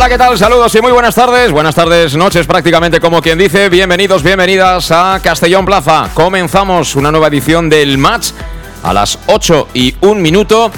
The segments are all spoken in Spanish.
Hola, ¿qué tal? Saludos y muy buenas tardes. Buenas tardes, noches prácticamente como quien dice. Bienvenidos, bienvenidas a Castellón Plaza. Comenzamos una nueva edición del match a las 8 y un minuto.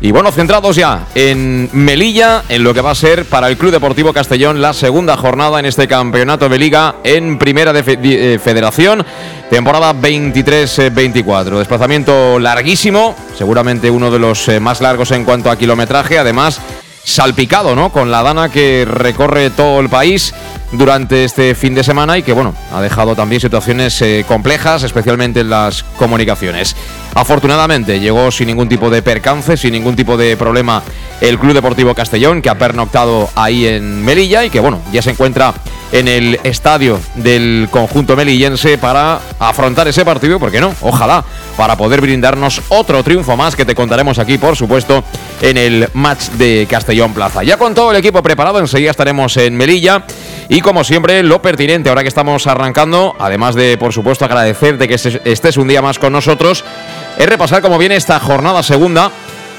Y bueno, centrados ya en Melilla, en lo que va a ser para el Club Deportivo Castellón la segunda jornada en este campeonato de liga en Primera de eh, Federación, temporada 23-24. Desplazamiento larguísimo, seguramente uno de los eh, más largos en cuanto a kilometraje, además salpicado, ¿no? Con la dana que recorre todo el país durante este fin de semana y que, bueno, ha dejado también situaciones eh, complejas, especialmente en las comunicaciones. Afortunadamente llegó sin ningún tipo de percance, sin ningún tipo de problema el Club Deportivo Castellón, que ha pernoctado ahí en Melilla y que, bueno, ya se encuentra en el estadio del conjunto melillense para afrontar ese partido, ¿por qué no? Ojalá, para poder brindarnos otro triunfo más que te contaremos aquí, por supuesto, en el match de Castellón Plaza. Ya con todo el equipo preparado, enseguida estaremos en Melilla. Y como siempre, lo pertinente, ahora que estamos arrancando, además de, por supuesto, agradecerte que estés un día más con nosotros, es repasar cómo viene esta jornada segunda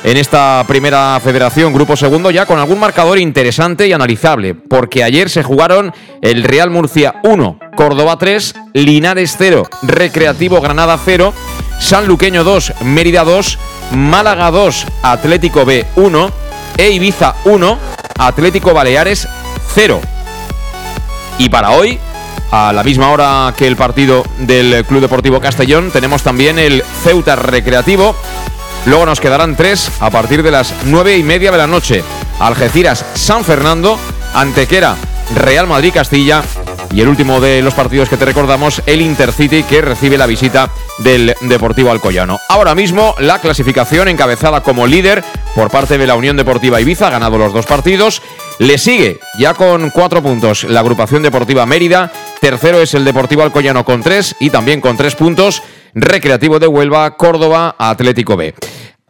en esta primera federación, grupo segundo, ya con algún marcador interesante y analizable, porque ayer se jugaron el Real Murcia 1, Córdoba 3, Linares 0, Recreativo Granada 0, Sanluqueño 2, Mérida 2, Málaga 2, Atlético B 1 e Ibiza 1, Atlético Baleares 0. Y para hoy, a la misma hora que el partido del Club Deportivo Castellón, tenemos también el Ceuta Recreativo. Luego nos quedarán tres a partir de las nueve y media de la noche. Algeciras San Fernando, Antequera Real Madrid Castilla y el último de los partidos que te recordamos, el Intercity que recibe la visita del Deportivo Alcoyano. Ahora mismo la clasificación encabezada como líder por parte de la Unión Deportiva Ibiza, ha ganado los dos partidos. Le sigue ya con cuatro puntos la agrupación deportiva Mérida. Tercero es el Deportivo Alcoyano con tres y también con tres puntos Recreativo de Huelva, Córdoba, Atlético B.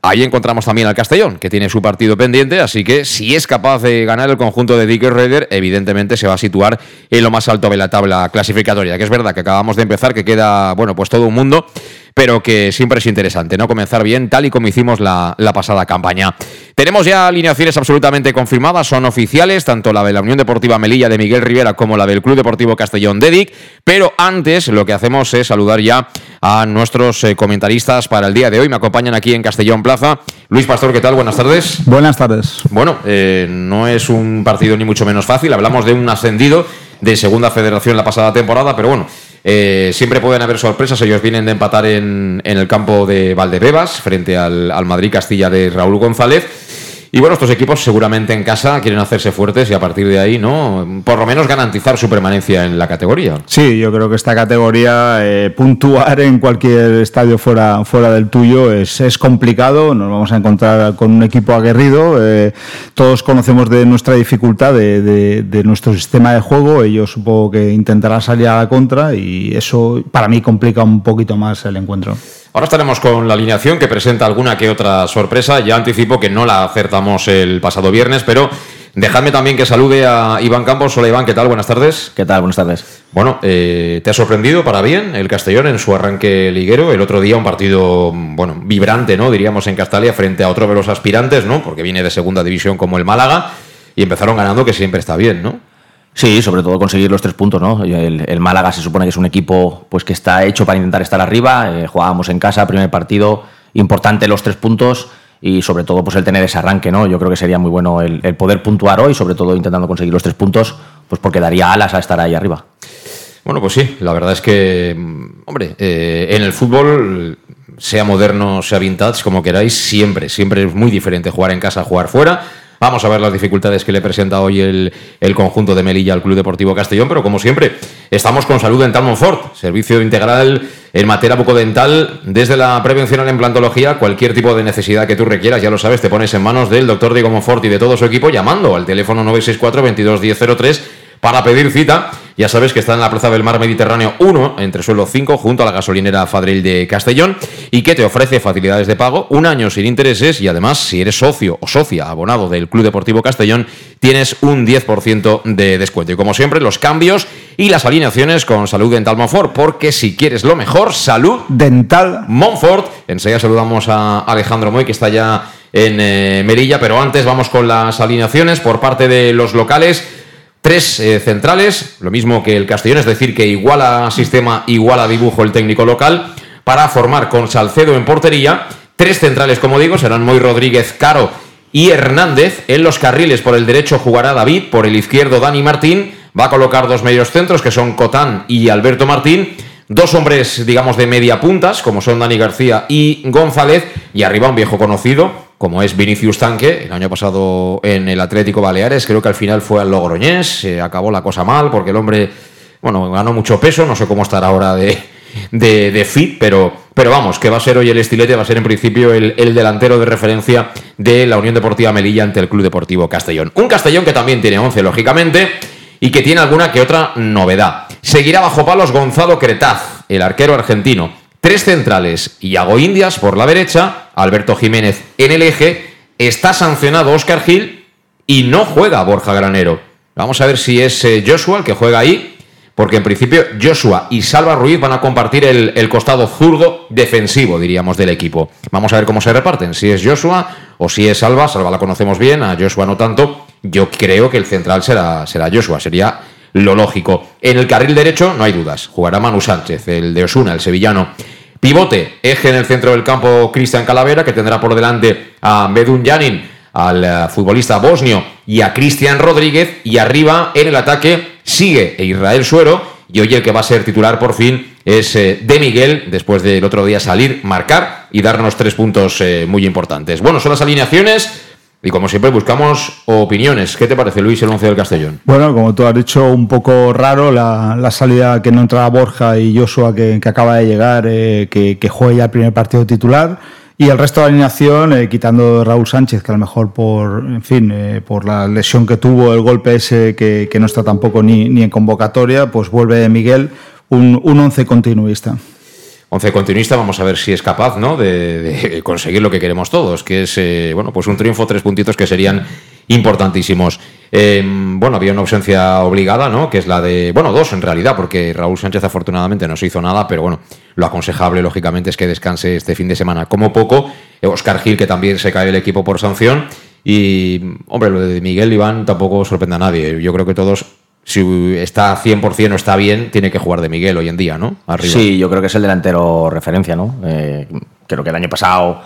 Ahí encontramos también al Castellón, que tiene su partido pendiente, así que si es capaz de ganar el conjunto de Dicker Raider, evidentemente se va a situar en lo más alto de la tabla clasificatoria, que es verdad que acabamos de empezar, que queda, bueno, pues todo un mundo, pero que siempre es interesante, ¿no? Comenzar bien, tal y como hicimos la, la pasada campaña. Tenemos ya alineaciones absolutamente confirmadas, son oficiales, tanto la de la Unión Deportiva Melilla de Miguel Rivera como la del Club Deportivo Castellón de Dic, pero antes lo que hacemos es saludar ya a nuestros eh, comentaristas para el día de hoy. Me acompañan aquí en Castellón Plaza. Luis Pastor, ¿qué tal? Buenas tardes. Buenas tardes. Bueno, eh, no es un partido ni mucho menos fácil. Hablamos de un ascendido de segunda federación la pasada temporada, pero bueno, eh, siempre pueden haber sorpresas. Ellos vienen de empatar en, en el campo de Valdebebas frente al, al Madrid Castilla de Raúl González. Y bueno, estos equipos seguramente en casa quieren hacerse fuertes y a partir de ahí, ¿no? Por lo menos garantizar su permanencia en la categoría. Sí, yo creo que esta categoría, eh, puntuar en cualquier estadio fuera, fuera del tuyo es, es complicado. Nos vamos a encontrar con un equipo aguerrido. eh, todos conocemos de nuestra dificultad de, de- de nuestro sistema de juego. Ellos supongo que intentarán salir a la contra y eso para mí complica un poquito más el encuentro. Ahora estaremos con la alineación que presenta alguna que otra sorpresa. Ya anticipo que no la acertamos el pasado viernes, pero dejadme también que salude a Iván Campos. Hola Iván, ¿qué tal? Buenas tardes. ¿Qué tal? Buenas tardes. Bueno, eh, ¿te ha sorprendido para bien el Castellón en su arranque liguero? El otro día un partido, bueno, vibrante, ¿no? Diríamos en Castalia frente a otro de los aspirantes, ¿no? Porque viene de segunda división como el Málaga y empezaron ganando, que siempre está bien, ¿no? Sí, sobre todo conseguir los tres puntos, ¿no? El, Málaga se supone que es un equipo pues que está hecho para intentar estar arriba. Eh, jugábamos en casa, primer partido, importante los tres puntos y sobre todo pues el tener ese arranque, ¿no? Yo creo que sería muy bueno el, poder puntuar hoy, sobre todo intentando conseguir los tres puntos, pues porque daría alas a estar ahí arriba. Bueno, pues sí, la verdad es que, hombre, eh, en el fútbol, sea moderno, sea vintage, como queráis, siempre, siempre es muy diferente jugar en casa, jugar fuera Vamos a ver las dificultades que le presenta hoy el, conjunto de Melilla al Club Deportivo Castellón, pero como siempre, estamos con Salud Dental Monfort, servicio integral en materia bucodental, desde la prevención a la implantología, cualquier tipo de necesidad que tú requieras, ya lo sabes, te pones en manos del doctor Diego Monfort y de todo su equipo llamando al teléfono 964 221003 para pedir cita. Ya sabes que está en la Plaza del Mar Mediterráneo 1, entre suelo 5, junto a la gasolinera Fadril de Castellón, y que te ofrece facilidades de pago, un año sin intereses, y además, si eres socio o socia abonado del Club Deportivo Castellón, tienes un 10% de descuento. Y como siempre, los cambios y las alineaciones con Salud Dental Monfort, porque si quieres lo mejor, Salud Dental Monfort. Enseguida saludamos a Alejandro Moy, que está ya en eh, Merilla, pero antes vamos con las alineaciones por parte de los locales. Tres eh, centrales, lo mismo que el Castellón, es decir, que iguala sistema, iguala dibujo el técnico local, para formar con Salcedo en portería. Tres centrales, como digo, serán Moy Rodríguez, Caro y Hernández. En los carriles por el derecho jugará David, por el izquierdo Dani Martín. Va a colocar dos medios centros, que son Cotán y Alberto Martín. Dos hombres, digamos, de media puntas, como son Dani García y González. Y arriba un viejo conocido, como es Vinicius Tanque, el año pasado en el Atlético Baleares, creo que al final fue al Logroñés, se acabó la cosa mal porque el hombre, bueno, ganó mucho peso, no sé cómo estará ahora de, de, fit, pero, pero vamos, que va a ser hoy el estilete, va a ser en principio el, el, delantero de referencia de la Unión Deportiva Melilla ante el Club Deportivo Castellón. Un Castellón que también tiene 11, lógicamente, y que tiene alguna que otra novedad. Seguirá bajo palos Gonzalo Cretaz, el arquero argentino. Tres centrales, Iago Indias por la derecha, Alberto Jiménez en el eje, está sancionado Oscar Gil y no juega Borja Granero. Vamos a ver si es eh, Joshua el que juega ahí, porque en principio Joshua y Salva Ruiz van a compartir el, costado zurdo defensivo, diríamos, del equipo. Vamos a ver cómo se reparten, si es Joshua o si es Salva. Salva la conocemos bien, a Joshua no tanto. Yo creo que el central será, será Joshua, sería lo lógico. En el carril derecho no hay dudas. Jugará Manu Sánchez, el de Osuna, el sevillano. Pivote, eje en el centro del campo Cristian Calavera, que tendrá por delante a Medun Janin, al eh, futbolista bosnio, y a Cristian Rodríguez. Y arriba en el ataque sigue Israel Suero. Y hoy el que va a ser titular por fin es eh, De Miguel, después del otro día salir, marcar y darnos tres puntos eh, muy importantes. Bueno, son las alineaciones. Y como siempre buscamos opiniones. ¿Qué te parece, Luis, el 11 del Castellón? Bueno, como tú has dicho, un poco raro la, salida que no entraba Borja y Joshua que, acaba de llegar, eh, que, que juegue ya el primer partido titular. Y el resto de la alineación, eh, quitando Raúl Sánchez, que a lo mejor por, en fin, eh, por la lesión que tuvo, el golpe ese que, no está tampoco ni, ni en convocatoria, pues vuelve Miguel un, un once continuista. 11 continuista, vamos a ver si es capaz ¿no? de, conseguir lo que queremos todos, que es eh, bueno, pues un triunfo, tres puntitos que serían importantísimos. Em, bueno, había una ausencia obligada, ¿no? Que es la de. Bueno, dos en realidad, porque Raúl Sánchez afortunadamente no se hizo nada, pero bueno, lo aconsejable, lógicamente, es que descanse este fin de semana. Como poco, Oscar Gil, que también se cae el equipo por sanción. Y, hombre, lo de Miguel Iván tampoco sorprende a nadie. Yo creo que todos si está 100% o está bien, tiene que jugar de Miguel hoy en día, ¿no? Sí, yo creo que es el delantero referencia, ¿no? Eh, creo que el año pasado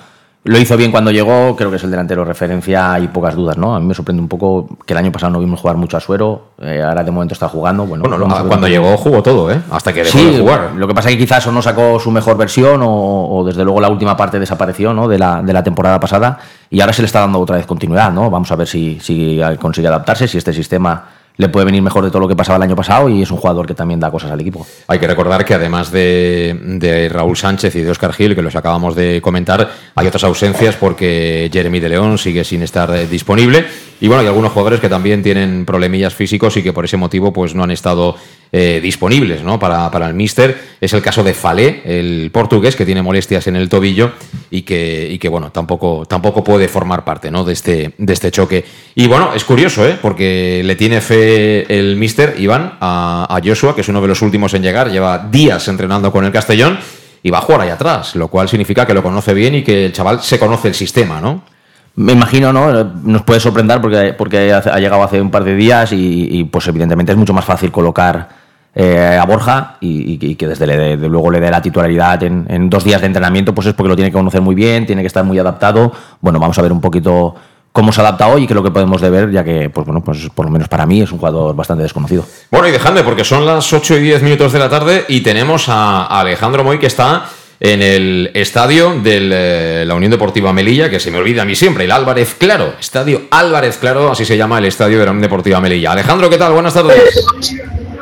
lo hizo bien cuando llegó, creo que es el delantero referencia, hay pocas dudas, ¿no? A mí me sorprende un poco que el año pasado no vimos jugar mucho a Suero, eh, ahora de momento está jugando. Bueno, cuando llegó jugó todo, ¿eh? Hasta que dejó de jugar. Lo que pasa es que quizás o no sacó su mejor versión o, desde luego la última parte desapareció, ¿no? De la, de la temporada pasada y ahora se le está dando otra vez continuidad, ¿no? Vamos a ver si, si consigue adaptarse, si este sistema le puede venir mejor de todo lo que pasaba el año pasado y es un jugador que también da cosas al equipo. Hay que recordar que además de, Raúl Sánchez y de Oscar Gil, que los acabamos de comentar, hay otras ausencias porque Jeremy de León sigue sin estar eh, disponible. Y bueno, hay algunos jugadores que también tienen problemillas físicos y que por ese motivo pues no han estado eh, disponibles ¿no? para, para, el Mister. Es el caso de Falé, el portugués, que tiene molestias en el tobillo y que, y que bueno, tampoco, tampoco puede formar parte ¿no? de, este, de este choque. Y bueno, es curioso, ¿eh? porque le tiene fe el Mister Iván a, a Joshua, que es uno de los últimos en llegar, lleva días entrenando con el Castellón y va a jugar ahí atrás, lo cual significa que lo conoce bien y que el chaval se conoce el sistema, ¿no? Me imagino, ¿no? Nos puede sorprender porque, porque ha llegado hace un par de días y, pues evidentemente es mucho más fácil colocar eh, a Borja y, que desde luego le dé la titularidad en, dos días de entrenamiento, pues es porque lo tiene que conocer muy bien, tiene que estar muy adaptado. Bueno, vamos a ver un poquito cómo se adapta hoy y qué es lo que podemos de ver, ya que, pues bueno, pues por lo menos para mí es un jugador bastante desconocido. Bueno, y dejadme, porque son las 8 y 10 minutos de la tarde y tenemos a Alejandro Moy que está en el estadio de eh, la Unión Deportiva Melilla, que se me olvida a mí siempre, el Álvarez Claro, Estadio Álvarez Claro, así se llama el estadio de la Unión Deportiva Melilla. Alejandro, ¿qué tal? Buenas tardes.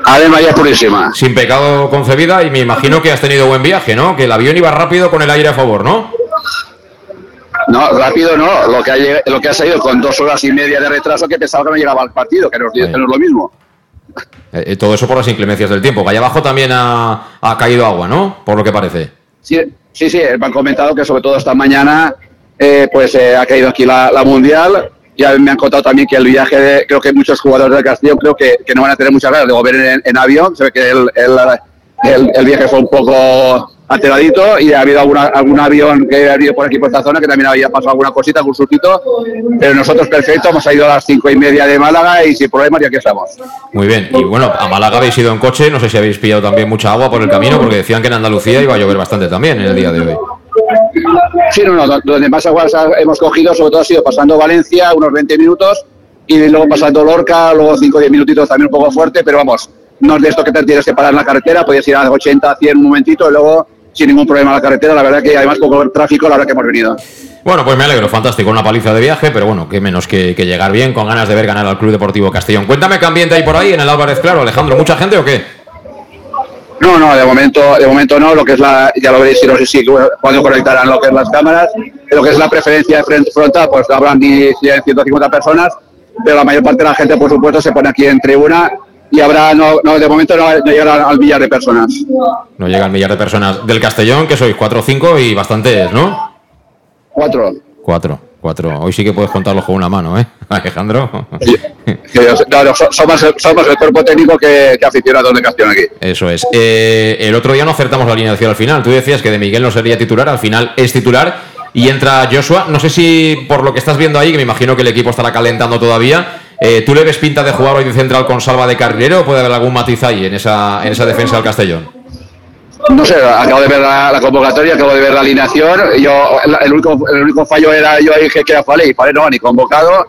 Ave María Purísima. Sin pecado concebida y me imagino que has tenido buen viaje, ¿no? Que el avión iba rápido con el aire a favor, ¿no? No, rápido no. Lo que ha, lo que ha salido con dos horas y media de retraso que pensaba que no llegaba al partido, que no, es lo mismo. Eh, eh, todo eso por las inclemencias del tiempo. Que allá abajo también ha, ha caído agua, ¿no? Por lo que parece. Sí, sí, sí, me han comentado que sobre todo esta mañana eh, pues eh, ha caído aquí la, Mundial. Ya me han contado también que el viaje, creo que muchos jugadores del Castillo creo que, no van a tener muchas ganas de volver en, en avión. Se ve que el, el, el, viaje fue un poco alteradito y ha habido alguna, algún avión que ha habido por aquí por esta zona que también había pasado alguna cosita, algún sustito, pero nosotros perfecto, hemos ido a las cinco y media de Málaga y sin problemas y aquí estamos. Muy bien, y bueno, a Málaga habéis ido en coche, no sé si habéis pillado también mucha agua por el camino, porque decían que en Andalucía iba a llover bastante también en el día de hoy. Sí, no, no, donde más agua hemos cogido sobre todo ha sido pasando Valencia, unos 20 minutos, y luego pasando Lorca, luego 5 o 10 minutitos también un poco fuerte, pero vamos, no es de esto que te tienes que parar en la carretera, puedes ir a 80, 100 un momentito y luego sin ningún problema la carretera. La verdad que además poco tráfico la hora que hemos venido. Bueno, pues me alegro, fantástico, una paliza de viaje, pero bueno, qué menos que, llegar bien, con ganas de ver ganar al Club Deportivo Castellón. Cuéntame qué ambiente hay por ahí en el Álvarez Claro, Alejandro, ¿mucha gente o qué? No, no, de momento, de momento no, lo que es la, ya lo veréis si no sé si cuando conectarán lo que es las cámaras, lo que es la preferencia de frente frontal, pues habrán 150 personas, pero la mayor parte de la gente, por supuesto, se pone aquí en tribuna y habrá, no, no de momento no, llegará al millar de personas. No llega al millar de personas. Del Castellón, que sois cuatro o cinco y bastantes, ¿no? Cuatro. Cuatro, cuatro. Hoy sí que puedes contarlos con una mano, ¿eh, Alejandro? somos, el cuerpo técnico que, que aficionados de Castellón aquí. Eso es. Eh, el otro día no acertamos la alineación al final. Tú decías que de Miguel no sería titular, al final es titular y entra Joshua. No sé si por lo que estás viendo ahí, que me imagino que el equipo estará calentando todavía, eh, ¿Tú le ves pinta de jugar hoy de central con Salva de carrilero o puede haber algún matiz ahí en esa, en esa defensa del Castellón? No sé, acabo de ver la, convocatoria, acabo de ver la alineación. Yo, el, único, el único fallo era yo dije que era Falé y Falé no, ni convocado.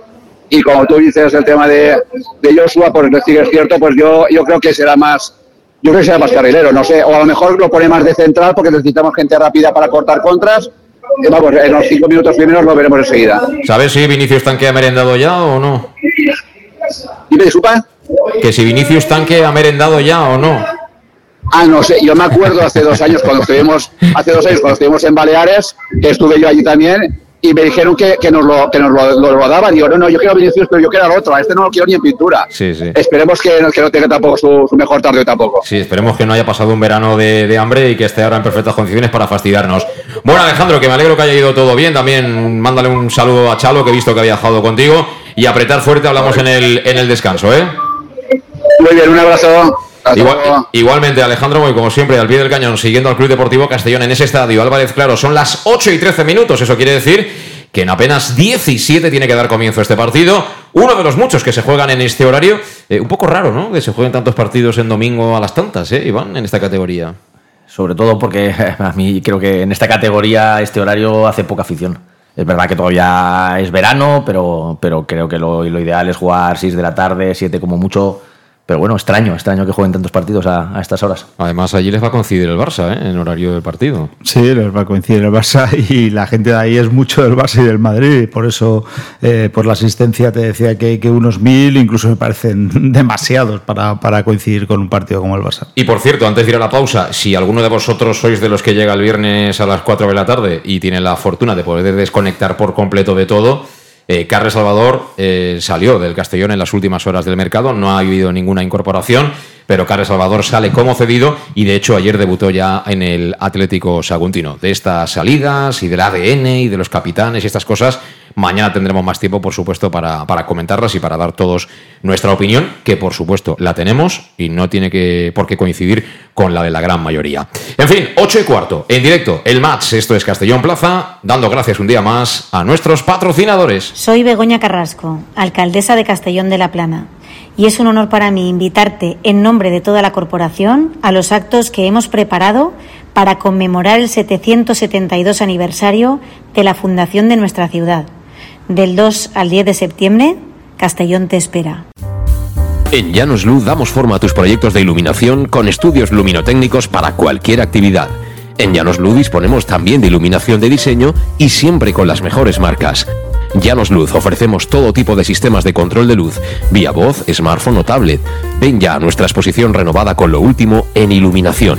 Y como tú dices el tema de, de Joshua, pues que es cierto, pues yo, yo creo que será más, yo creo que será más carrilero, no sé, o a lo mejor lo pone más de central porque necesitamos gente rápida para cortar contras. Y vamos, en los cinco minutos primeros lo veremos enseguida. ¿Sabes si Vinicius Tanque ha merendado ya o no? ¿Y me disculpa? Que si Vinicius Tanque ha merendado ya o no. Ah, no sé, yo me acuerdo hace dos años cuando estuvimos, hace dos años cuando estuvimos en Baleares, que estuve yo allí también, y me dijeron que, que nos, lo, que nos lo, lo, daban. Y yo, no, no, yo quiero Vinicius, pero yo quiero al otro, a este no lo quiero ni en pintura. Sí, sí. Esperemos que, que no tenga tampoco su, mejor tarde tampoco. Sí, esperemos que no haya pasado un verano de, de, hambre y que esté ahora en perfectas condiciones para fastidiarnos. Bueno, Alejandro, que me alegro que haya ido todo bien. También mándale un saludo a Chalo, que he visto que había viajado contigo. Y apretar fuerte, hablamos en el, en el descanso, ¿eh? Muy bien, un abrazo. Igualmente, Alejandro Moy, como siempre, al pie del cañón, siguiendo al Club Deportivo Castellón en ese estadio. Álvarez, claro, son las 8 y 13 minutos. Eso quiere decir que en apenas 17 tiene que dar comienzo este partido. Uno de los muchos que se juegan en este horario. Eh, un poco raro, ¿no? Que se jueguen tantos partidos en domingo a las tantas, ¿eh, Iván, en esta categoría? Sobre todo porque a mí creo que en esta categoría este horario hace poca afición. Es verdad que todavía es verano, pero, pero creo que lo, lo ideal es jugar 6 de la tarde, 7 como mucho, pero bueno, extraño, extraño que jueguen tantos partidos a, estas horas. Además, allí les va a coincidir el Barça, ¿eh? En horario del partido. Sí, les va a coincidir el Barça y la gente de ahí es mucho del Barça y del Madrid. Por eso, eh, por la asistencia, te decía que, que unos mil incluso me parecen demasiados para, para, coincidir con un partido como el Barça. Y por cierto, antes de ir a la pausa, si alguno de vosotros sois de los que llega el viernes a las 4 de la tarde y tiene la fortuna de poder desconectar por completo de todo, eh, Carles Salvador eh, salió del Castellón en las últimas horas del mercado, no ha habido ninguna incorporación, pero Carles Salvador sale como cedido y de hecho ayer debutó ya en el Atlético Saguntino. De estas salidas y del ADN y de los capitanes y estas cosas, Mañana tendremos más tiempo, por supuesto, para, comentarlas y para dar todos nuestra opinión, que por supuesto la tenemos y no tiene que, por qué coincidir con la de la gran mayoría. En fin, 8 y cuarto, en directo, el match. Esto es Castellón Plaza, dando gracias un día más a nuestros patrocinadores. Soy Begoña Carrasco, alcaldesa de Castellón de la Plana y es un honor para mí invitarte en nombre de toda la corporación a los actos que hemos preparado para conmemorar el 772 aniversario de la fundación de nuestra ciudad. Del 2 al 10 de septiembre, Castellón te espera. En Llanos Luz damos forma a tus proyectos de iluminación con estudios luminotécnicos para cualquier actividad. En Llanos Luz disponemos también de iluminación de diseño y siempre con las mejores marcas. Llanos Luz ofrecemos todo tipo de sistemas de control de luz, vía voz, smartphone o tablet. Ven ya a nuestra exposición renovada con lo último en iluminación.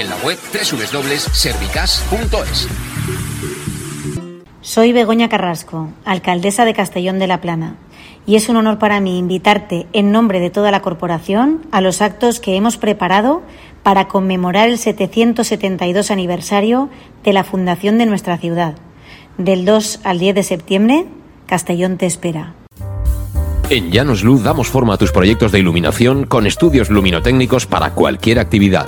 en la web www.servicas.es. Soy Begoña Carrasco, alcaldesa de Castellón de la Plana, y es un honor para mí invitarte en nombre de toda la corporación a los actos que hemos preparado para conmemorar el 772 aniversario de la fundación de nuestra ciudad. Del 2 al 10 de septiembre, Castellón te espera. En Llanos Luz damos forma a tus proyectos de iluminación con estudios luminotécnicos para cualquier actividad.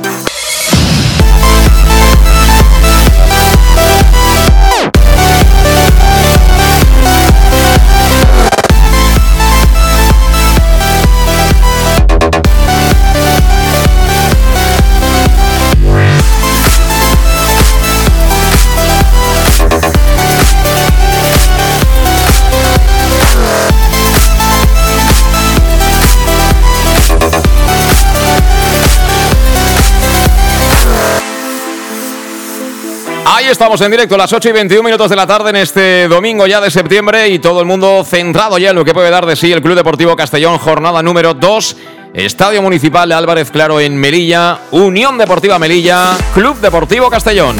Estamos en directo, las 8 y 21 minutos de la tarde en este domingo ya de septiembre y todo el mundo centrado ya en lo que puede dar de sí el Club Deportivo Castellón, jornada número 2, Estadio Municipal de Álvarez Claro en Melilla, Unión Deportiva Melilla, Club Deportivo Castellón.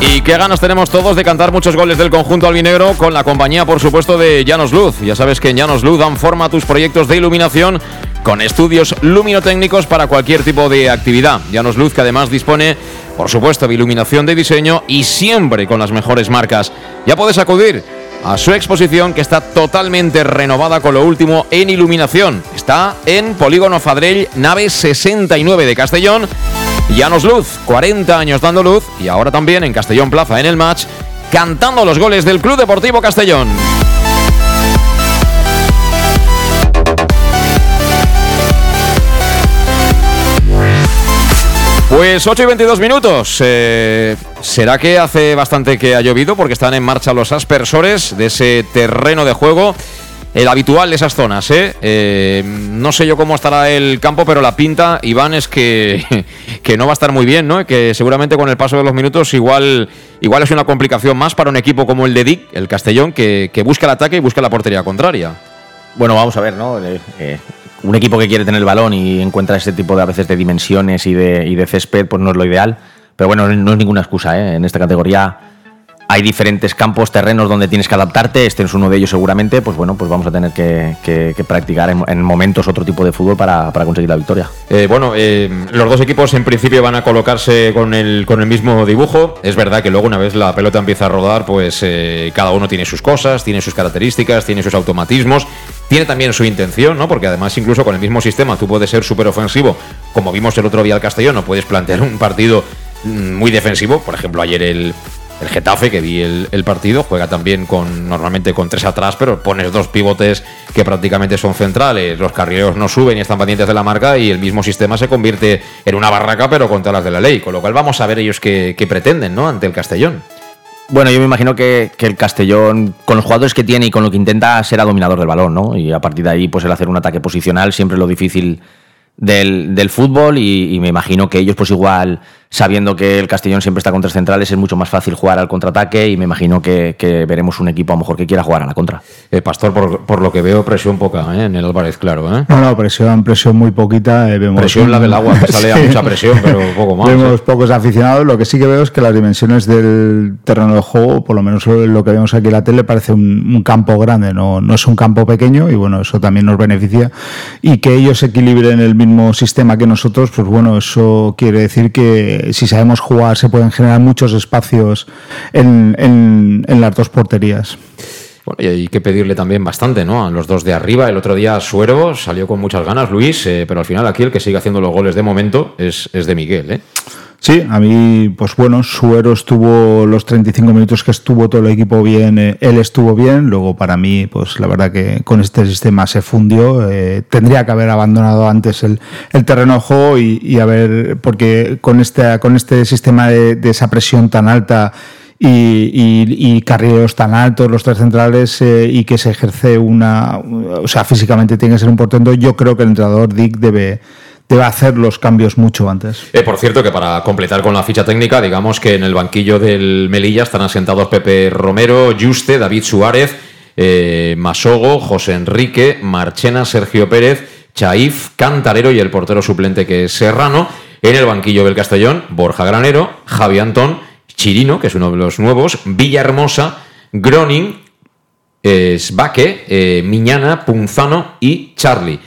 Y qué ganas tenemos todos de cantar muchos goles del conjunto albinegro con la compañía, por supuesto, de Llanos Luz. Ya sabes que en Llanos Luz dan forma a tus proyectos de iluminación con estudios luminotécnicos para cualquier tipo de actividad. Llanos Luz que además dispone, por supuesto, de iluminación de diseño y siempre con las mejores marcas. Ya puedes acudir a su exposición que está totalmente renovada con lo último en iluminación. Está en Polígono Fadrell, nave 69 de Castellón. Llanos Luz, 40 años dando luz y ahora también en Castellón Plaza en el match, cantando los goles del Club Deportivo Castellón. Pues 8 y 22 minutos. Eh, ¿Será que hace bastante que ha llovido? Porque están en marcha los aspersores de ese terreno de juego. El habitual de esas zonas, ¿eh? Eh, no sé yo cómo estará el campo, pero la pinta, Iván, es que, que no va a estar muy bien, ¿no? Que seguramente con el paso de los minutos igual, igual es una complicación más para un equipo como el de Dick, el Castellón, que, que busca el ataque y busca la portería contraria. Bueno, vamos a ver, ¿no? Eh, un equipo que quiere tener el balón y encuentra este tipo de a veces de dimensiones y de, y de césped, pues no es lo ideal. Pero bueno, no es ninguna excusa, ¿eh? En esta categoría hay diferentes campos, terrenos donde tienes que adaptarte, este es uno de ellos seguramente, pues bueno, pues vamos a tener que, practicar en, en momentos otro tipo de fútbol para, para conseguir la victoria. Eh, bueno, eh, los dos equipos en principio van a colocarse con el, con el mismo dibujo. Es verdad que luego una vez la pelota empieza a rodar, pues eh, cada uno tiene sus cosas, tiene sus características, tiene sus automatismos, tiene también su intención, ¿no? Porque además incluso con el mismo sistema tú puedes ser súper ofensivo, como vimos el otro día al Castellón, no puedes plantear un partido mm, muy defensivo. Por ejemplo, ayer el, el Getafe, que vi el, partido, juega también con normalmente con tres atrás, pero pones dos pivotes que prácticamente son centrales, los carrileros no suben y están pendientes de la marca y el mismo sistema se convierte en una barraca, pero con todas las de la ley. Con lo cual vamos a ver ellos qué, pretenden, ¿no? Ante el Castellón. Bueno, yo me imagino que, el Castellón, con los jugadores que tiene y con lo que intenta, será dominador del balón, ¿no? Y a partir de ahí, pues el hacer un ataque posicional siempre lo difícil del, del fútbol y, y me imagino que ellos, pues igual, sabiendo que el Castellón siempre está con tres centrales, es mucho más fácil jugar al contraataque y me imagino que, que veremos un equipo a lo mejor que quiera jugar a la contra. Eh, Pastor, por, por lo que veo, presión poca ¿eh? en el Álvarez, claro. ¿eh? No, no, presión, presión muy poquita. eh, vemos Presión la del agua, que sale a mucha presión, pero poco más. Vemos ¿eh? pocos aficionados. Lo que sí que veo es que las dimensiones del terreno de juego, por lo menos lo que vemos aquí en la tele, parece un, un campo grande, no, no es un campo pequeño y bueno, eso también nos beneficia. Y que ellos equilibren el mismo sistema que nosotros, pues bueno, eso quiere decir que si sabemos jugar se pueden generar muchos espacios en, en- las dos porterías. Bueno, y hay que pedirle también bastante, ¿no? A los dos de arriba. El otro día Suero salió con muchas ganas, Luis, eh, pero al final aquí el que sigue haciendo los goles de momento es, es de Miguel, ¿eh? Sí, a mí, pues bueno, Suero estuvo los 35 minutos que estuvo todo el equipo bien, eh, él estuvo bien, luego para mí, pues la verdad que con este sistema se fundió, eh, tendría que haber abandonado antes el, el terreno de juego y, y haber, porque con este, con este sistema de, esa presión tan alta y, y, y carrileros tan altos, los tres centrales, eh, y que se ejerce una, o sea, físicamente tiene que ser un portento, yo creo que el entrenador Dick debe debe hacer los cambios mucho antes. Eh, por cierto, que para completar con la ficha técnica, digamos que en el banquillo del Melilla están asentados Pepe Romero, Juste, David Suárez, eh, Masogo, José Enrique, Marchena, Sergio Pérez, Chaif, Cantarero y el portero suplente que es Serrano. En el banquillo del Castellón, Borja Granero, Javi Antón, Chirino, que es uno de los nuevos, Villahermosa, Groning, eh, Sbaque, Miñana, Punzano y Charlie.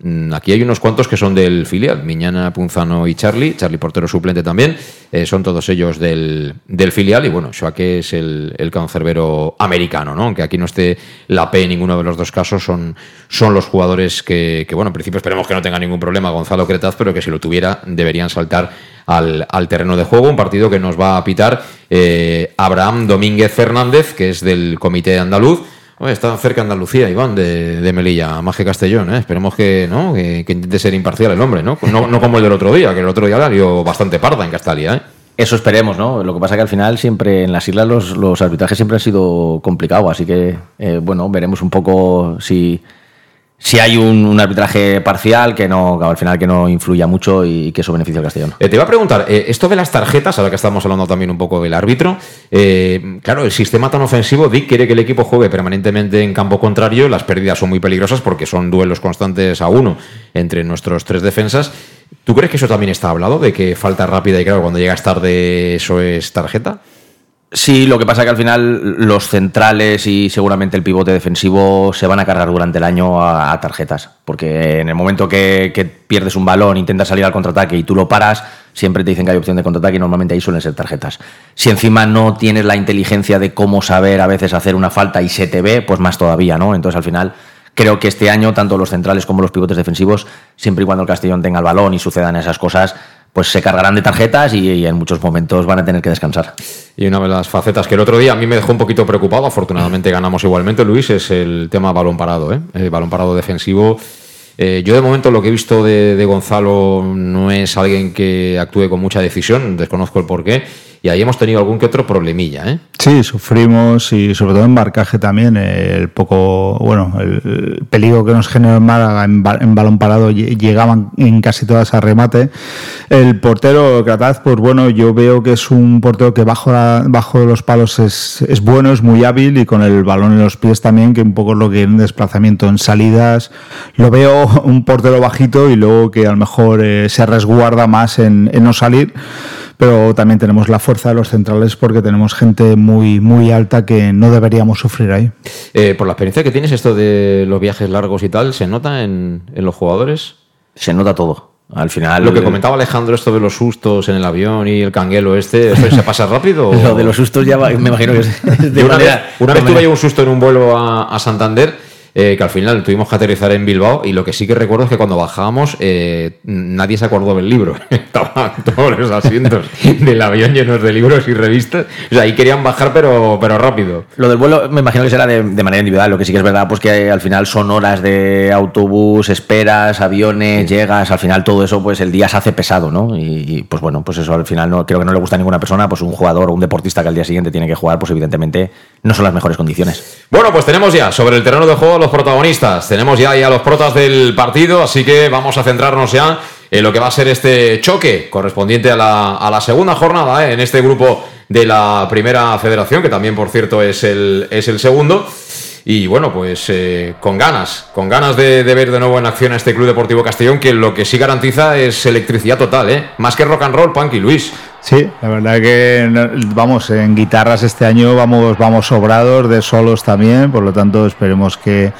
Mm, Aquí hay unos cuantos que son del filial, Miñana, Punzano y Charlie, Charlie portero suplente también, eh, son todos ellos del, del filial. Y bueno, Shoake es el, el cancerbero americano, ¿no? Aunque aquí no esté la P en ninguno de los dos casos, son, son los jugadores que, que, bueno, en principio esperemos que no tenga ningún problema Gonzalo Cretaz, pero que si lo tuviera deberían saltar al, al terreno de juego, un partido que nos va a pitar eh, Abraham Domínguez Fernández, que es del comité andaluz, Oye, está cerca Andalucía, Iván, de, de, Melilla, más que Castellón, ¿eh? Esperemos que, ¿no? Que, intente ser imparcial el hombre, ¿no? ¿no? No como el del otro día, que el otro día la dio bastante parda en Castalia, ¿eh? Eso esperemos, ¿no? Lo que pasa que al final siempre en las islas los, los arbitrajes siempre han sido complicados, así que, eh, bueno, veremos un poco si si hay un, arbitraje parcial que no al final que no influya mucho y que eso beneficie al Castellón. Eh, te iba a preguntar, eh, esto de las tarjetas, ahora que estamos hablando también un poco del árbitro, eh, claro, el sistema tan ofensivo, Dick quiere que el equipo juegue permanentemente en campo contrario, las pérdidas son muy peligrosas porque son duelos constantes a uno entre nuestros tres defensas. ¿Tú crees que eso también está hablado, de que falta rápida y claro, cuando llegas tarde eso es tarjeta? Sí, lo que pasa es que al final los centrales y seguramente el pivote defensivo se van a cargar durante el año a, tarjetas. Porque en el momento que, que, pierdes un balón, intentas salir al contraataque y tú lo paras, siempre te dicen que hay opción de contraataque y normalmente ahí suelen ser tarjetas. Si encima no tienes la inteligencia de cómo saber a veces hacer una falta y se te ve, pues más todavía, ¿no? Entonces al final creo que este año tanto los centrales como los pivotes defensivos, siempre y cuando el Castellón tenga el balón y sucedan esas cosas, pues se cargarán de tarjetas y, en muchos momentos van a tener que descansar. Y una de las facetas que el otro día a mí me dejó un poquito preocupado, afortunadamente ganamos igualmente, Luis, es el tema balón parado, ¿eh? El balón parado defensivo. Eh, yo de momento lo que he visto de, de, Gonzalo no es alguien que actúe con mucha decisión, desconozco el porqué, y ahí hemos tenido algún que otro problemilla, ¿eh? Sí, sufrimos y sobre todo en marcaje también, el poco, bueno, el peligro que nos generó en Málaga en, balón parado llegaban en casi todas a remate. El portero Crataz, pues bueno, yo veo que es un portero que bajo, la, bajo los palos es, es bueno, es muy hábil y con el balón en los pies también, que un poco lo que en desplazamiento en salidas, lo veo un portero bajito y luego que a lo mejor eh, se resguarda más en no salir pero también tenemos la fuerza de los centrales porque tenemos gente muy, muy alta que no deberíamos sufrir ahí. Eh, por la experiencia que tienes, esto de los viajes largos y tal, ¿se nota en, en los jugadores? Se nota todo. Al final. Lo que comentaba Alejandro, esto de los sustos en el avión y el canguelo este, ¿eso se pasa rápido? Lo de los sustos ya va, me imagino que es. De una, manera, vez, una vez tuve yo un susto en un vuelo a, a Santander eh, que al final tuvimos que aterrizar en Bilbao y lo que sí que recuerdo es que cuando bajábamos eh, nadie se acordó del libro. Estaban todos los asientos del avión llenos de libros y revistas. O sea, ahí querían bajar pero, pero rápido. Lo del vuelo me imagino que será de, de, manera individual. Lo que sí que es verdad pues que al final son horas de autobús, esperas, aviones, sí. llegas. Al final todo eso pues el día se hace pesado, ¿no? Y, y, pues bueno, pues eso al final no creo que no le gusta a ninguna persona. Pues un jugador o un deportista que al día siguiente tiene que jugar pues evidentemente no son las mejores condiciones. Bueno, pues tenemos ya sobre el terreno de juego los protagonistas. Tenemos ya, ya los protas del partido, así que vamos a centrarnos ya en lo que va a ser este choque correspondiente a la, a la segunda jornada ¿eh? en este grupo de la primera federación, que también, por cierto, es el, es el segundo. Y bueno, pues eh, con ganas, con ganas de, ver de nuevo en acción a este Club Deportivo Castellón, que lo que sí garantiza es electricidad total, ¿eh? Más que rock and roll, Punky Luis. Sí, la verdad que vamos, en guitarras este año vamos, vamos sobrados, de solos también, por lo tanto esperemos que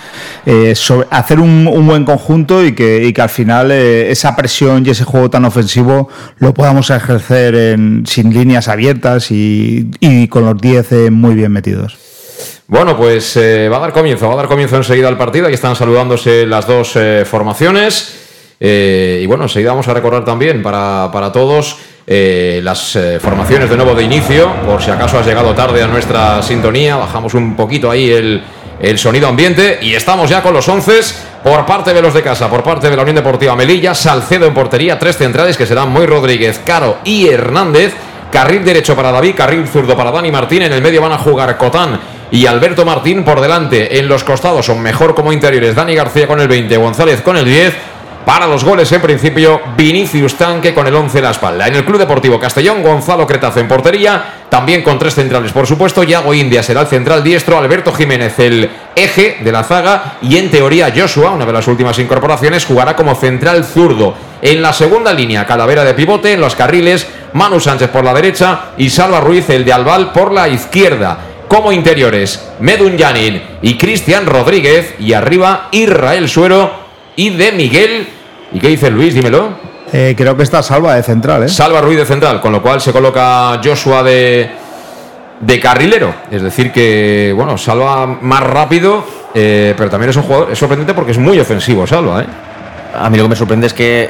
eh, hacer un, buen conjunto y que, que al final eh, esa presión y ese juego tan ofensivo lo podamos ejercer en, sin líneas abiertas y, con los 10 eh, muy bien metidos. Bueno, pues va a dar comienzo, va a dar comienzo enseguida el partido. Ahí están saludándose las dos formaciones. Y bueno, enseguida vamos a recordar también para, para todos eh, las formaciones de nuevo de inicio. Por si acaso has llegado tarde a nuestra sintonía, bajamos un poquito ahí el, el sonido ambiente. Y estamos ya con los once por parte de los de casa, por parte de la Unión Deportiva Melilla. Salcedo en portería, tres centrales que serán Muy Rodríguez, Caro y Hernández. Carril derecho para David, carril zurdo para Dani Martín. En el medio van a jugar Cotán y Alberto Martín por delante. En los costados son mejor como interiores Dani García con el 20, González con el 10. Para los goles, en principio, Vinicius Tanque con el 11 en la espalda. En el Club Deportivo Castellón, Gonzalo Cretazo en portería, también con tres centrales, por supuesto. Yago India será el central diestro, Alberto Jiménez el eje de la zaga y en teoría Joshua, una de las últimas incorporaciones, jugará como central zurdo. En la segunda línea, Calavera de pivote, en los carriles, Manu Sánchez por la derecha y Salva Ruiz, el de Albal, por la izquierda como interiores Medun Yanin y Cristian Rodríguez y arriba Israel Suero y de Miguel ¿Y qué dice Luis? Dímelo. Eh, creo que está Salva de central, ¿eh? Salva Ruiz de central, con lo cual se coloca Joshua de, de carrilero. Es decir, que, bueno, Salva más rápido, eh, pero también es un jugador, es sorprendente porque es muy ofensivo, Salva, ¿eh? A mí lo que me sorprende es que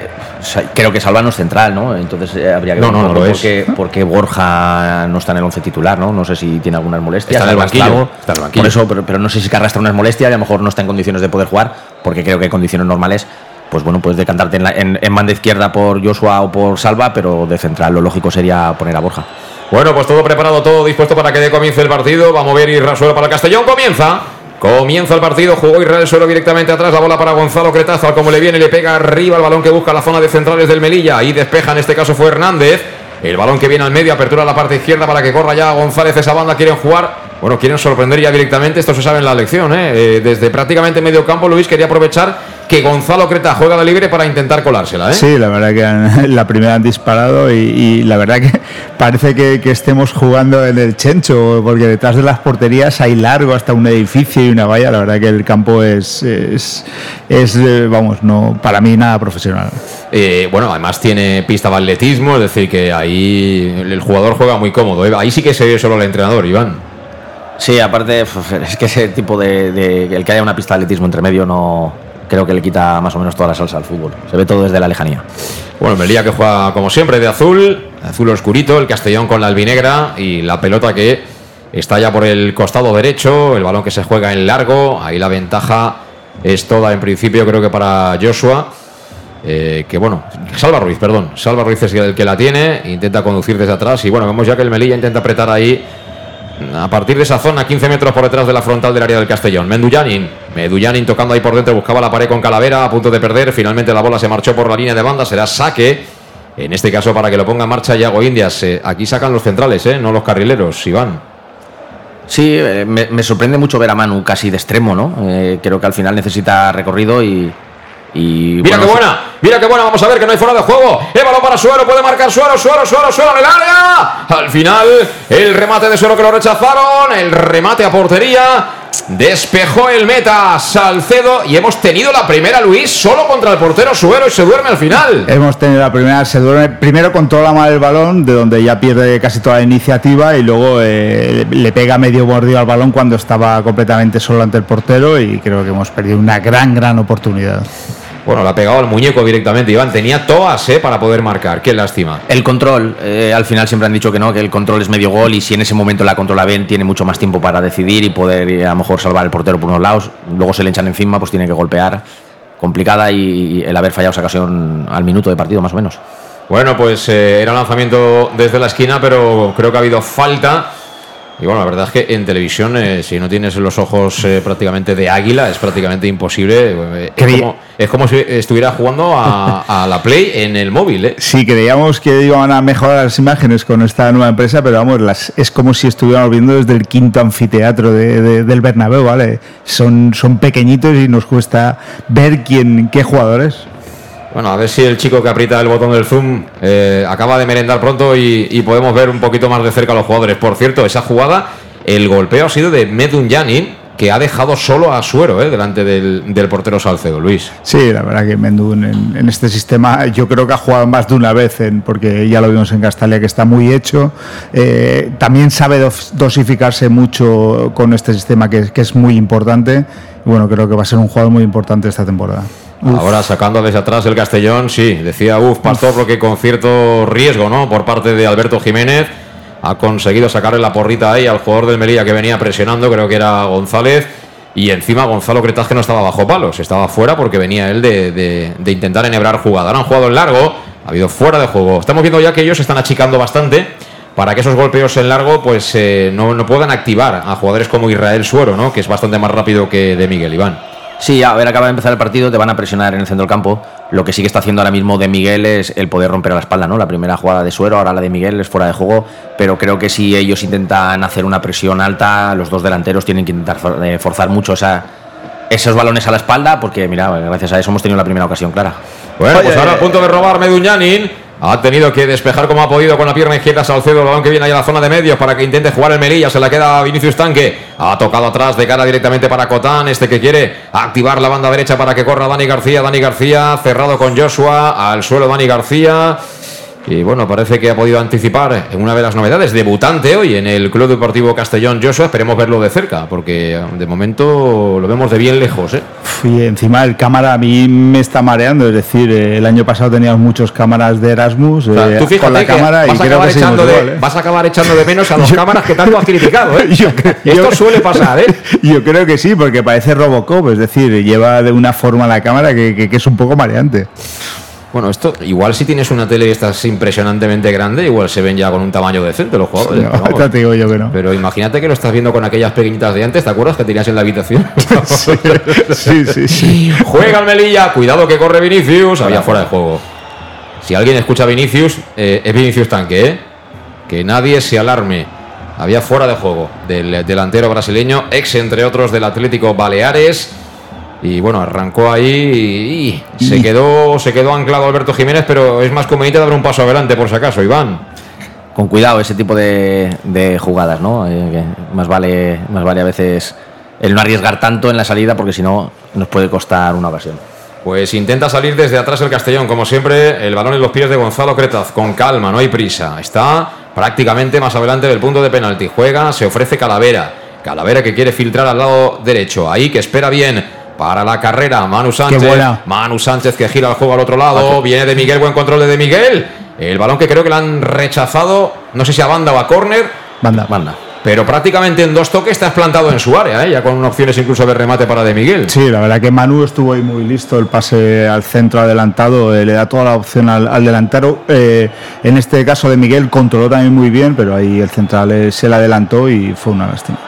creo que Salva no es central, ¿no? Entonces eh, habría que ver no, no, no por, qué, Borja no está en el once titular, ¿no? No sé si tiene algunas molestias. Está en el banquillo. Está en el banquillo. Por eso, pero, pero, no sé si que arrastra unas molestias y a lo mejor no está en condiciones de poder jugar, porque creo que en condiciones normales pues bueno, puedes decantarte en, la, en, banda izquierda por Joshua o por Salva, pero de central lo lógico sería poner a Borja. Bueno, pues todo preparado, todo dispuesto para que comience el partido. Vamos a ver Israel Suelo para el Castellón. Comienza. Comienza el partido, jugó Israel Suelo directamente atrás, la bola para Gonzalo Cretazo, como le viene, le pega arriba el balón que busca la zona de centrales del Melilla y despeja, en este caso fue Hernández. El balón que viene al medio, apertura a la parte izquierda para que corra ya González esa banda, quieren jugar bueno, quieren sorprender ya directamente, esto se sabe en la elección, ¿eh? ¿eh? desde prácticamente medio campo, Luis quería aprovechar que Gonzalo Creta juega de libre para intentar colársela. ¿eh? Sí, la verdad que la primera han disparado y, la verdad que parece que, estemos jugando en el Chencho, porque detrás de las porterías hay largo hasta un edificio y una valla. La verdad que el campo es, es, eh, vamos, no para mí nada profesional. Eh, bueno, además tiene pista de atletismo, es decir, que ahí el jugador juega muy cómodo. Ahí sí que se ve solo el entrenador, Iván. Sí, aparte, es que ese tipo de, El que haya una pista de atletismo entre medio no. Creo que le quita más o menos toda la salsa al fútbol. Se ve todo desde la lejanía. Bueno, Melilla que juega como siempre de azul, azul oscurito, el Castellón con la albinegra y la pelota que está ya por el costado derecho, el balón que se juega en largo, ahí la ventaja es toda en principio creo que para Joshua. Eh, que bueno, Salva Ruiz, perdón, Salva Ruiz es el que la tiene, intenta conducir desde atrás y bueno, vemos ya que el Melilla intenta apretar ahí a partir de esa zona, 15 metros por detrás de la frontal del área del Castellón. Mendullanin, Mendullanin tocando ahí por dentro, buscaba la pared con Calavera, a punto de perder. Finalmente la bola se marchó por la línea de banda, será saque. En este caso, para que lo ponga en marcha Yago Indias. Eh, aquí sacan los centrales, eh, no los carrileros, Iván. Sí, eh, me, sorprende mucho ver a Manu casi de extremo, ¿no? creo que al final necesita recorrido y, mira qué buena, mira qué buena, vamos a ver que no hay fuera de juego. Balón para Suero, puede marcar Suero, Suero, Suero, Suero en el área. Al final, el remate de Suero que lo rechazaron, el remate a portería. Despejó el meta Salcedo y hemos tenido la primera, Luis, solo contra el portero Suero y se duerme al final. Hemos tenido la primera, se duerme. Primero controla mal el balón, de donde ya pierde casi toda la iniciativa y luego eh, le pega medio mordido al balón cuando estaba completamente solo ante el portero y creo que hemos perdido una gran, gran oportunidad. Bueno, le ha pegado al muñeco directamente, Iván. Tenía todas ¿eh? para poder marcar. Qué lástima. El control, eh, al final siempre han dicho que no, que el control es medio gol y si en ese momento la controla bien, tiene mucho más tiempo para decidir y poder eh, a lo mejor salvar el portero por unos lados. Luego se le echan encima, pues tiene que golpear. Complicada y, el haber fallado esa ocasión al minuto de partido, más o menos. Bueno, pues eh, era lanzamiento desde la esquina, pero creo que ha habido falta y bueno, la verdad es que en televisión, eh, si no tienes los ojos eh, prácticamente de águila, es prácticamente imposible. Eh, es, como, si estuviera jugando a, la Play en el móvil. Sí, creíamos que iban a mejorar las imágenes con esta nueva empresa, pero vamos, las, es como si estuviéramos viendo desde el quinto anfiteatro del Bernabéu, ¿vale? Son, son pequeñitos y nos cuesta ver quién, qué jugadores. Bueno, a ver si el chico que aprieta el botón del zoom eh, acaba de merendar pronto y, podemos ver un poquito más de cerca a los jugadores. Por cierto, esa jugada, el golpeo ha sido de Medun Yanin, que ha dejado solo a Suero eh, delante del, portero Salcedo, Luis. Sí, la verdad que Medun en, este sistema yo creo que ha jugado más de una vez, en, porque ya lo vimos en Castalia que está muy hecho. Eh, también sabe dosificarse mucho con este sistema que, es muy importante. Bueno, creo que va a ser un jugador muy importante esta temporada. Ahora sacando desde atrás el Castellón, sí, decía Uf, Pastor, porque con cierto riesgo, ¿no? Por parte de Alberto Jiménez, ha conseguido sacarle la porrita ahí al jugador del Melilla que venía presionando, creo que era González. Y encima Gonzalo Cretas que no estaba bajo palos, estaba fuera porque venía él de, intentar enhebrar jugada. Ahora han jugado en largo, ha habido fuera de juego. Estamos viendo ya que ellos están achicando bastante para que esos golpeos en largo pues eh, no, no, puedan activar a jugadores como Israel Suero, ¿no? que es bastante más rápido que de Miguel Iván. Sí, a ver, acaba de empezar el partido, te van a presionar en el centro del campo. Lo que sí que está haciendo ahora mismo de Miguel es el poder romper a la espalda, ¿no? La primera jugada de Suero, ahora la de Miguel es fuera de juego, pero creo que si ellos intentan hacer una presión alta, los dos delanteros tienen que intentar eh, forzar mucho esa, esos balones a la espalda, porque mira, gracias a eso hemos tenido la primera ocasión clara. Bueno, pues ahora a punto de robar Meduñanin. Ha tenido que despejar como ha podido con la pierna izquierda Salcedo, el balón que viene ahí a la zona de medios para que intente jugar el Melilla, se la queda Vinicius Tanque, ha tocado atrás de cara directamente para Cotán, este que quiere activar la banda derecha para que corra Dani García, Dani García cerrado con Joshua, al suelo Dani García, y bueno, parece que ha podido anticipar en una de las novedades, debutante hoy en el Club Deportivo Castellón Joshua. Esperemos verlo de cerca, porque de momento lo vemos de bien lejos. ¿eh? Y encima el cámara a mí me está mareando, es decir, eh, el año pasado teníamos muchos cámaras de Erasmus eh, con la cámara y creo que echando de, igual, ¿eh? vas a acabar echando de menos a las cámaras que tanto has criticado. ¿eh? Yo, Esto suele pasar, ¿eh? Yo creo que sí, porque parece Robocop, es decir, lleva de una forma la cámara que, que, que es un poco mareante. Bueno, esto igual si tienes una tele y estás impresionantemente grande, igual se ven ya con un tamaño decente los jugadores. No, pero, te digo yo que no. pero imagínate que lo estás viendo con aquellas pequeñitas de antes, ¿te acuerdas que tenías en la habitación? sí, sí, sí. Juega el Melilla, cuidado que corre Vinicius, había fuera de juego. Si alguien escucha a Vinicius, eh, es Vinicius Tanque, ¿eh? Que nadie se alarme. Había fuera de juego del delantero brasileño, ex entre otros del Atlético Baleares. Y bueno, arrancó ahí y, se quedó se quedó anclado Alberto Jiménez, pero es más conveniente dar un paso adelante por si acaso, Iván. Con cuidado ese tipo de, de jugadas, ¿no? Eh, más vale más vale a veces el no arriesgar tanto en la salida porque si no nos puede costar una ocasión. Pues intenta salir desde atrás el Castellón, como siempre, el balón en los pies de Gonzalo Cretaz, con calma, no hay prisa. Está prácticamente más adelante del punto de penalti. Juega, se ofrece Calavera. Calavera que quiere filtrar al lado derecho. Ahí que espera bien para la carrera. Manu Sánchez. Manu Sánchez que gira el juego al otro lado. Viene de Miguel, buen control de, de Miguel. El balón que creo que le han rechazado, no sé si a banda o a córner. Banda. Banda. Pero prácticamente en dos toques está plantado en su área, ¿eh? ya con opciones incluso de remate para De Miguel. Sí, la verdad que Manu estuvo ahí muy listo, el pase al centro adelantado, eh, le da toda la opción al, al delantero. Eh, en este caso de Miguel controló también muy bien, pero ahí el central se le adelantó y fue una lástima.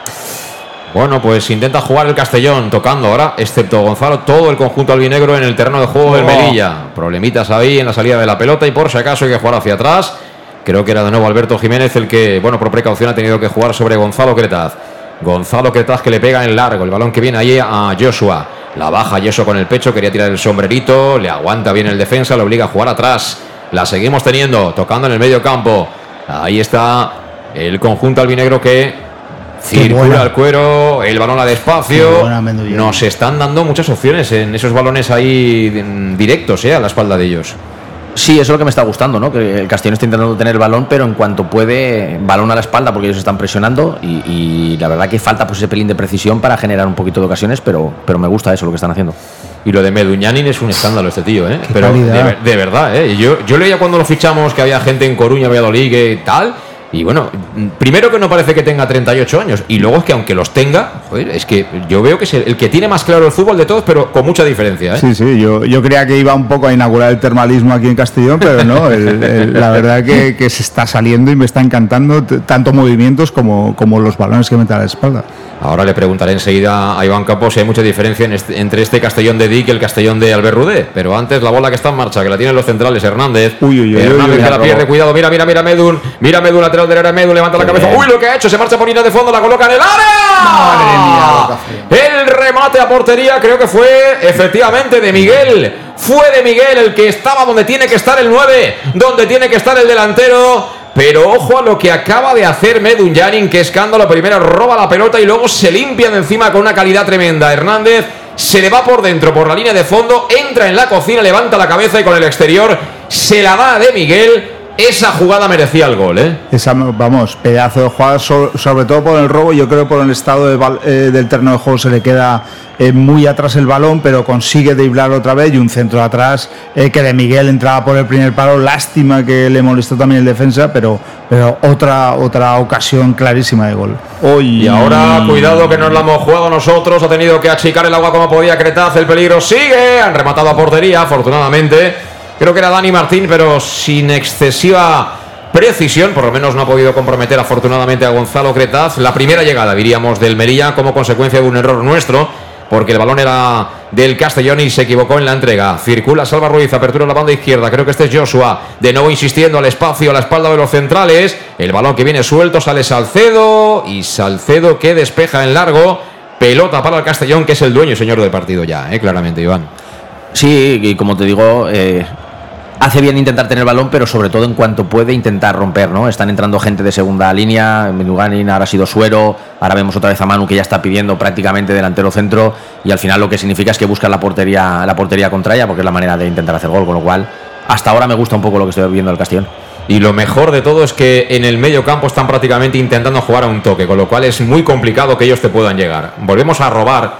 Bueno, pues intenta jugar el Castellón, tocando ahora, excepto Gonzalo, todo el conjunto albinegro en el terreno de juego del Oh. Melilla. Problemitas ahí en la salida de la pelota y por si acaso hay que jugar hacia atrás. Creo que era de nuevo Alberto Jiménez el que, bueno, por precaución ha tenido que jugar sobre Gonzalo Cretaz. Gonzalo Cretaz que le pega en largo, el balón que viene ahí a Joshua. La baja Joshua con el pecho, quería tirar el sombrerito, le aguanta bien el defensa, le obliga a jugar atrás. La seguimos teniendo, tocando en el medio campo. Ahí está el conjunto albinegro que Circula el cuero, el balón a despacio. Nos están dando muchas opciones en esos balones ahí directos, ¿eh? a la espalda de ellos. Sí, eso es lo que me está gustando, ¿no? Que el Castellón está intentando tener el balón, pero en cuanto puede, balón a la espalda porque ellos están presionando y, y la verdad que falta pues ese pelín de precisión para generar un poquito de ocasiones, pero, pero me gusta eso lo que están haciendo. Y lo de Meduñanin es un escándalo este tío, ¿eh? Pero de verdad, ¿eh? Yo, yo leía cuando lo fichamos que había gente en Coruña, Valladolid, que tal. Y bueno, primero que no parece que tenga 38 años. Y luego es que aunque los tenga, joder, es que yo veo que es el, el que tiene más claro el fútbol de todos, pero con mucha diferencia, ¿eh? Sí, sí, yo, yo creía que iba un poco a inaugurar el termalismo aquí en Castellón, pero no, el- la verdad que, que se está saliendo y me está encantando tanto movimientos como, como los balones que mete a la espalda. Ahora le preguntaré enseguida a Iván Campos si hay mucha diferencia en este- entre este Castellón de Dick y el Castellón de Albert Rudé. Pero antes la bola que está en marcha, que la tienen los centrales, Hernández. Uy, uy, uy, Hernández que la pierde, cuidado, mira, mira, mira Medun. Mira Medun, lateral derecha Medun, levanta la cabeza. Uy, lo que ha hecho, se marcha por línea de fondo, la coloca en el área. El remate a portería creo que fue efectivamente de Miguel. Fue de Miguel el que estaba donde tiene que estar el 9, donde tiene que estar el delantero. Pero ojo a lo que acaba de hacer Medun Janin, que escándalo. Primero roba la pelota y luego se limpia de encima con una calidad tremenda. Hernández se le va por dentro, por la línea de fondo, entra en la cocina, levanta la cabeza y con el exterior se la da de Miguel. Esa jugada merecía el gol, ¿eh? Esa, vamos, pedazo de jugada, so- sobre todo por el robo. Yo creo que por el estado de bal- eh, del terreno de juego se le queda eh, muy atrás el balón, pero consigue driblar otra vez y un centro de atrás eh, que de Miguel entraba por el primer palo. Lástima que le molestó también el defensa, pero, pero otra, otra ocasión clarísima de gol. Hoy Y ahora, cuidado que nos la hemos jugado nosotros. Ha tenido que achicar el agua como podía Cretaz. El peligro sigue. Han rematado a portería, afortunadamente. Creo que era Dani Martín, pero sin excesiva precisión. Por lo menos no ha podido comprometer afortunadamente a Gonzalo Cretaz. La primera llegada, diríamos, del Merilla como consecuencia de un error nuestro. Porque el balón era del Castellón y se equivocó en la entrega. Circula Salva Ruiz, apertura en la banda izquierda. Creo que este es Joshua. De nuevo insistiendo al espacio, a la espalda de los centrales. El balón que viene suelto sale Salcedo y Salcedo que despeja en largo. Pelota para el Castellón, que es el dueño señor del partido ya, ¿eh? claramente, Iván. Sí, y como te digo, eh, hace bien intentar tener balón, pero sobre todo en cuanto puede intentar romper, ¿no? Están entrando gente de segunda línea, Menuganin, ahora ha sido Suero, ahora vemos otra vez a Manu que ya está pidiendo prácticamente delantero centro y al final lo que significa es que busca la portería, la portería contraria porque es la manera de intentar hacer gol, con lo cual hasta ahora me gusta un poco lo que estoy viendo del Castellón. Y lo mejor de todo es que en el medio campo están prácticamente intentando jugar a un toque, con lo cual es muy complicado que ellos te puedan llegar. Volvemos a robar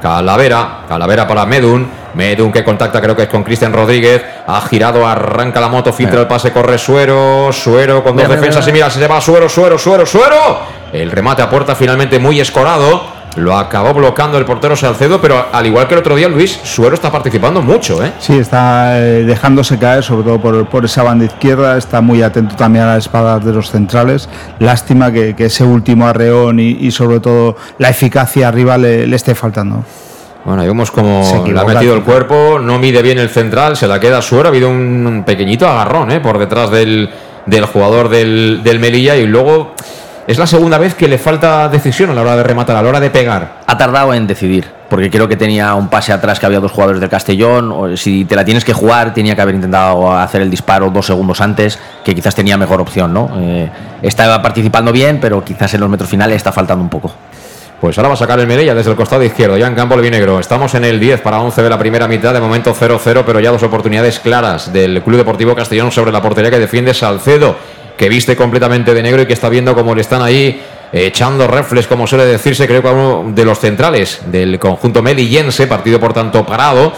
Calavera, Calavera para Medun. Medun que contacta, creo que es con Cristian Rodríguez. Ha girado, arranca la moto, filtra el pase, corre Suero. Suero con dos defensas y mira, se va Suero, Suero, Suero, Suero. El remate a puerta finalmente muy escorado. Lo acabó bloqueando el portero Salcedo, pero al igual que el otro día, Luis, Suero está participando mucho, ¿eh? Sí, está eh, dejándose caer, sobre todo por, por, esa banda izquierda. Está muy atento también a las espadas de los centrales. Lástima que, que ese último arreón y, y, sobre todo la eficacia arriba le, le esté faltando. Bueno, ahí vemos como le ha metido el cuerpo, no mide bien el central, se la queda Suero. Ha habido un, un pequeñito agarrón ¿eh? por detrás del, del jugador del, del Melilla y luego es la segunda vez que le falta decisión a la hora de rematar, a la hora de pegar. Ha tardado en decidir, porque creo que tenía un pase atrás que había dos jugadores del Castellón. O si te la tienes que jugar, tenía que haber intentado hacer el disparo dos segundos antes, que quizás tenía mejor opción, ¿no? Eh, estaba participando bien, pero quizás en los metros finales está faltando un poco. Pues ahora va a sacar el Melilla desde el costado izquierdo, ya en campo el vinegro. Estamos en el 10 para 11 de la primera mitad, de momento 0-0, pero ya dos oportunidades claras del Club Deportivo Castellón sobre la portería que defiende Salcedo que viste completamente de negro y que está viendo cómo le están ahí echando reflex, como suele decirse, creo que a uno de los centrales del conjunto melillense, partido por tanto parado.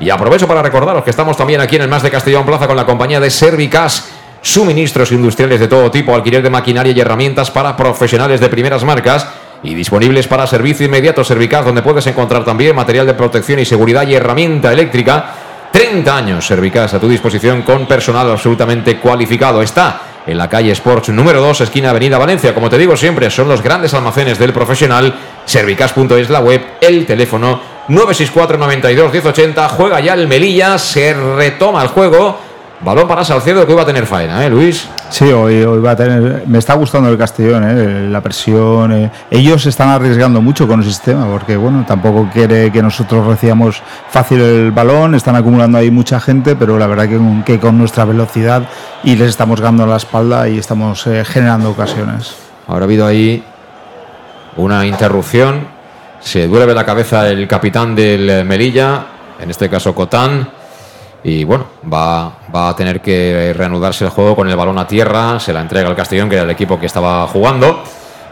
Y aprovecho para recordaros que estamos también aquí en el Más de Castellón Plaza con la compañía de Servicas, suministros industriales de todo tipo, alquiler de maquinaria y herramientas para profesionales de primeras marcas y disponibles para servicio inmediato Servicas, donde puedes encontrar también material de protección y seguridad y herramienta eléctrica. 30 años Servicas a tu disposición con personal absolutamente cualificado. Está en la calle Sports número 2, esquina Avenida Valencia. Como te digo siempre, son los grandes almacenes del profesional. Servicas.es la web, el teléfono 964 92 1080. Juega ya el Melilla, se retoma el juego. Balón para Salcedo que hoy va a tener faena, ¿eh, Luis? Sí, hoy, hoy va a tener. Me está gustando el Castellón, ¿eh? la presión. Eh. Ellos están arriesgando mucho con el sistema, porque bueno, tampoco quiere que nosotros recibamos fácil el balón. Están acumulando ahí mucha gente, pero la verdad que, que con nuestra velocidad y les estamos ganando la espalda y estamos eh, generando ocasiones. Ahora ha habido ahí una interrupción. Se duele la cabeza el capitán del Melilla, en este caso Cotán. Y bueno, va, va, a tener que reanudarse el juego con el balón a tierra. Se la entrega al Castellón, que era el equipo que estaba jugando.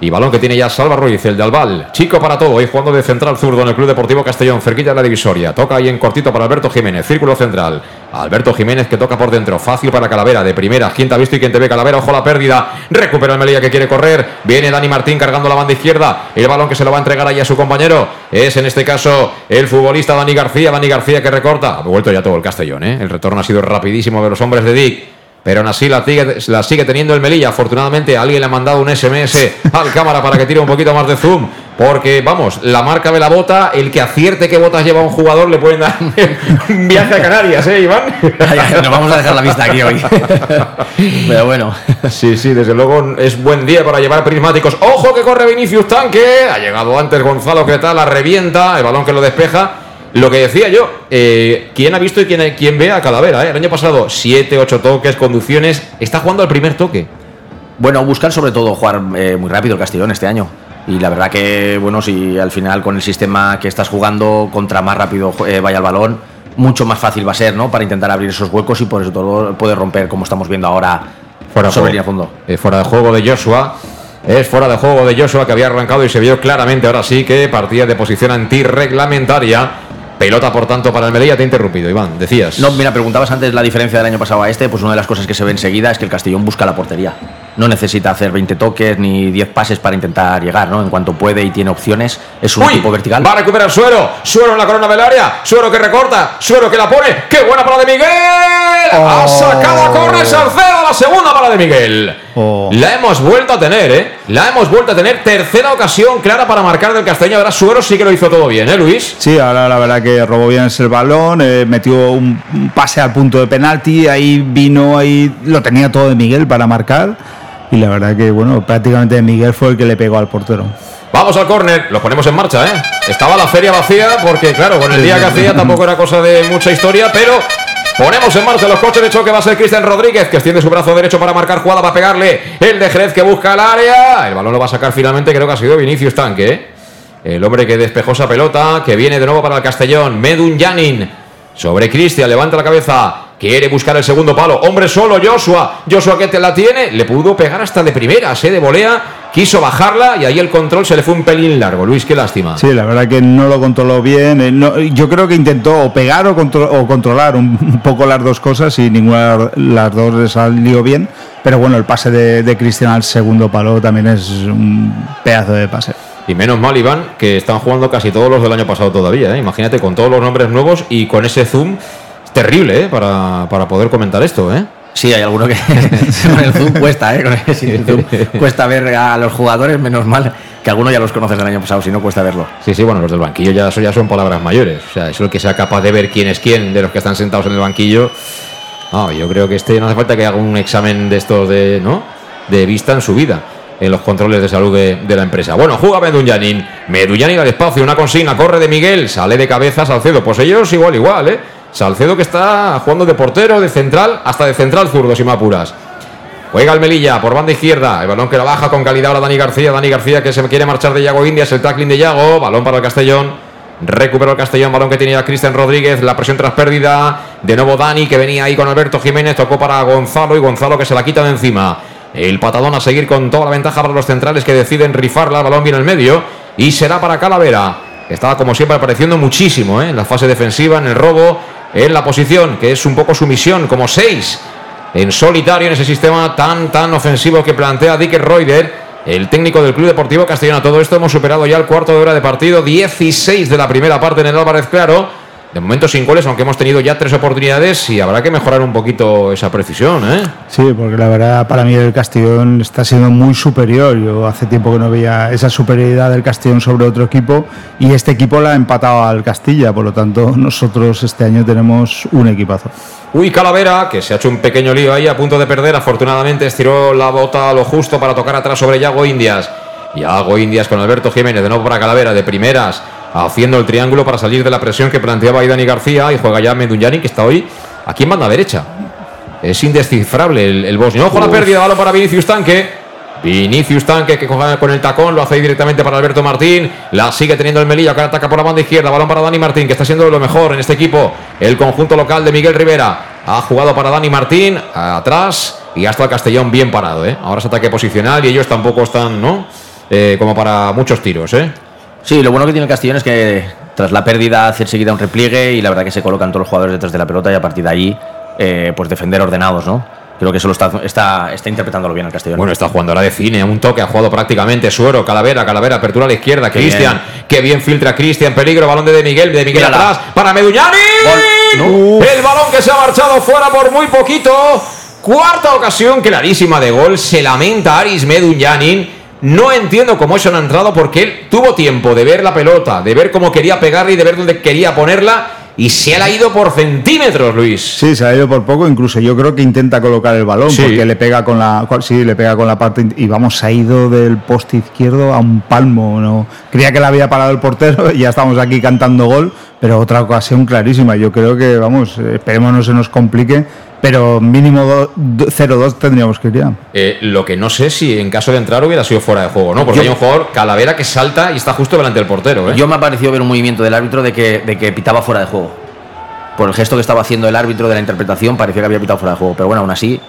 Y balón que tiene ya Salva Ruiz, el de Albal. Chico para todo, hoy jugando de central zurdo en el Club Deportivo Castellón, cerquilla de la divisoria. Toca ahí en cortito para Alberto Jiménez, círculo central. Alberto Jiménez que toca por dentro, fácil para Calavera, de primera. ¿Quién te ha visto y quién te ve? Calavera, ojo la pérdida. Recupera el Melilla que quiere correr. Viene Dani Martín cargando la banda izquierda. El balón que se lo va a entregar ahí a su compañero es en este caso el futbolista Dani García. Dani García que recorta. Ha vuelto ya todo el Castellón, ¿eh? El retorno ha sido rapidísimo de los hombres de Dick pero aún así la sigue, la sigue, teniendo el Melilla. Afortunadamente alguien le ha mandado un SMS al cámara para que tire un poquito más de zoom. Porque, vamos, la marca de la bota, el que acierte qué botas lleva un jugador le pueden dar un viaje a Canarias, ¿eh, Iván? Nos vamos a dejar la vista aquí hoy. Pero bueno. Sí, sí, desde luego es buen día para llevar prismáticos. ¡Ojo que corre Vinicius Tanque! Ha llegado antes Gonzalo que tal, la revienta, el balón que lo despeja. Lo que decía yo, eh, ¿quién ha visto y quién, quién ve a Calavera? Eh? El año pasado, 7, 8 toques, conducciones. Está jugando al primer toque. Bueno, buscar sobre todo jugar eh, muy rápido el Castellón este año. Y la verdad que, bueno, si al final con el sistema que estás jugando, contra más rápido eh, vaya el balón, mucho más fácil va a ser, ¿no? Para intentar abrir esos huecos y por eso todo puede romper, como estamos viendo ahora, fuera sobre línea fondo. Eh, fuera de juego de Joshua. Es fuera de juego de Joshua que había arrancado y se vio claramente ahora sí que partía de posición antirreglamentaria. Pelota, por tanto, para el Melilla. Te he interrumpido, Iván. Decías. No, mira, preguntabas antes la diferencia del año pasado a este. Pues una de las cosas que se ve enseguida es que el Castellón busca la portería. No necesita hacer 20 toques ni 10 pases para intentar llegar, ¿no? En cuanto puede y tiene opciones, es un Uy, equipo vertical. Va a recuperar Suero. Suero en la corona del área. Suero que recorta. Suero que la pone. ¡Qué buena para de Miguel! Ha sacado a correr Salcedo. La segunda para de Miguel. Oh. La hemos vuelto a tener, ¿eh? La hemos vuelto a tener. Tercera ocasión clara para marcar del Castellón. Ahora Suero sí que lo hizo todo bien, ¿eh, Luis? Sí, ahora la verdad que robó bien el balón, eh, metió un, un pase al punto de penalti, ahí vino, ahí lo tenía todo de Miguel para marcar. Y la verdad que, bueno, prácticamente Miguel fue el que le pegó al portero. Vamos al córner, lo ponemos en marcha, ¿eh? Estaba la feria vacía porque, claro, con el día que hacía tampoco era cosa de mucha historia, pero ponemos en marcha los coches de choque. Va a ser Cristian Rodríguez, que extiende su brazo derecho para marcar jugada, va a pegarle el de Jerez que busca el área. El balón lo va a sacar finalmente, creo que ha sido Vinicius Tanque, ¿eh? El hombre que despejó esa pelota, que viene de nuevo para el Castellón. Medun Janin sobre Cristian, levanta la cabeza. Quiere buscar el segundo palo. Hombre solo, Joshua. Joshua que te la tiene. Le pudo pegar hasta de primeras, ¿eh? De volea. Quiso bajarla y ahí el control se le fue un pelín largo. Luis, qué lástima. Sí, la verdad que no lo controló bien. eh, no- yo creo que intentó pegar o, contro- o controlar un, un poco las dos cosas y ninguna de las dos le salió bien. Pero bueno, el pase de, de Cristian al segundo palo también es un pedazo de pase. Y menos mal, Iván, que están jugando casi todos los del año pasado todavía. ¿eh? Imagínate con todos los nombres nuevos y con ese zoom. Terrible, ¿eh? Para, para poder comentar esto, ¿eh? Sí, hay alguno que con el Zoom cuesta, ¿eh? Con el, sin el Zoom cuesta ver a los jugadores, menos mal que algunos ya los conoces del año pasado, si no cuesta verlo. Sí, sí, bueno, los del banquillo ya, eso ya son palabras mayores. O sea, eso el que sea capaz de ver quién es quién de los que están sentados en el banquillo. Ah, yo creo que este no hace falta que haga un examen de estos de, ¿no? De vista en su vida. En los controles de salud de, de la empresa. Bueno, juega Medunyanin. Medunyanin al espacio, una consigna, corre de Miguel, sale de cabeza Salcedo. Pues ellos igual, igual, ¿eh? Salcedo que está jugando de portero, de central, hasta de central zurdo, si me apuras. Juega el Melilla por banda izquierda. El balón que la baja con calidad ahora Dani García. Dani García que se quiere marchar de Yago Indias. El tackling de Yago. Balón para el Castellón. Recupera el Castellón. Balón que tenía Cristian Rodríguez. La presión tras pérdida. De nuevo Dani que venía ahí con Alberto Jiménez. Tocó para Gonzalo y Gonzalo que se la quita de encima. El patadón a seguir con toda la ventaja para los centrales que deciden rifarla. El balón viene en medio. Y será para Calavera. Estaba como siempre apareciendo muchísimo ¿eh? en la fase defensiva, en el robo, en la posición, que es un poco su misión, como seis en solitario en ese sistema tan tan ofensivo que plantea Dick Reuter, el técnico del Club Deportivo Castellano. Todo esto hemos superado ya el cuarto de hora de partido, 16 de la primera parte en el Álvarez Claro. De momento sin goles, aunque hemos tenido ya tres oportunidades y habrá que mejorar un poquito esa precisión, ¿eh? Sí, porque la verdad para mí el Castellón está siendo muy superior. Yo hace tiempo que no veía esa superioridad del Castellón sobre otro equipo y este equipo la ha empatado al Castilla, por lo tanto nosotros este año tenemos un equipazo. Uy, Calavera, que se ha hecho un pequeño lío ahí a punto de perder. Afortunadamente estiró la bota a lo justo para tocar atrás sobre Yago Indias. Yago Indias con Alberto Jiménez, de nuevo para Calavera, de primeras, haciendo el triángulo para salir de la presión que planteaba ahí Dani García. Y juega ya Medunyani, que está hoy aquí en banda derecha. Es indescifrable el, el bosnio. Ojo a la Uf. pérdida, balón para Vinicius Tanque. Vinicius Tanque que coge con el tacón, lo hace directamente para Alberto Martín. La sigue teniendo el Melilla, que ataca por la banda izquierda. Balón para Dani Martín, que está siendo lo mejor en este equipo. El conjunto local de Miguel Rivera. Ha jugado para Dani Martín, atrás. Y hasta el Castellón bien parado, ¿eh? Ahora es ataque posicional y ellos tampoco están, ¿no? Eh, como para muchos tiros, ¿eh? Sí, lo bueno que tiene el Castellón es que tras la pérdida hace enseguida un repliegue y la verdad que se colocan todos los jugadores detrás de la pelota y a partir de ahí eh, pues defender ordenados, ¿no? Creo que eso lo está, está, está interpretándolo bien el Castellón. Bueno, está jugando ahora de cine, un toque, ha jugado prácticamente Suero, Calavera, Calavera, apertura a la izquierda, Cristian, qué bien filtra Cristian, peligro, balón de, de Miguel, de Miguel Mírala. atrás, para Meduñani. El balón que se ha marchado fuera por muy poquito. Cuarta ocasión clarísima de gol, se lamenta Aris Meduñanin. No entiendo cómo eso no ha entrado porque él tuvo tiempo de ver la pelota, de ver cómo quería pegarla y de ver dónde quería ponerla y se ha ido por centímetros, Luis. Sí, se ha ido por poco, incluso yo creo que intenta colocar el balón Sí. porque le pega con la sí, le pega con la parte y vamos, se ha ido del poste izquierdo a un palmo, no. Creía que le había parado el portero y ya estamos aquí cantando gol, pero otra ocasión clarísima. Yo creo que vamos, esperemos no se nos complique, pero mínimo do- do- 0-2 tendríamos que ir ya. Eh, lo que no sé si en caso de entrar hubiera sido fuera de juego, ¿no? Porque Yo- hay un jugador Calavera que salta y está justo delante del portero, ¿eh? Yo me ha parecido ver un movimiento del árbitro de que, de que pitaba fuera de juego. Por el gesto que estaba haciendo el árbitro de la interpretación, parecía que había pitado fuera de juego. Pero bueno, aún así,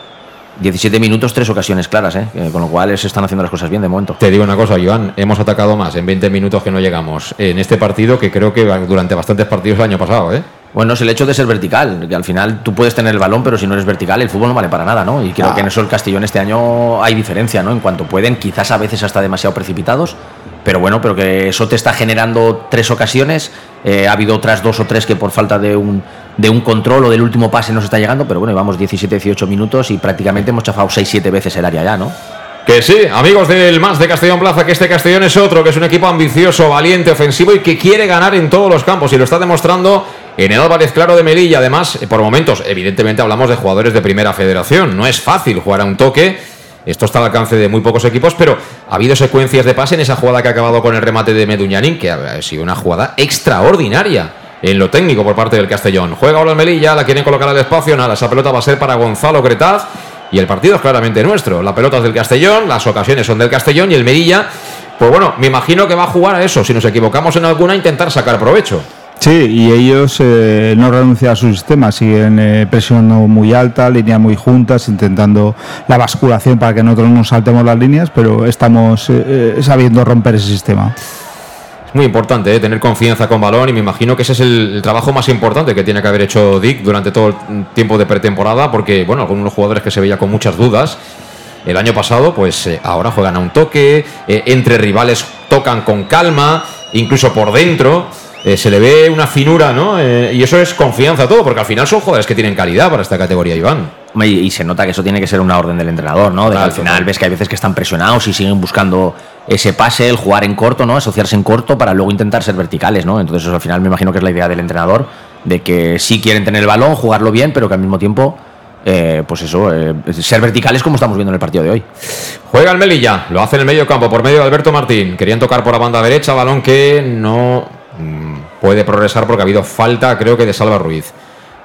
17 minutos, tres ocasiones claras, ¿eh? Con lo cual se están haciendo las cosas bien de momento. Te digo una cosa, Joan, hemos atacado más en 20 minutos que no llegamos en este partido que creo que durante bastantes partidos el año pasado, ¿eh? Bueno, es el hecho de ser vertical, que al final tú puedes tener el balón, pero si no eres vertical, el fútbol no vale para nada, ¿no? Y creo Ah. que en eso el Castellón este año hay diferencia, ¿no? En cuanto pueden, quizás a veces hasta demasiado precipitados, pero bueno, pero que eso te está generando tres ocasiones. Eh, ha habido otras dos o tres que por falta de un, de un control o del último pase nos está llegando, pero bueno, llevamos 17-18 minutos y prácticamente hemos chafado 6-7 veces el área ya, ¿no? Que sí, amigos del más de Castellón Plaza, que este Castellón es otro, que es un equipo ambicioso, valiente, ofensivo y que quiere ganar en todos los campos y lo está demostrando en el Álvarez Claro de Melilla. Además, por momentos, evidentemente hablamos de jugadores de primera federación, no es fácil jugar a un toque. Esto está al alcance de muy pocos equipos, pero ha habido secuencias de pase en esa jugada que ha acabado con el remate de Meduñanín, que ha sido una jugada extraordinaria en lo técnico por parte del Castellón. Juega ahora el Melilla, la quieren colocar al espacio, nada, esa pelota va a ser para Gonzalo Cretaz y el partido es claramente nuestro. La pelota es del Castellón, las ocasiones son del Castellón y el Merilla, pues bueno, me imagino que va a jugar a eso. Si nos equivocamos en alguna, intentar sacar provecho. Sí, y ellos eh, no renuncian a su sistema, siguen eh, presionando muy alta, líneas muy juntas, intentando la basculación para que nosotros no saltemos las líneas, pero estamos eh, sabiendo romper ese sistema muy importante, ¿eh? tener confianza con balón y me imagino que ese es el, trabajo más importante que tiene que haber hecho Dick durante todo el tiempo de pretemporada, porque, bueno, algunos jugadores que se veía con muchas dudas el año pasado, pues eh, ahora juegan a un toque, eh, entre rivales tocan con calma, incluso por dentro. Se le ve una finura, ¿no? y eso es confianza todo, porque al final son jugadores que tienen calidad para esta categoría, Iván. Y, se nota que eso tiene que ser una orden del entrenador, ¿no? De al final ves que hay veces que están presionados y siguen buscando ese pase, el jugar en corto, ¿no? Asociarse en corto para luego intentar ser verticales, ¿no? Entonces eso al final me imagino que es la idea del entrenador, de que sí quieren tener el balón, jugarlo bien, pero que al mismo tiempo eh, pues eso, eh, ser verticales como estamos viendo en el partido de hoy. Juega el Melilla, lo hace en el medio campo por medio de Alberto Martín. Querían tocar por la banda derecha, balón que no puede progresar porque ha habido falta, creo que de Salva Ruiz.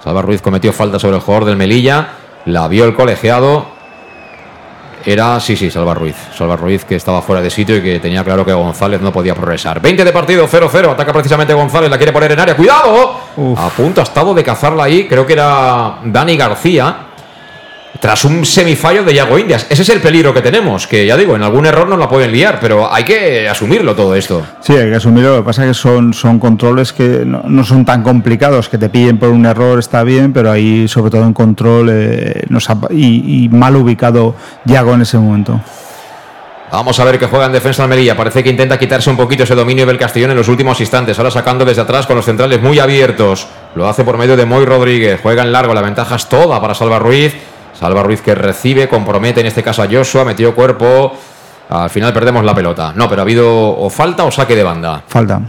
Salva Ruiz cometió falta sobre el jugador del Melilla la vio el colegiado. Era, sí, sí, Salva Ruiz. Salva Ruiz que estaba fuera de sitio y que tenía claro que González no podía progresar. 20 de partido, 0-0. Ataca precisamente González, la quiere poner en área. ¡Cuidado! A punto ha estado de cazarla ahí. Creo que era Dani García tras un semifallo de Yago Indias. Ese es el peligro que tenemos, que ya digo, en algún error nos la pueden liar, pero hay que asumirlo todo esto. Sí, hay que asumirlo. Lo que pasa es que son, son controles que no, son tan complicados, que te pillen por un error está bien, pero ahí, sobre todo en control, eh, y, mal ubicado Yago en ese momento. Vamos a ver que juega en defensa Almería. Parece que intenta quitarse un poquito ese dominio del Castellón en los últimos instantes. Ahora sacando desde atrás con los centrales muy abiertos. Lo hace por medio de Moy Rodríguez. Juega en largo. La ventaja es toda para Salva Ruiz. Salva Ruiz que recibe, compromete en este caso a Joshua, metió cuerpo. Al final perdemos la pelota. No, pero ha habido o falta o saque de banda. Falta.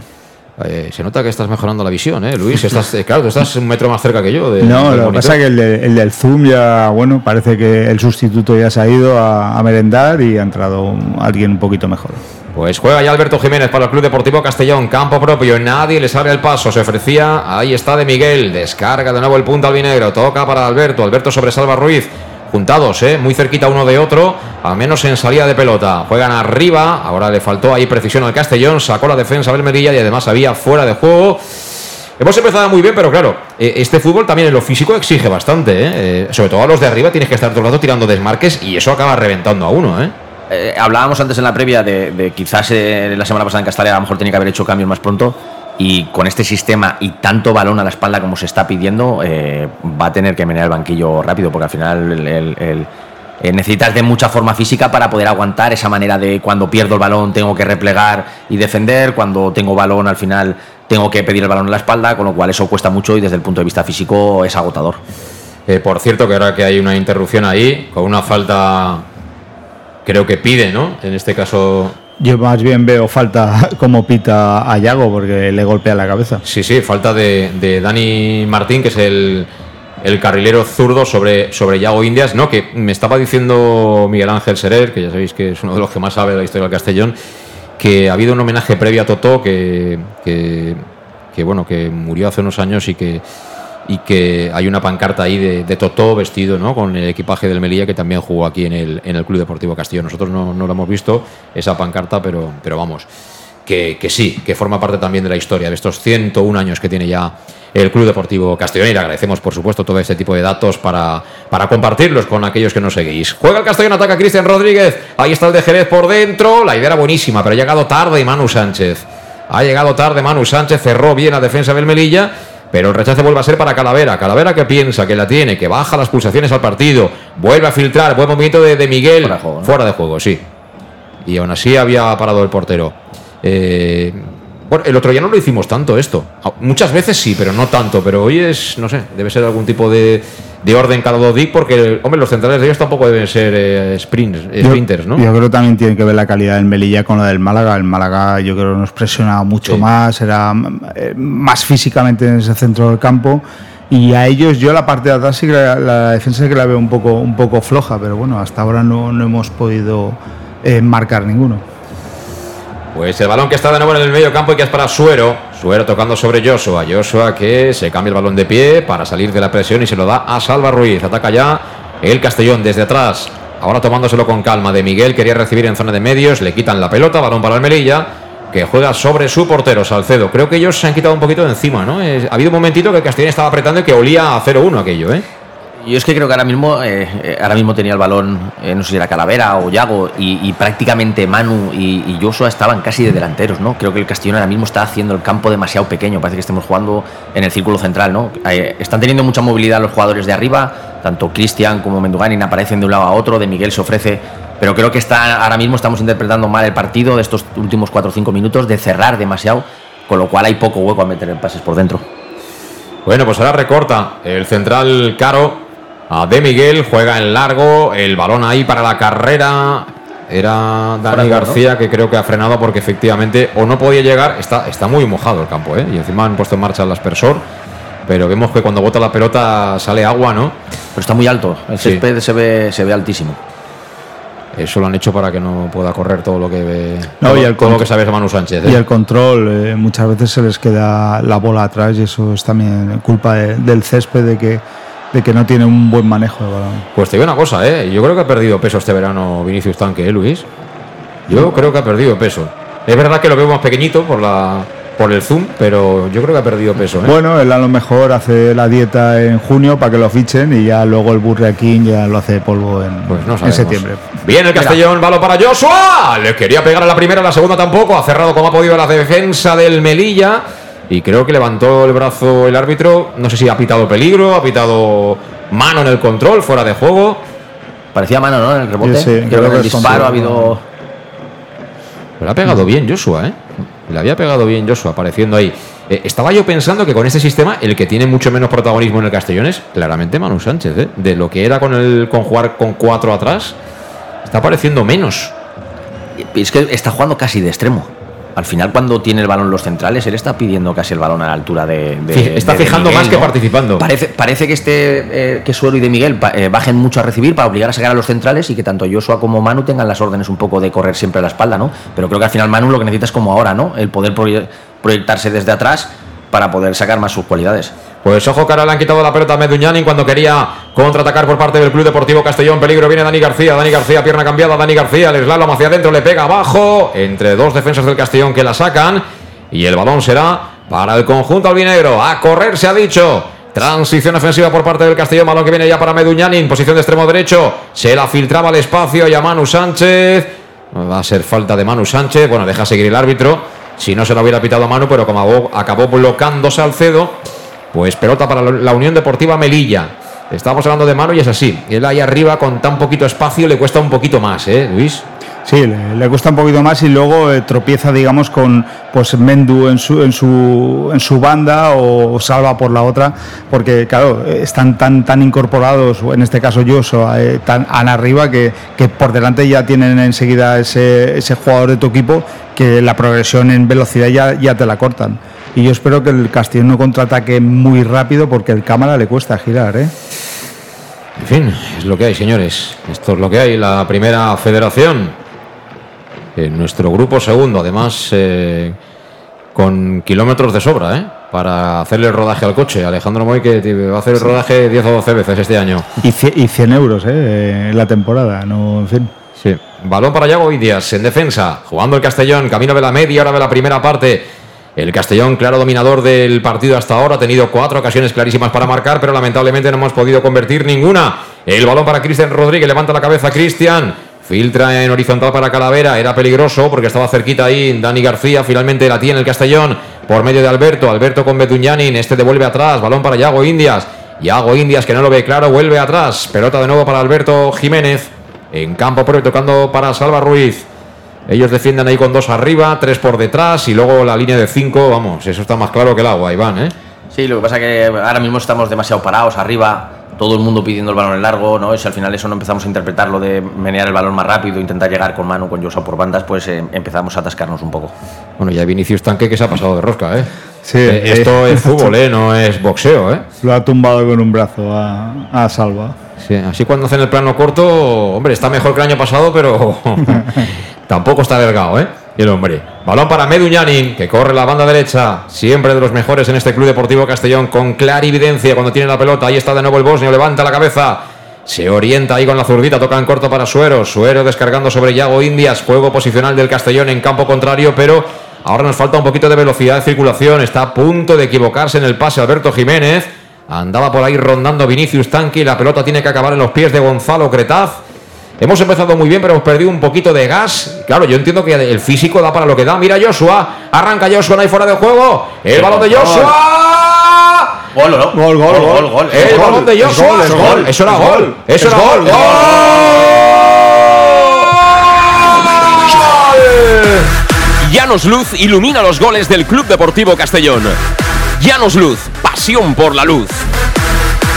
Eh, se nota que estás mejorando la visión, ¿eh, Luis? Estás, eh, claro, tú estás un metro más cerca que yo. no, lo que pasa es que el, del Zoom ya, bueno, parece que el sustituto ya se ha ido a, a merendar y ha entrado alguien un poquito mejor. Pues juega ya Alberto Jiménez para el Club Deportivo Castellón, campo propio, nadie le sale el paso, se ofrecía, ahí está de Miguel, descarga de nuevo el punto albinegro, toca para Alberto, Alberto sobre Salva Ruiz, juntados, ¿eh? muy cerquita uno de otro, al menos en salida de pelota, juegan arriba, ahora le faltó ahí precisión al Castellón, sacó la defensa del Medilla y además había fuera de juego. Hemos empezado muy bien, pero claro, eh, este fútbol también en lo físico exige bastante, ¿eh? sobre todo a los de arriba tienes que estar todo el rato tirando desmarques y eso acaba reventando a uno, ¿eh? Eh, hablábamos antes en la previa de, quizás eh, la semana pasada en Castalia a lo mejor tenía que haber hecho cambios más pronto y con este sistema y tanto balón a la espalda como se está pidiendo eh, va a tener que menear el banquillo rápido porque al final necesitas de mucha forma física para poder aguantar esa manera de cuando pierdo el balón tengo que replegar y defender, cuando tengo balón al final tengo que pedir el balón en la espalda, con lo cual eso cuesta mucho y desde el punto de vista físico es agotador. por cierto, que ahora que hay una interrupción ahí, con una falta creo que pide, ¿no? En este caso. Yo más bien veo falta como pita a Yago porque le golpea la cabeza. Sí, sí, falta de, Dani Martín, que es el, carrilero zurdo sobre, sobre Yago Indias, ¿no? Que me estaba diciendo Miguel Ángel Serer, que ya sabéis que es uno de los que más sabe de la historia del Castellón, que ha habido un homenaje previo a Totó que, que bueno, que murió hace unos años y que y que hay una pancarta ahí de, de, Totó vestido ¿no? con el equipaje del Melilla que también jugó aquí en el, en el Club Deportivo Castillo. Nosotros no, no lo hemos visto, esa pancarta, pero, pero vamos, que, que, sí, que forma parte también de la historia de estos 101 años que tiene ya el Club Deportivo Castellón y le agradecemos por supuesto todo este tipo de datos para, para compartirlos con aquellos que nos seguís. Juega el Castellón, ataca Cristian Rodríguez, ahí está el de Jerez por dentro, la idea era buenísima, pero ha llegado tarde Manu Sánchez. Ha llegado tarde Manu Sánchez, cerró bien la defensa del Melilla pero el rechace vuelve a ser para Calavera. Calavera que piensa, que la tiene, que baja las pulsaciones al partido, vuelve a filtrar, buen movimiento de, Miguel. Fuera de, juego, sí. Y aún así había parado el portero. Eh, bueno, el otro día no lo hicimos tanto esto. Ah, Muchas veces sí, pero no tanto. Pero hoy es, no sé, debe ser algún tipo de, de orden cada dos días porque, hombre, los centrales de ellos tampoco deben ser eh, sprints, Yo- sprinters, ¿no? Yo creo que también tiene que ver la calidad del Melilla con la del Málaga. El Málaga yo creo nos presionaba mucho Sí. más, era eh, más físicamente en ese centro del campo. Y a ellos, yo la parte de atrás sí que la, la defensa sí que la veo un poco, un poco floja, pero bueno, hasta ahora no, no hemos podido eh, marcar ninguno. Pues el balón que está de nuevo en el medio campo y que es para Suero. Suero tocando sobre Joshua. Joshua que se cambia el balón de pie para salir de la presión y se lo da a Salva Ruiz. Ataca ya el Castellón desde atrás. Ahora tomándoselo con calma de Miguel. Quería recibir en zona de medios. Le quitan la pelota. Balón para el Melilla. Que juega sobre su portero, Salcedo. Creo que ellos se han quitado un poquito de encima, ¿no? Ha habido un momentito que el Castellón estaba apretando y que olía a 0-1 aquello, ¿eh? Yo es que creo que ahora mismo, eh, eh, ahora mismo tenía el balón, eh, no sé si era Calavera o Yago, y, prácticamente Manu y, y Joshua estaban casi de delanteros, ¿no? Creo que el Castellón ahora mismo está haciendo el campo demasiado pequeño, parece que estemos jugando en el círculo central, ¿no? Están teniendo mucha movilidad los jugadores de arriba, tanto Cristian como Menduganin aparecen de un lado a otro, de Miguel se ofrece, pero creo que está, ahora mismo estamos interpretando mal el partido de estos últimos 4 o 5 minutos, de cerrar demasiado, con lo cual hay poco hueco a meter pases por dentro. Bueno, pues ahora recorta el central Caro De Miguel, juega en largo, el balón ahí para la carrera. Era Dani García que creo que ha frenado porque efectivamente o no podía llegar, está, está muy mojado el campo, ¿eh? y encima han puesto en marcha el aspersor, pero vemos que cuando bota la pelota sale agua, ¿no? Pero está muy alto, el Sí. césped se ve, se ve altísimo. Eso lo han hecho para que no pueda correr todo lo que No, todo, y el todo lo que sabes Manu Sánchez. ¿eh? Y el control, eh, muchas veces se les queda la bola atrás y eso es también culpa de- del césped de que, de que no tiene un buen manejo de balón. Pues te digo una cosa, ¿eh? Yo creo que ha perdido peso este verano Vinicius Tanque, ¿eh, Luis? Yo creo que ha perdido peso. Es verdad que lo veo más pequeñito por la por el zoom, pero yo creo que ha perdido peso, ¿eh? Bueno, él a lo mejor hace la dieta en junio para que lo fichen y ya luego el Burriaquín ya lo hace de polvo en, Pues no en septiembre. Bien el Castellón, balón para Joshua. Le quería pegar a la primera, a la segunda tampoco. Ha cerrado como ha podido la defensa del Melilla. Y creo que levantó el brazo el árbitro. No sé si ha pitado peligro, ha pitado mano en el control, fuera de juego. Parecía mano, ¿no? En el rebote. Sí, sí, creo, creo que el disparo ha habido. Pero ha pegado bien Joshua, ¿eh? Le había pegado bien Joshua, apareciendo ahí. Eh, estaba yo pensando que con este sistema, el que tiene mucho menos protagonismo en el Castellón es claramente Manu Sánchez, ¿eh? De lo que era con, el, con jugar con cuatro atrás, está pareciendo menos. Es que está jugando casi de extremo. Al final, cuando tiene el balón los centrales, él está pidiendo casi el balón a la altura de. está de- de fijando Miguel, más que ¿no? participando. Parece, parece que este eh, que Suero y de Miguel eh, bajen mucho a recibir para obligar a sacar a los centrales y que tanto Joshua como Manu tengan las órdenes un poco de correr siempre a la espalda, ¿no? Pero creo que al final Manu lo que necesita es como ahora, ¿no? El poder proye- proyectarse desde atrás para poder sacar más sus cualidades. Pues ojo que le han quitado la pelota a Meduñanin cuando quería contraatacar por parte del Club Deportivo Castellón. Peligro viene Dani García. Dani García, pierna cambiada. Dani García, el slalom hacia adentro, le pega abajo. Entre dos defensas del Castellón que la sacan. Y el balón será para el conjunto albinegro. A correr se ha dicho. Transición ofensiva por parte del Castellón. Balón que viene ya para Meduñanin. Posición de extremo derecho. Se la filtraba al espacio y a Manu Sánchez. Va a ser falta de Manu Sánchez. Bueno, deja seguir el árbitro. Si no se lo hubiera pitado a Manu, pero como acabó, acabó bloqueando Salcedo. Pues pelota para la Unión Deportiva Melilla. Estamos hablando de Manu y es así. Él ahí arriba con tan poquito espacio le cuesta un poquito más, ¿eh, Luis? Sí, le, le cuesta un poquito más y luego eh, tropieza, digamos, con pues Mendu en su, en su, en su banda o Salva por la otra, porque claro, están tan, tan incorporados, en este caso Joshua, eh, tan, tan arriba que, que por delante ya tienen enseguida ese, ese jugador de tu equipo que la progresión en velocidad ya, ya te la cortan. Y yo espero que el Castillo no contraataque muy rápido porque el cámara le cuesta girar, ¿eh? En fin, es lo que hay, señores. Esto es lo que hay. La primera federación. En nuestro grupo segundo, además, eh, con kilómetros de sobra, ¿eh? Para hacerle el rodaje al coche. Alejandro Moy que va a hacer el rodaje 10 o 12 veces este año. Y, cie- y 100 euros, ¿eh? En la temporada, no, en fin. Sí. Balón para Yago Indias en defensa. Jugando el Castellón. Camino de la media hora de la primera parte. El Castellón, claro dominador del partido hasta ahora, ha tenido cuatro ocasiones clarísimas para marcar, pero lamentablemente no hemos podido convertir ninguna. El balón para Cristian Rodríguez, levanta la cabeza Cristian, filtra en horizontal para Calavera, era peligroso porque estaba cerquita ahí Dani García, finalmente la tiene el Castellón por medio de Alberto, Alberto con Betuñanin, este devuelve atrás, balón para Yago Indias, Yago Indias que no lo ve claro, vuelve atrás, pelota de nuevo para Alberto Jiménez, en campo propio tocando para Salva Ruiz. Ellos defienden ahí con dos arriba, tres por detrás y luego la línea de cinco, vamos, eso está más claro que el agua, Iván, ¿eh? Sí, lo que pasa es que ahora mismo estamos demasiado parados arriba, todo el mundo pidiendo el balón en largo, ¿no? Y si al final eso no empezamos a interpretar lo de menear el balón más rápido, intentar llegar con mano, con Joshua por bandas, pues eh, empezamos a atascarnos un poco. Bueno, ya Vinicius Tanque que se ha pasado de rosca, ¿eh? Sí, Eh, esto es fútbol, ¿eh? No es boxeo, ¿eh? Lo ha tumbado con un brazo a, a Salva. Sí, así cuando hacen el plano corto, hombre, está mejor que el año pasado, pero tampoco está delgado, ¿eh? El hombre. Balón para Meduñanin, que corre la banda derecha, siempre de los mejores en este Club Deportivo Castellón, con clarividencia cuando tiene la pelota. Ahí está de nuevo el bosnio, levanta la cabeza. Se orienta ahí con la zurdita, toca en corto para Suero. Suero descargando sobre Yago Indias, juego posicional del Castellón en campo contrario, pero ahora nos falta un poquito de velocidad de circulación. Está a punto de equivocarse en el pase Alberto Jiménez. Andaba por ahí rondando Vinicius Tanqui. La pelota tiene que acabar en los pies de Gonzalo Cretaz. Hemos empezado muy bien, pero hemos perdido un poquito de gas. Claro, yo entiendo que el físico da para lo que da. Mira Joshua. Arranca Joshua, hay fuera de juego. El balón de Joshua. Gol, ¿no? Gol, gol, gol. gol. El gol, balón de Joshua. gol, es gol, Eso era gol. gol, Eso es era gol, gol. es ¡Gol! Llanos Luz ilumina los goles del Club Deportivo Castellón. Llanos Luz, pasión por la luz.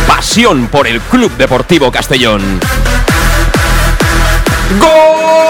Pasión por el Club Deportivo Castellón. ¡Gol!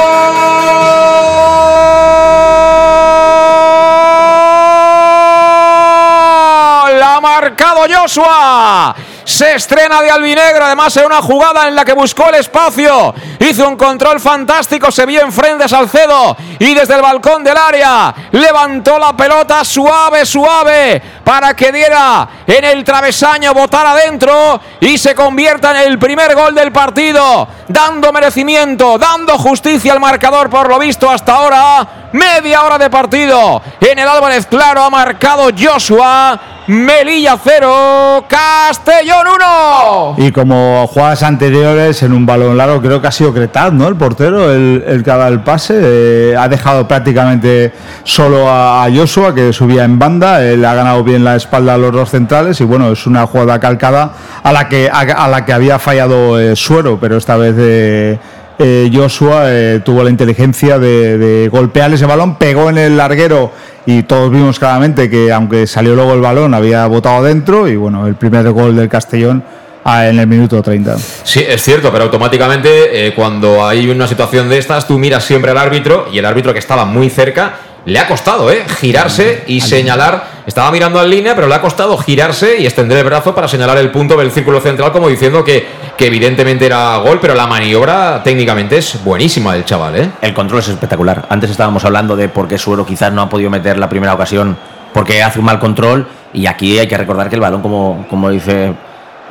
Ha marcado Joshua. Se estrena de albinegro, además en una jugada en la que buscó el espacio. Hizo un control fantástico, se vio enfrente a Salcedo y desde el balcón del área levantó la pelota suave, suave, para que diera en el travesaño, botar adentro y se convierta en el primer gol del partido, dando merecimiento, dando justicia al marcador por lo visto hasta ahora. Media hora de partido. En el Álvarez Claro ha marcado Joshua. Melilla 0, Castellón 1. Y como jugadas anteriores en un balón largo, creo que ha sido Cretaz, ¿no? El portero, el, que ha dado el pase. eh, ha dejado prácticamente solo a, a Joshua, que subía en banda. Él ha ganado bien la espalda a los dos centrales. Y bueno, es una jugada calcada a la que, a, a la que había fallado eh, Suero, pero esta vez. eh, eh, Joshua eh, tuvo la inteligencia de, de golpear ese balón, pegó en el larguero y todos vimos claramente que aunque salió luego el balón había botado dentro y bueno, el primer gol del Castellón ah, en el minuto 30. Sí, es cierto, pero automáticamente eh, cuando hay una situación de estas, tú miras siempre al árbitro y el árbitro que estaba muy cerca le ha costado, ¿eh? Girarse y señalar. Estaba mirando al línea, pero le ha costado girarse y extender el brazo para señalar el punto del círculo central, como diciendo que, que evidentemente era gol, pero la maniobra técnicamente es buenísima del chaval, ¿eh? El control es espectacular. Antes estábamos hablando de por qué Suero quizás no ha podido meter la primera ocasión porque hace un mal control y aquí hay que recordar que el balón, como, como dice,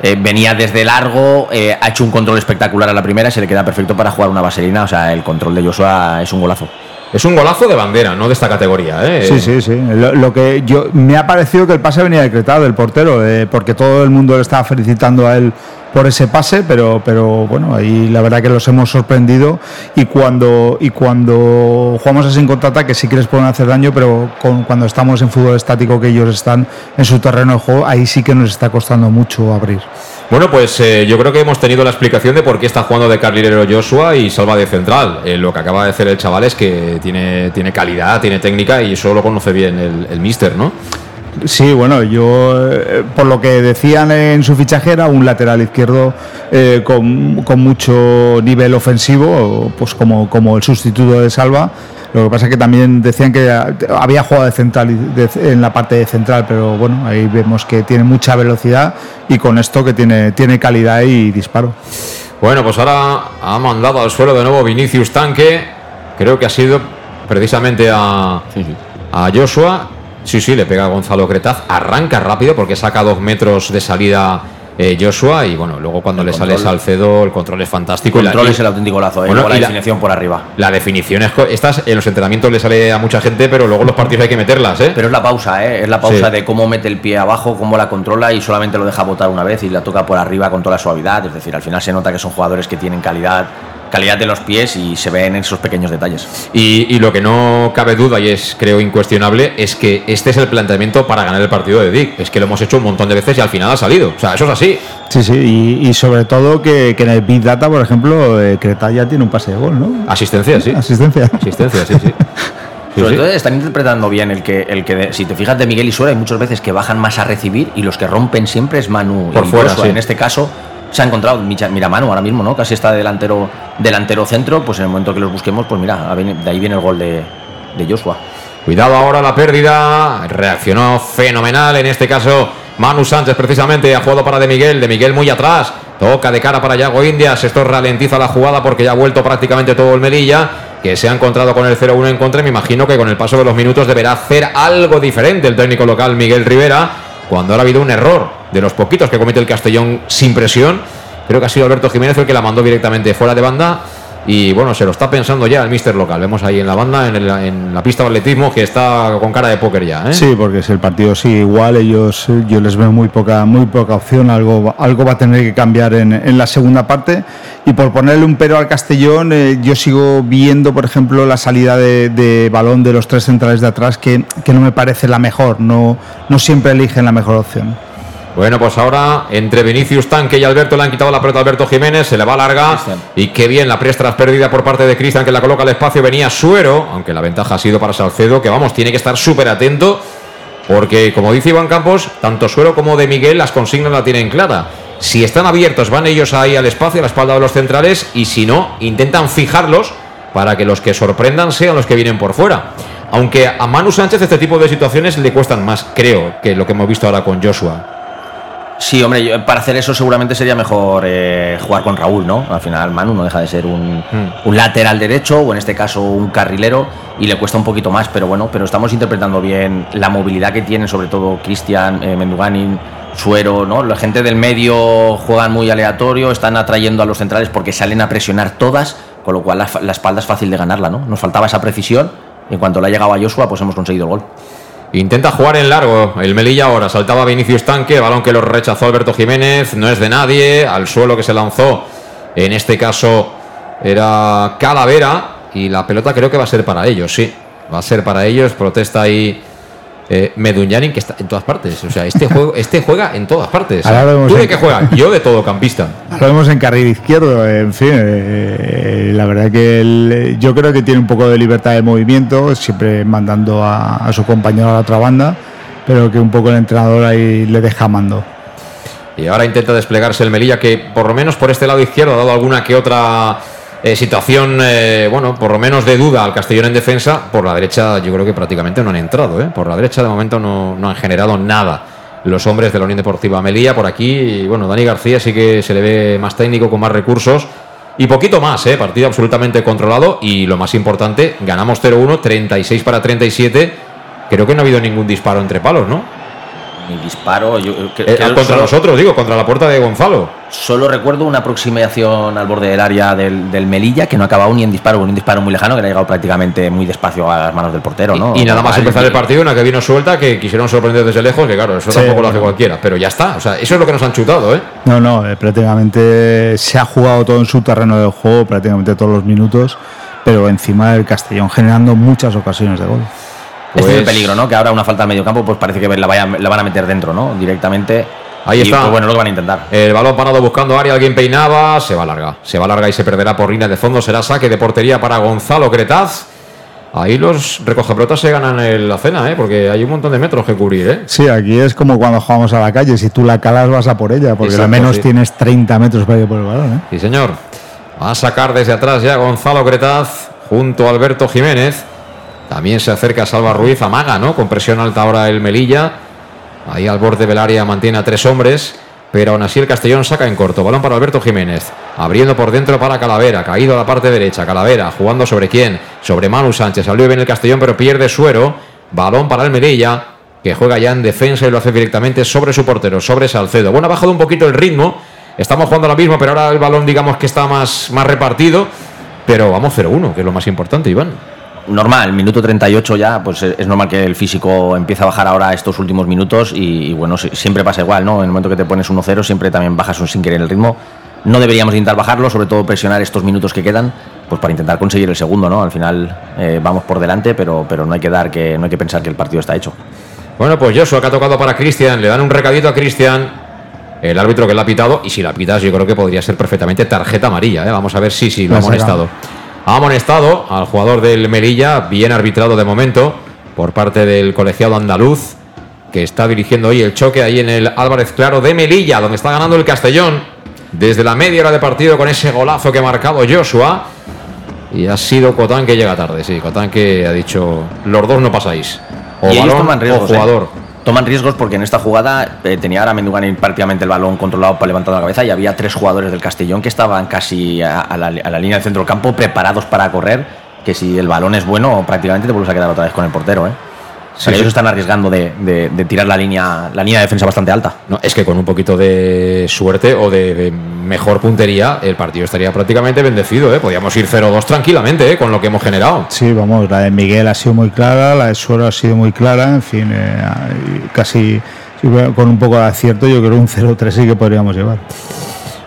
eh, venía desde largo, eh, ha hecho un control espectacular a la primera y se le queda perfecto para jugar una vaselina. O sea, el control de Joshua es un golazo. Es un golazo de bandera, no de esta categoría, ¿eh? Sí, sí, sí. Lo, que yo me ha parecido que el pase venía decretado del portero, eh, porque todo el mundo le estaba felicitando a él por ese pase, pero, pero bueno, ahí la verdad que los hemos sorprendido y cuando y cuando jugamos así en contraataque sí que les pueden hacer daño, pero con- cuando estamos en fútbol estático que ellos están en su terreno de juego, ahí sí que nos está costando mucho abrir. Bueno, pues eh, yo creo que hemos tenido la explicación de por qué está jugando de carrilero Joshua y Salva de central. Eh, lo que acaba de hacer el chaval es que tiene, tiene calidad, tiene técnica y eso lo conoce bien el, mister, ¿no? Sí, bueno, yo eh, por lo que decían en su fichaje era un lateral izquierdo con, con mucho nivel ofensivo, pues como, como el sustituto de Salva. Lo que pasa es que también decían que había jugado de central de- en la parte de central, pero bueno, ahí vemos que tiene mucha velocidad y con esto que tiene, tiene calidad y disparo. Bueno, pues ahora ha mandado al suelo de nuevo Vinicius Tanque. Creo que ha sido precisamente a, a Joshua. Sí, sí, le pega a Gonzalo Cretaz. Arranca rápido porque saca dos metros de salida eh, Joshua. Y bueno, luego cuando le sale control. Salcedo, el control es fantástico. El y la- control es el auténtico golazo, ¿eh? Bueno, la definición por arriba. La definición es. Estas en los entrenamientos le sale a mucha gente, pero luego los partidos hay que meterlas, ¿eh? Pero es la pausa, ¿eh? Es la pausa Sí. de cómo mete el pie abajo, cómo la controla y solamente lo deja botar una vez y la toca por arriba con toda la suavidad. Es decir, al final se nota que son jugadores que tienen calidad calidad de los pies y se ven en esos pequeños detalles. Y, y lo que no cabe duda y es creo incuestionable es que este es el planteamiento para ganar el partido de Dick. Es que lo hemos hecho un montón de veces y al final ha salido. O sea, eso es así. Sí, sí, y, y sobre todo que, que en el Big Data, por ejemplo, eh, Creta ya tiene un pase de gol, ¿no? Asistencia, sí. Asistencia. Asistencia, sí, sí. Sí, Sobre sí. todo están interpretando bien el que, el que si te fijas de Miguel y Suera, hay muchas veces que bajan más a recibir y los que rompen siempre es Manu Por y fuera, sí. En este caso se ha encontrado, Micha- mira Manu ahora mismo, ¿no? Casi está delantero, delantero centro, pues en el momento que los busquemos, pues mira, de ahí viene el gol de, Joshua. Cuidado ahora la pérdida. Reaccionó fenomenal. En este caso, Manu Sánchez precisamente ha jugado para De Miguel. De Miguel muy atrás. Toca de cara para Yago Indias. Esto ralentiza la jugada porque ya ha vuelto prácticamente todo el Melilla. Que se ha encontrado con el 0-1 en contra. Me imagino que con el paso de los minutos deberá hacer algo diferente el técnico local Miguel Rivera. Cuando ahora ha habido un error de los poquitos que comete el Castellón sin presión. Creo que ha sido Alberto Jiménez el que la mandó directamente fuera de banda. Y bueno, se lo está pensando ya el mister local. Vemos ahí en la banda, en, el- en la pista de atletismo, que está con cara de póker ya. ¿eh? Sí, porque si el partido sigue igual, ellos yo les veo muy poca, muy poca opción, algo, algo va a tener que cambiar en, en la segunda parte. Y por ponerle un pero al Castellón, eh, yo sigo viendo, por ejemplo, la salida de, de balón de los tres centrales de atrás, que, que no me parece la mejor, no, no siempre eligen la mejor opción. Bueno, pues ahora entre Vinicius Tanque y Alberto le han quitado la pelota a Alberto Jiménez, se le va larga. Y qué bien la presta tras perdida por parte de Cristian que la coloca al espacio. Venía Suero, aunque la ventaja ha sido para Salcedo, que vamos, tiene que estar súper atento. Porque, como dice Iván Campos, tanto Suero como de Miguel las consignas la tienen clara. Si están abiertos, van ellos ahí al espacio, a la espalda de los centrales, y si no, intentan fijarlos para que los que sorprendan sean los que vienen por fuera. Aunque a Manu Sánchez este tipo de situaciones le cuestan más, creo, que lo que hemos visto ahora con Joshua. Sí, hombre, yo- para hacer eso seguramente sería mejor eh, jugar con Raúl, ¿no? Al final Manu no deja de ser un, un lateral derecho o en este caso un carrilero y le cuesta un poquito más, pero bueno, pero estamos interpretando bien la movilidad que tienen, sobre todo Cristian, eh, Menduganin, Suero, ¿no? La gente del medio juegan muy aleatorio, están atrayendo a los centrales porque salen a presionar todas, con lo cual la, la espalda es fácil de ganarla, ¿no? Nos faltaba esa precisión y en cuanto le ha llegado a Joshua, pues hemos conseguido el gol. Intenta jugar en largo. El Melilla ahora saltaba Vinicius Tanque, balón que lo rechazó Alberto Jiménez, no es de nadie, al suelo que se lanzó. En este caso era Calavera y la pelota creo que va a ser para ellos, sí. Va a ser para ellos, protesta ahí eh, Medunyanin que está en todas partes. O sea, este, juego, este juega en todas partes. Ahora vemos ¿Tú de en- qué juega? Yo de todocampista. Lo vemos en carril izquierdo, en fin, eh, la verdad que yo creo que tiene un poco de libertad de movimiento, siempre mandando a, a su compañero a la otra banda, pero que un poco el entrenador ahí le deja mando. Y ahora intenta desplegarse el Melilla, que por lo menos por este lado izquierdo ha dado alguna que otra eh, situación, eh, bueno, por lo menos de duda al Castellón en defensa. Por la derecha yo creo que prácticamente no han entrado, ¿eh? Por la derecha de momento no, no han generado nada los hombres de la Unión Deportiva Melilla. Por aquí, y, bueno, Dani García sí que se le ve más técnico, con más recursos. Y poquito más, ¿eh? Partido absolutamente controlado. Y lo más importante, ganamos 0-1, 36 para 37. Creo que no ha habido ningún disparo entre palos, ¿no? Mi disparo, yo, Eh, creo contra solo- nosotros, digo, contra la puerta de Gonzalo. Solo recuerdo una aproximación al borde del área del, del Melilla que no ha acabado ni en disparo, con un disparo muy lejano que le ha llegado prácticamente muy despacio a las manos del portero, ¿no? Y nada más empezar el partido, una que vino suelta, que quisieron sorprender desde lejos, que claro, eso Sí, tampoco lo hace cualquiera, pero ya está, o sea, eso es lo que nos han chutado, ¿eh? No, no, eh, prácticamente se ha jugado todo en su terreno de juego, prácticamente todos los minutos, pero encima del Castellón generando muchas ocasiones de gol. Este es el Pues- peligro, ¿no? Que ahora una falta al medio campo, pues parece que la, vaya- la van a meter dentro, ¿no? Directamente. Ahí Y, está. pues, bueno, lo que van a intentar. El balón parado buscando área, alguien peinaba, se va larga, se va larga y se perderá por línea de fondo, será saque de portería para Gonzalo Cretaz. Ahí los recogepelotas se ganan el- la cena, ¿eh? Porque hay un montón de metros que cubrir, ¿eh? Sí, aquí es como cuando jugamos a la calle, si tú la calas vas a por ella, porque Exacto, al menos sí. tienes 30 metros para ir por el balón. ¿eh? Sí, señor. Va a sacar desde atrás ya Gonzalo Cretaz junto a Alberto Jiménez. También se acerca Salva Ruiz, amaga, ¿no? Con presión alta ahora el Melilla. Ahí al borde del área mantiene a tres hombres. Pero aún así el Castellón saca en corto. Balón para Alberto Jiménez. Abriendo por dentro para Calavera. Caído a la parte derecha. Calavera jugando sobre quién? Sobre Manu Sánchez. Salió bien el Castellón, pero pierde suero. Balón para el Melilla. Que juega ya en defensa y lo hace directamente sobre su portero, sobre Salcedo. Bueno, ha bajado un poquito el ritmo. Estamos jugando ahora mismo, pero ahora el balón, digamos que está más, más repartido. Pero vamos 0-1, que es lo más importante, Iván. Normal, minuto 38 ya, pues es normal que el físico empiece a bajar ahora estos últimos minutos y, y bueno, si- siempre pasa igual, ¿no? En el momento que te pones 1-0 siempre también bajas un sin querer el ritmo. no deberíamos intentar bajarlo, sobre todo presionar estos minutos que quedan, pues para intentar conseguir el segundo, ¿no? Al final eh, vamos por delante, pero, pero no hay que dar que no hay que pensar que el partido está hecho. Bueno, pues Joshua que ha tocado para Cristian, le dan un recadito a Cristian, el árbitro que le ha pitado, y si la pitas yo creo que podría ser perfectamente tarjeta amarilla, ¿eh? vamos a ver si sí, lo ha amonestado. Ha amonestado al jugador del Melilla, bien arbitrado de momento, por parte del colegiado andaluz, que está dirigiendo hoy el choque ahí en el Álvarez Claro de Melilla, donde está ganando el Castellón desde la media hora de partido con ese golazo que ha marcado Joshua. Y ha sido Cotán que llega tarde, sí. Cotán que ha dicho, los dos no pasáis. O balón o jugador. ¿eh? Toman riesgos porque en esta jugada eh, tenía ahora Mendugani prácticamente el balón controlado para levantar la cabeza y había tres jugadores del Castellón que estaban casi a, a la, a la línea del centro del campo preparados para correr. Que si el balón es bueno, prácticamente te vuelves a quedar otra vez con el portero, ¿eh? Sí, ellos sí. están arriesgando de, de- de tirar la línea, la línea de defensa bastante alta. No, es que con un poquito de suerte o de, de mejor puntería, el partido estaría prácticamente bendecido. ¿eh? Podríamos ir 0-2 tranquilamente ¿eh? con lo que hemos generado. Sí, vamos, la de Miguel ha sido muy clara, la de Suero ha sido muy clara, en fin, eh, casi con un poco de acierto, yo creo que un 0-3 sí que podríamos llevar.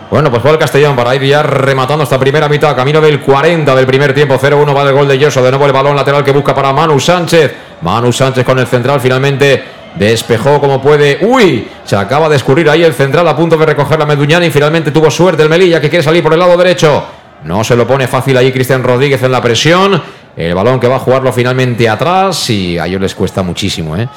Bueno, pues el Castellón para ir ya rematando esta primera mitad. Camino del 40 del primer tiempo. 0-1 va el gol de Yoso. De nuevo el balón lateral que busca para Manu Sánchez. Manu Sánchez con el central finalmente despejó como puede. ¡Uy! Se acaba de escurrir ahí el central a punto de recoger la Meduñana y finalmente tuvo suerte el Melilla que quiere salir por el lado derecho. No se lo pone fácil ahí Cristian Rodríguez en la presión. El balón que va a jugarlo finalmente atrás y a ellos les cuesta muchísimo, ¿eh?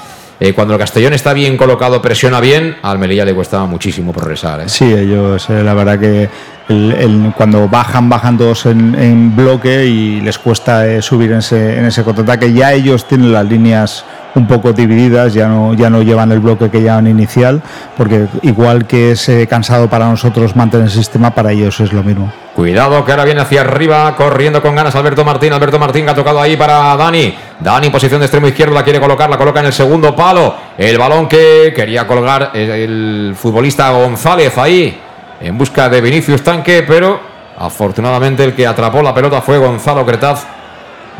Eh, cuando el Castellón está bien colocado, presiona bien, al Melilla le cuesta muchísimo progresar. ¿eh? Sí, ellos, eh, la verdad que el- el- cuando bajan, bajan todos en, en bloque y les cuesta eh, subir en ese, en ese contraataque. Ya ellos tienen las líneas un poco divididas, ya no, ya no llevan el bloque que llevan inicial, porque igual que es eh, cansado para nosotros mantener el sistema, para ellos es lo mismo. Cuidado que ahora viene hacia arriba, corriendo con ganas Alberto Martín. Alberto Martín que ha tocado ahí para Dani. Dani, posición de extremo izquierdo, la quiere colocar, la coloca en el segundo palo. El balón que quería colgar el futbolista González ahí, en busca de Vinicius Tanque, pero afortunadamente el que atrapó la pelota fue Gonzalo Cretaz.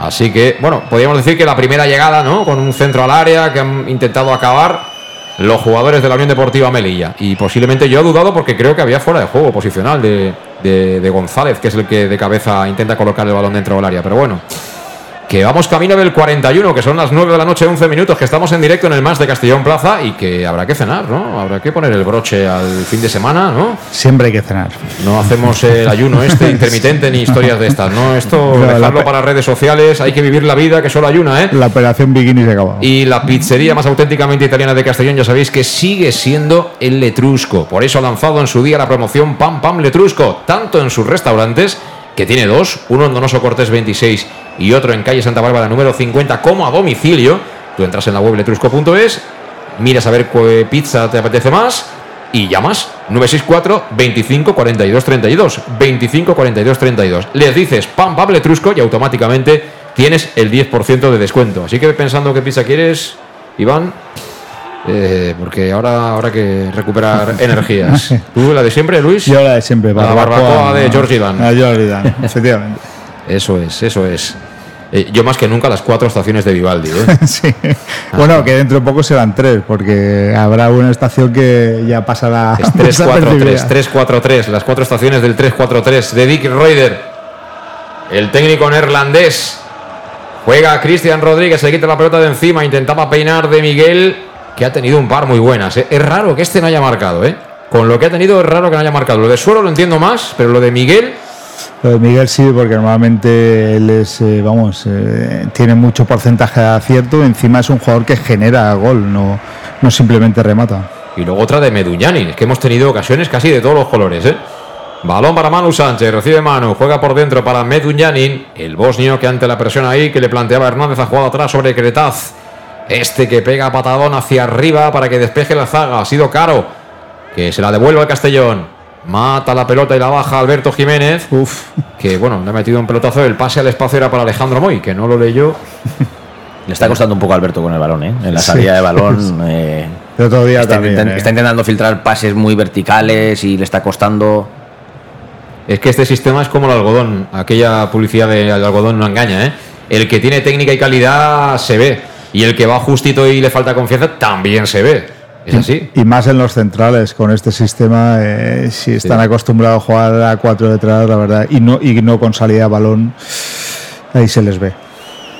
Así que, bueno, podríamos decir que la primera llegada, ¿no? Con un centro al área que han intentado acabar los jugadores de la Unión Deportiva Melilla. Y posiblemente yo he dudado porque creo que había fuera de juego posicional de, de- de González, que es el que de cabeza intenta colocar el balón dentro del área. Pero bueno, que vamos camino del 41, que son las 9 de la noche, 11 minutos, que estamos en directo en el Más de Castellón Plaza y que habrá que cenar, ¿no? Habrá que poner el broche al fin de semana, ¿no? Siempre hay que cenar. No hacemos el ayuno este intermitente ni historias de estas, ¿no? Esto, No, dejarlo para redes sociales, hay que vivir la vida, que solo hay una, ¿eh? La operación Bikini se acaba. Y la pizzería más auténticamente italiana de Castellón, ya sabéis que sigue siendo el Letrusco. Por eso ha lanzado en su día la promoción Pam Pam Letrusco, tanto en sus restaurantes, que tiene dos, uno en Donoso Cortés 26 y otro en calle Santa Bárbara número 50, como a domicilio. Tú entras en la web letrusco.es, miras a ver qué pizza te apetece más y llamas 964 25 42 32 25 42 32 les dices pam pam letrusco y automáticamente tienes el 10% de descuento. Así que pensando qué pizza quieres Iván eh, porque ahora habrá que recuperar energías tú la de siempre Luis Yo la de siempre, la barbacoa de George Iván La George Iván, efectivamente. eso es eso es Eh, yo más que nunca las cuatro estaciones de Vivaldi ¿eh? sí. Bueno, que dentro de poco serán tres, porque habrá una estación que ya pasará. Es 3-4-3, 3-4-3, las cuatro estaciones del 3-4-3 de Dick Reuter. El técnico neerlandés juega a Cristian Rodríguez, se le quita la pelota de encima, intentaba peinar de Miguel, que ha tenido un par muy buenas. ¿eh? Es raro que este no haya marcado, ¿eh? Con lo que ha tenido es raro que no haya marcado. Lo de Suero lo entiendo más, pero lo de Miguel, Lo de Miguel sí, porque normalmente él es, eh, vamos, eh, tiene mucho porcentaje de acierto. Encima es un jugador que genera gol, no, no simplemente remata. Y luego otra de Meduñani. Es que hemos tenido ocasiones casi de todos los colores, ¿eh? Balón para Manu Sánchez, recibe Manu, juega por dentro para Meduñanin, el bosnio que ante la presión ahí que le planteaba Hernández ha jugado atrás sobre Cretaz. Este que pega patadón hacia arriba para que despeje la zaga, ha sido caro. Que se la devuelve al Castellón. Mata la pelota y la baja Alberto Jiménez. Que bueno, le ha metido un pelotazo. El pase al espacio era para Alejandro Moy, que no lo leyó. Le está costando un poco a Alberto con el balón, ¿eh? En la Sí. salida de balón. eh, El otro día está, también, intent- eh. está intentando filtrar pases muy verticales y le está costando. Es que este sistema es como el algodón. Aquella publicidad del algodón no engaña, ¿eh? El que tiene técnica y calidad se ve. Y el que va justito y le falta confianza también se ve. Es así. Y más en los centrales, con este sistema, eh, si están acostumbrados a jugar a cuatro detrás, la verdad, y no, y no con salida de balón, ahí se les ve.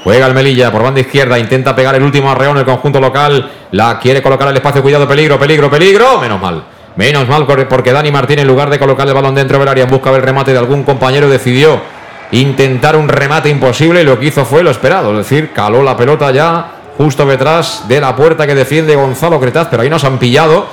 Juega el Melilla por banda izquierda, intenta pegar el último arreón el conjunto local, la quiere colocar al espacio, cuidado, peligro, peligro, peligro, menos mal. Menos mal porque Dani Martín en lugar de colocar el balón dentro del área en busca del remate de algún compañero decidió intentar un remate imposible y lo que hizo fue lo esperado, es decir, caló la pelota ya justo detrás de la puerta que defiende Gonzalo Cretaz, pero ahí nos han pillado.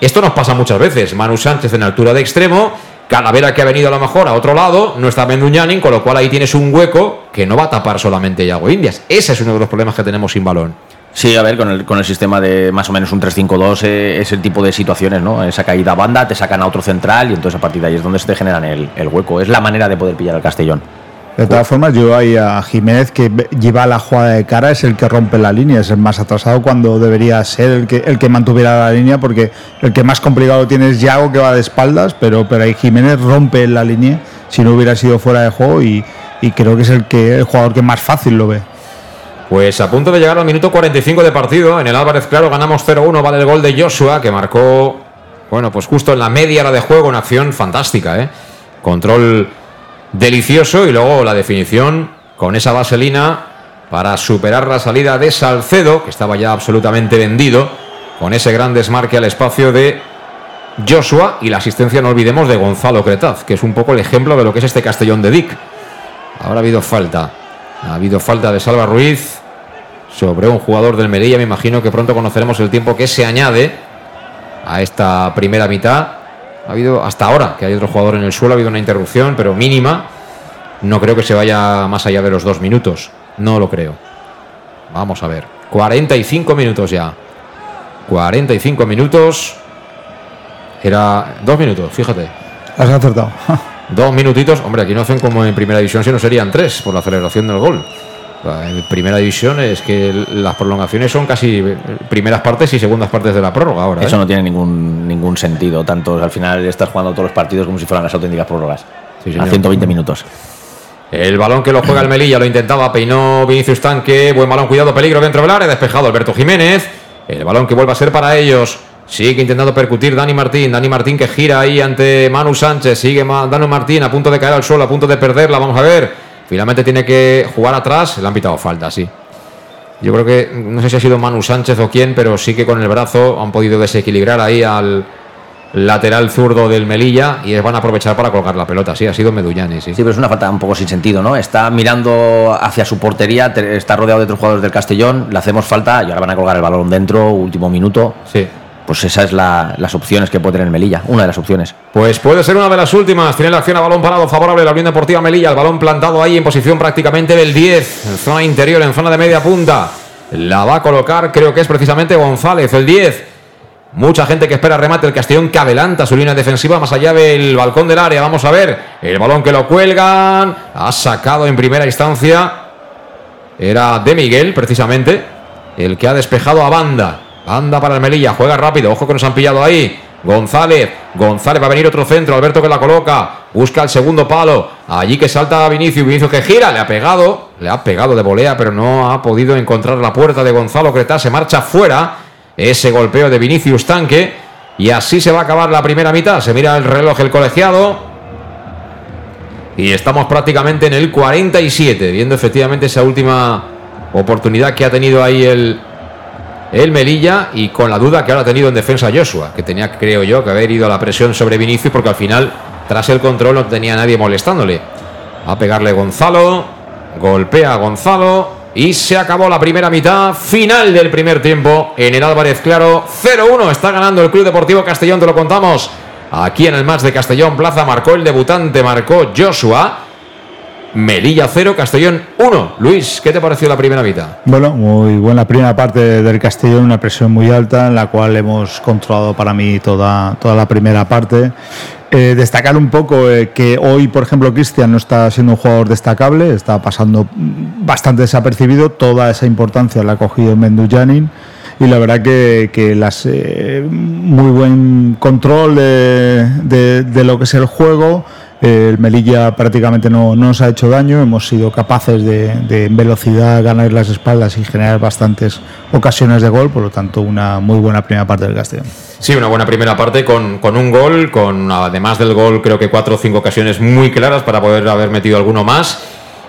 Esto nos pasa muchas veces, Manu Sánchez en altura de extremo, Calavera que ha venido a lo mejor a otro lado, no está Menduñanin, con lo cual ahí tienes un hueco que no va a tapar solamente Yago Indias. Ese es uno de los problemas que tenemos sin balón. Sí, a ver, con el, con el sistema de más o menos un 3-5-2 eh, es el tipo de situaciones, ¿no? Esa caída banda, te sacan a otro central y entonces a partir de ahí es donde se te generan el, el hueco. Es la manera de poder pillar al Castellón. De todas formas, yo ahí a Jiménez que lleva la jugada de cara es el que rompe la línea, es el más atrasado cuando debería ser el que, el que mantuviera la línea, porque el que más complicado tiene es Yago que va de espaldas, pero, pero ahí Jiménez rompe la línea si no hubiera sido fuera de juego y, y creo que es el, que, el jugador que más fácil lo ve. Pues a punto de llegar al minuto 45 de partido, en el Álvarez Claro ganamos 0-1, vale el gol de Joshua que marcó, bueno, pues justo en la media hora de juego, una acción fantástica, ¿eh? Control delicioso y luego la definición con esa vaselina para superar la salida de Salcedo, que estaba ya absolutamente vendido, con ese gran desmarque al espacio de Joshua y la asistencia, no olvidemos, de Gonzalo Cretaz, que es un poco el ejemplo de lo que es este Castellón de Dick. Ahora ha habido falta. Ha habido falta de Salva Ruiz sobre un jugador del Melilla. Me imagino que pronto conoceremos el tiempo que se añade a esta primera mitad. Ha habido hasta ahora que hay otro jugador en el suelo, ha habido una interrupción, pero mínima. No creo que se vaya más allá de los dos minutos. No lo creo. Vamos a ver. 45 minutos ya. 45 minutos. Era dos minutos, fíjate. Has acertado. Dos minutitos. Hombre, aquí no hacen como en primera división, si no serían tres por la aceleración del gol. En primera división es que las prolongaciones son casi primeras partes y segundas partes de la prórroga ahora. Eso ¿eh? no tiene ningún, ningún sentido. Tanto al final estás jugando todos los partidos como si fueran las auténticas prórrogas. a 120 minutos. El balón que lo juega el Melilla lo intentaba, peinó Vinicius Tanque. Buen balón, cuidado, peligro dentro del área. Despejado Alberto Jiménez. El balón que vuelve a ser para ellos. Sigue intentando percutir Dani Martín. Dani Martín que gira ahí ante Manu Sánchez. Sigue Dani Martín a punto de caer al suelo, a punto de perderla. Vamos a ver. Finalmente tiene que jugar atrás. Le han pitado falta, sí. Yo creo que no sé si ha sido Manu Sánchez o quién, pero sí que con el brazo han podido desequilibrar ahí al lateral zurdo del Melilla y van a aprovechar para colgar la pelota. Sí, ha sido Medullani, sí. Sí, pero es una falta un poco sin sentido, ¿no? Está mirando hacia su portería, está rodeado de otros jugadores del Castellón, le hacemos falta y ahora van a colgar el balón dentro, último minuto. Sí pues esas es las opciones que puede tener Melilla, una de las opciones. Pues puede ser una de las últimas. Tiene la acción a balón parado favorable la Unión Deportiva Melilla. El balón plantado ahí en posición prácticamente del 10, en zona interior, en zona de media punta. La va a colocar, creo que es precisamente González, el 10. Mucha gente que espera remate. El Castellón que adelanta su línea defensiva más allá del balcón del área. Vamos a ver. El balón que lo cuelgan. Ha sacado en primera instancia. Era de Miguel, precisamente. El que ha despejado a banda. Anda para el Melilla, juega rápido, ojo que nos han pillado ahí. González, González va a venir otro centro, Alberto que la coloca, busca el segundo palo, allí que salta Vinicius, Vinicius que gira, le ha pegado, le ha pegado de volea, pero no ha podido encontrar la puerta de Gonzalo Cretá, se marcha fuera, ese golpeo de Vinicius Tanque, y así se va a acabar la primera mitad, se mira el reloj el colegiado, y estamos prácticamente en el 47, viendo efectivamente esa última oportunidad que ha tenido ahí el, el Melilla y con la duda que ahora ha tenido en defensa Joshua, que tenía, creo yo, que haber ido a la presión sobre Vinicius porque al final, tras el control, no tenía nadie molestándole. A pegarle Gonzalo, golpea a Gonzalo y se acabó la primera mitad, final del primer tiempo en el Álvarez Claro, 0-1, está ganando el Club Deportivo Castellón, te lo contamos. Aquí en el match de Castellón Plaza marcó el debutante, marcó Joshua. Melilla 0, Castellón 1. Luis, ¿qué te pareció la primera mitad? Bueno, muy buena primera parte del Castellón, una presión muy alta en la cual hemos controlado para mí toda, toda la primera parte. Eh, destacar un poco eh, que hoy, por ejemplo, Cristian no está siendo un jugador destacable, está pasando bastante desapercibido, toda esa importancia la ha cogido Mendujanin y la verdad que, que las eh, muy buen control de, de, de, lo que es el juego El Melilla prácticamente no, nos ha hecho daño, hemos sido capaces de, de en velocidad ganar las espaldas y generar bastantes ocasiones de gol, por lo tanto una muy buena primera parte del Castellón. Sí, una buena primera parte con, con, un gol, con además del gol creo que cuatro o cinco ocasiones muy claras para poder haber metido alguno más.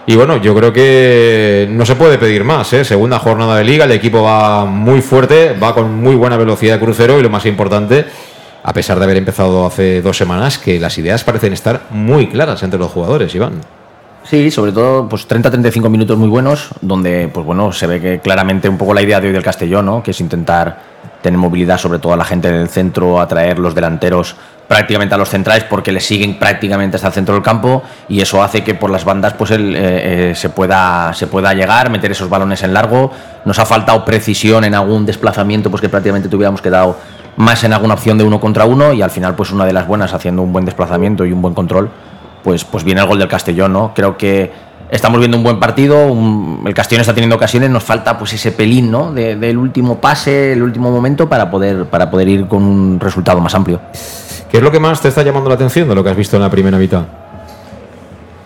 Y bueno, yo creo que no se puede pedir más. ¿eh? Segunda jornada de liga, el equipo va muy fuerte, va con muy buena velocidad de crucero y lo más importante, a pesar de haber empezado hace dos semanas, que las ideas parecen estar muy claras entre los jugadores, Iván. Sí, sobre todo pues 30-35 minutos muy buenos, donde pues bueno, se ve que claramente un poco la idea de hoy del Castellón, ¿no? que es intentar tener movilidad sobre todo a la gente del centro, atraer los delanteros prácticamente a los centrales porque le siguen prácticamente hasta el centro del campo y eso hace que por las bandas pues él, eh, eh, se, pueda, se pueda llegar, meter esos balones en largo. Nos ha faltado precisión en algún desplazamiento pues que prácticamente tuviéramos quedado más en alguna opción de uno contra uno y al final pues una de las buenas haciendo un buen desplazamiento y un buen control pues, pues viene el gol del Castellón, ¿no? Creo que estamos viendo un buen partido, el Castellón está teniendo ocasiones, nos falta pues ese pelín, ¿no? del último pase, el último momento para poder, para poder ir con un resultado más amplio. ¿Qué es lo que más te está llamando la atención de lo que has visto en la primera mitad?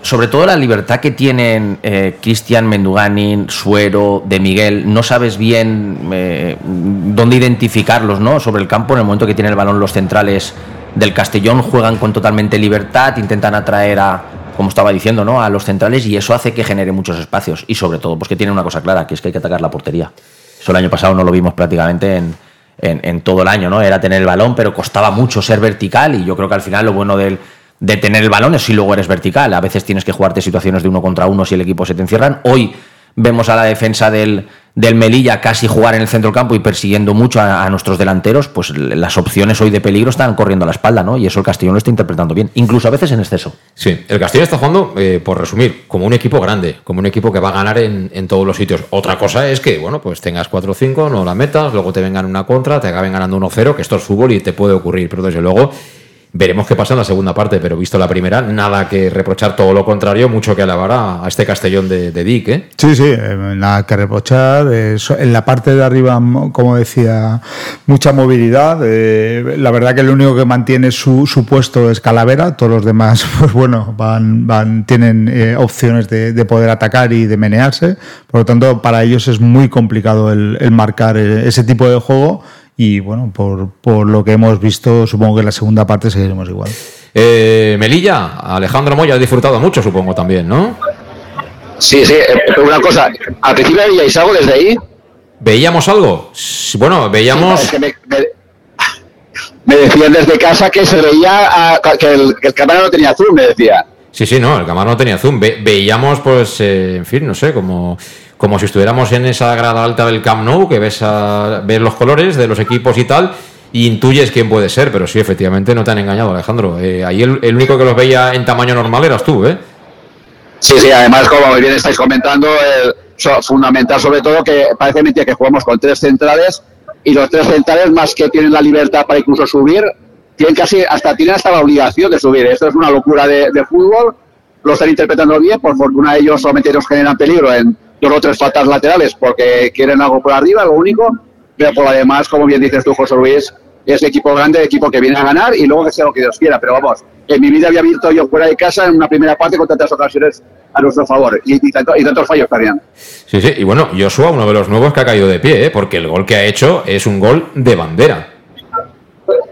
Sobre todo la libertad que tienen eh, Cristian Menduganin, Suero, De Miguel. No sabes bien eh, dónde identificarlos ¿no? sobre el campo. En el momento que tienen el balón los centrales del Castellón juegan con totalmente libertad, intentan atraer a, como estaba diciendo, ¿no? a los centrales y eso hace que genere muchos espacios. Y sobre todo, pues que tiene una cosa clara, que es que hay que atacar la portería. Eso el año pasado no lo vimos prácticamente en, en, todo el año, ¿no? Era tener el balón, pero costaba mucho ser vertical y yo creo que al final lo bueno del, de tener el balón es si luego eres vertical. A veces tienes que jugarte situaciones de uno contra uno si el equipo se te encierran. Hoy vemos a la defensa del, del Melilla casi jugar en el centro campo y persiguiendo mucho a, nuestros delanteros, pues las opciones hoy de peligro están corriendo a la espalda, ¿no? Y eso el Castellón lo está interpretando bien, incluso a veces en exceso. Sí, el Castellón está jugando, eh, por resumir, como un equipo grande, como un equipo que va a ganar en, en todos los sitios. Otra cosa es que, bueno, pues tengas 4 o 5, no la metas, luego te vengan una contra, te acaben ganando 1-0, que esto es fútbol y te puede ocurrir, pero desde luego Veremos qué pasa en la segunda parte, pero visto la primera, nada que reprochar, todo lo contrario, mucho que alabar a, este Castellón de, Dick. ¿eh? Sí, sí, eh, nada que reprochar. en la parte de arriba, como decía, mucha movilidad. Eh, la verdad que el único que mantiene su, puesto es Calavera, todos los demás, pues bueno, van, van tienen eh, opciones de, poder atacar y de menearse. Por lo tanto, para ellos es muy complicado el marcar ese tipo de juego y bueno, por, por, lo que hemos visto, supongo que en la segunda parte seguiremos igual. Eh, Melilla, Alejandro Moya ha disfrutado mucho, supongo también, ¿no? Sí, sí, eh, una cosa, ¿al principio veíais algo desde ahí? ¿Veíamos algo? Bueno, veíamos... me, decían desde casa que se veía que, el, que el cámara no tenía zoom, me decía. Sí, sí, no, el cámara no tenía zoom. veíamos, pues, eh, en fin, no sé, como como si estuviéramos en esa grada alta del Camp Nou, que ves, a, ves los colores de los equipos y tal, y intuyes quién puede ser, pero sí, efectivamente no te han engañado, Alejandro. Eh, ahí el, único que los veía en tamaño normal eras tú, ¿eh? Sí, sí, además, como bien estáis comentando, fundamental sobre todo que parece mentira que jugamos con tres centrales y los tres centrales, más que tienen la libertad para incluso subir, tienen casi, hasta tienen hasta la obligación de subir. Esto es una locura de, fútbol, lo están interpretando bien, por fortuna ellos solamente nos generan peligro en dos o tres faltas laterales porque quieren algo por arriba, lo único, pero por lo demás, como bien dices tú, José Luis, es equipo grande, equipo que viene a ganar y luego que sea lo que Dios quiera. Pero vamos, en mi vida había visto yo fuera de casa en una primera parte con tantas ocasiones a nuestro favor y, y, tantos fallos también. Sí, sí, y bueno, Joshua, uno de los nuevos que ha caído de pie, ¿eh? porque el gol que ha hecho es un gol de bandera.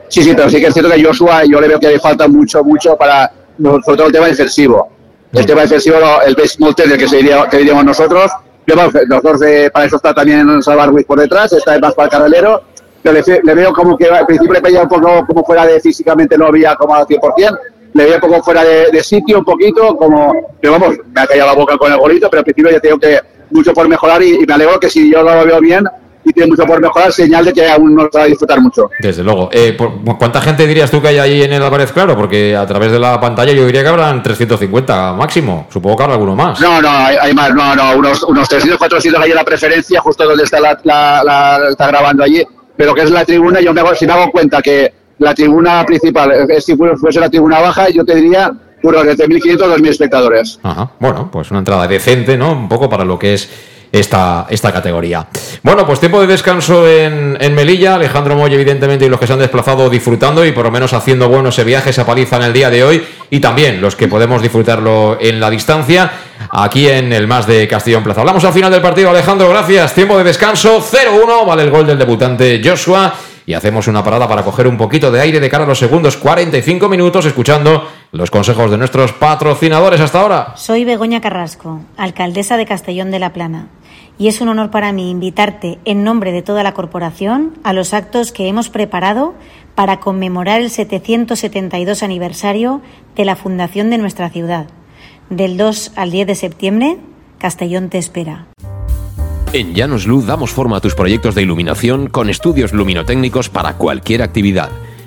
Sí, sí, pero sí que es cierto que Joshua yo le veo que le falta mucho, mucho para, sobre todo el tema defensivo. El tema defensivo, el base del que, se que diríamos nosotros. Los dos para eso está también Salvar Ruiz por detrás, está más para el carrilero. Pero le, veo como que al principio le pedía un poco como fuera de físicamente, no había como al 100%. Le veo un poco fuera de, sitio, un poquito, como. Pero vamos, me ha callado la boca con el golito, pero al principio ya tengo que mucho por mejorar y, y me alegro que si yo lo veo bien, y tiene mucho por mejorar, señal de que aún no se va a disfrutar mucho. Desde luego. Eh, ¿Cuánta gente dirías tú que hay ahí en el Álvarez Claro? Porque a través de la pantalla yo diría que habrán 350 máximo. Supongo que habrá alguno más. No, no, hay, más. No, no, unos, unos 300, 400 hay en la preferencia, justo donde está la, la, está grabando allí. Pero que es la tribuna, yo me hago, si me hago cuenta que la tribuna principal, eh, si fuese la tribuna baja, yo te diría unos de 1.500 2.000 espectadores. Ajá. Bueno, pues una entrada decente, ¿no? Un poco para lo que es esta, esta categoría. Bueno, pues tiempo de descanso en, en Melilla. Alejandro Moy, evidentemente, y los que se han desplazado disfrutando y por lo menos haciendo bueno ese viaje, esa paliza en el día de hoy. Y también los que podemos disfrutarlo en la distancia, aquí en el más de Castellón Plaza. Hablamos al final del partido, Alejandro, gracias. Tiempo de descanso, 0-1, vale el gol del debutante Joshua. Y hacemos una parada para coger un poquito de aire de cara a los segundos 45 minutos, escuchando los consejos de nuestros patrocinadores hasta ahora. Soy Begoña Carrasco, alcaldesa de Castellón de la Plana, y es un honor para mí invitarte en nombre de toda la corporación a los actos que hemos preparado para conmemorar el 772 aniversario de la fundación de nuestra ciudad. Del 2 al 10 de septiembre, Castellón te espera. En Llanos Luz damos forma a tus proyectos de iluminación con estudios luminotécnicos para cualquier actividad.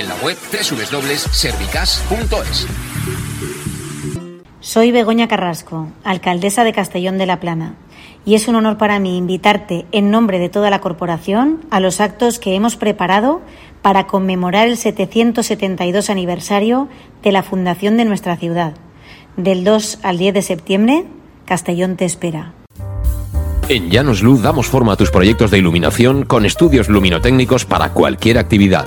en la web www.servicas.es. Soy Begoña Carrasco, alcaldesa de Castellón de la Plana, y es un honor para mí invitarte en nombre de toda la corporación a los actos que hemos preparado para conmemorar el 772 aniversario de la fundación de nuestra ciudad. Del 2 al 10 de septiembre, Castellón te espera. En Llanos Luz damos forma a tus proyectos de iluminación con estudios luminotécnicos para cualquier actividad.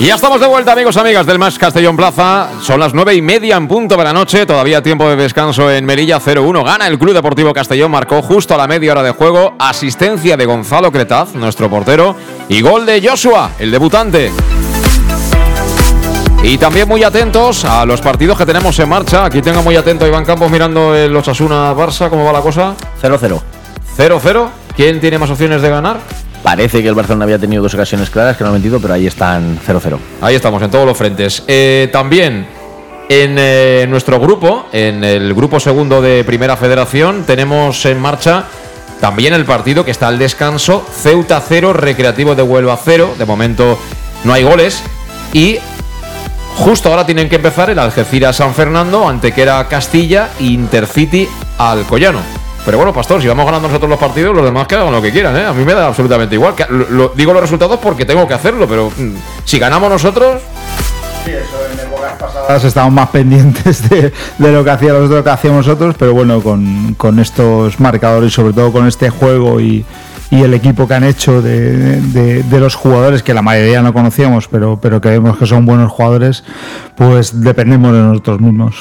Y ya estamos de vuelta, amigos, amigas del Más Castellón Plaza. Son las nueve y media en punto de la noche. Todavía tiempo de descanso en Melilla 0-1. Gana el Club Deportivo Castellón. Marcó justo a la media hora de juego. Asistencia de Gonzalo Cretaz, nuestro portero. Y gol de Joshua, el debutante. Y también muy atentos a los partidos que tenemos en marcha. Aquí tengo muy atento a Iván Campos mirando el Osasuna Barça. ¿Cómo va la cosa? 0-0. 0-0. ¿Quién tiene más opciones de ganar? Parece que el Barcelona había tenido dos ocasiones claras que no han metido, pero ahí están 0-0. Ahí estamos, en todos los frentes. Eh, también en eh, nuestro grupo, en el grupo segundo de Primera Federación, tenemos en marcha también el partido que está al descanso. Ceuta 0, Recreativo de Huelva 0. De momento no hay goles. Y justo ahora tienen que empezar el Algeciras San Fernando, Antequera Castilla e Intercity Alcoyano. Pero bueno, Pastor, si vamos ganando nosotros los partidos, los demás que hagan lo que quieran, ¿eh? A mí me da absolutamente igual. Que- lo- lo- digo los resultados porque tengo que hacerlo, pero mm, si ganamos nosotros, Pasadas Estamos más pendientes de, de lo que hacía los lo que hacíamos nosotros, pero bueno, con, con estos marcadores, sobre todo con este juego y, y el equipo que han hecho de, de- de los jugadores, que la mayoría no conocíamos, pero, pero que vemos que son buenos jugadores, pues dependemos de nosotros mismos.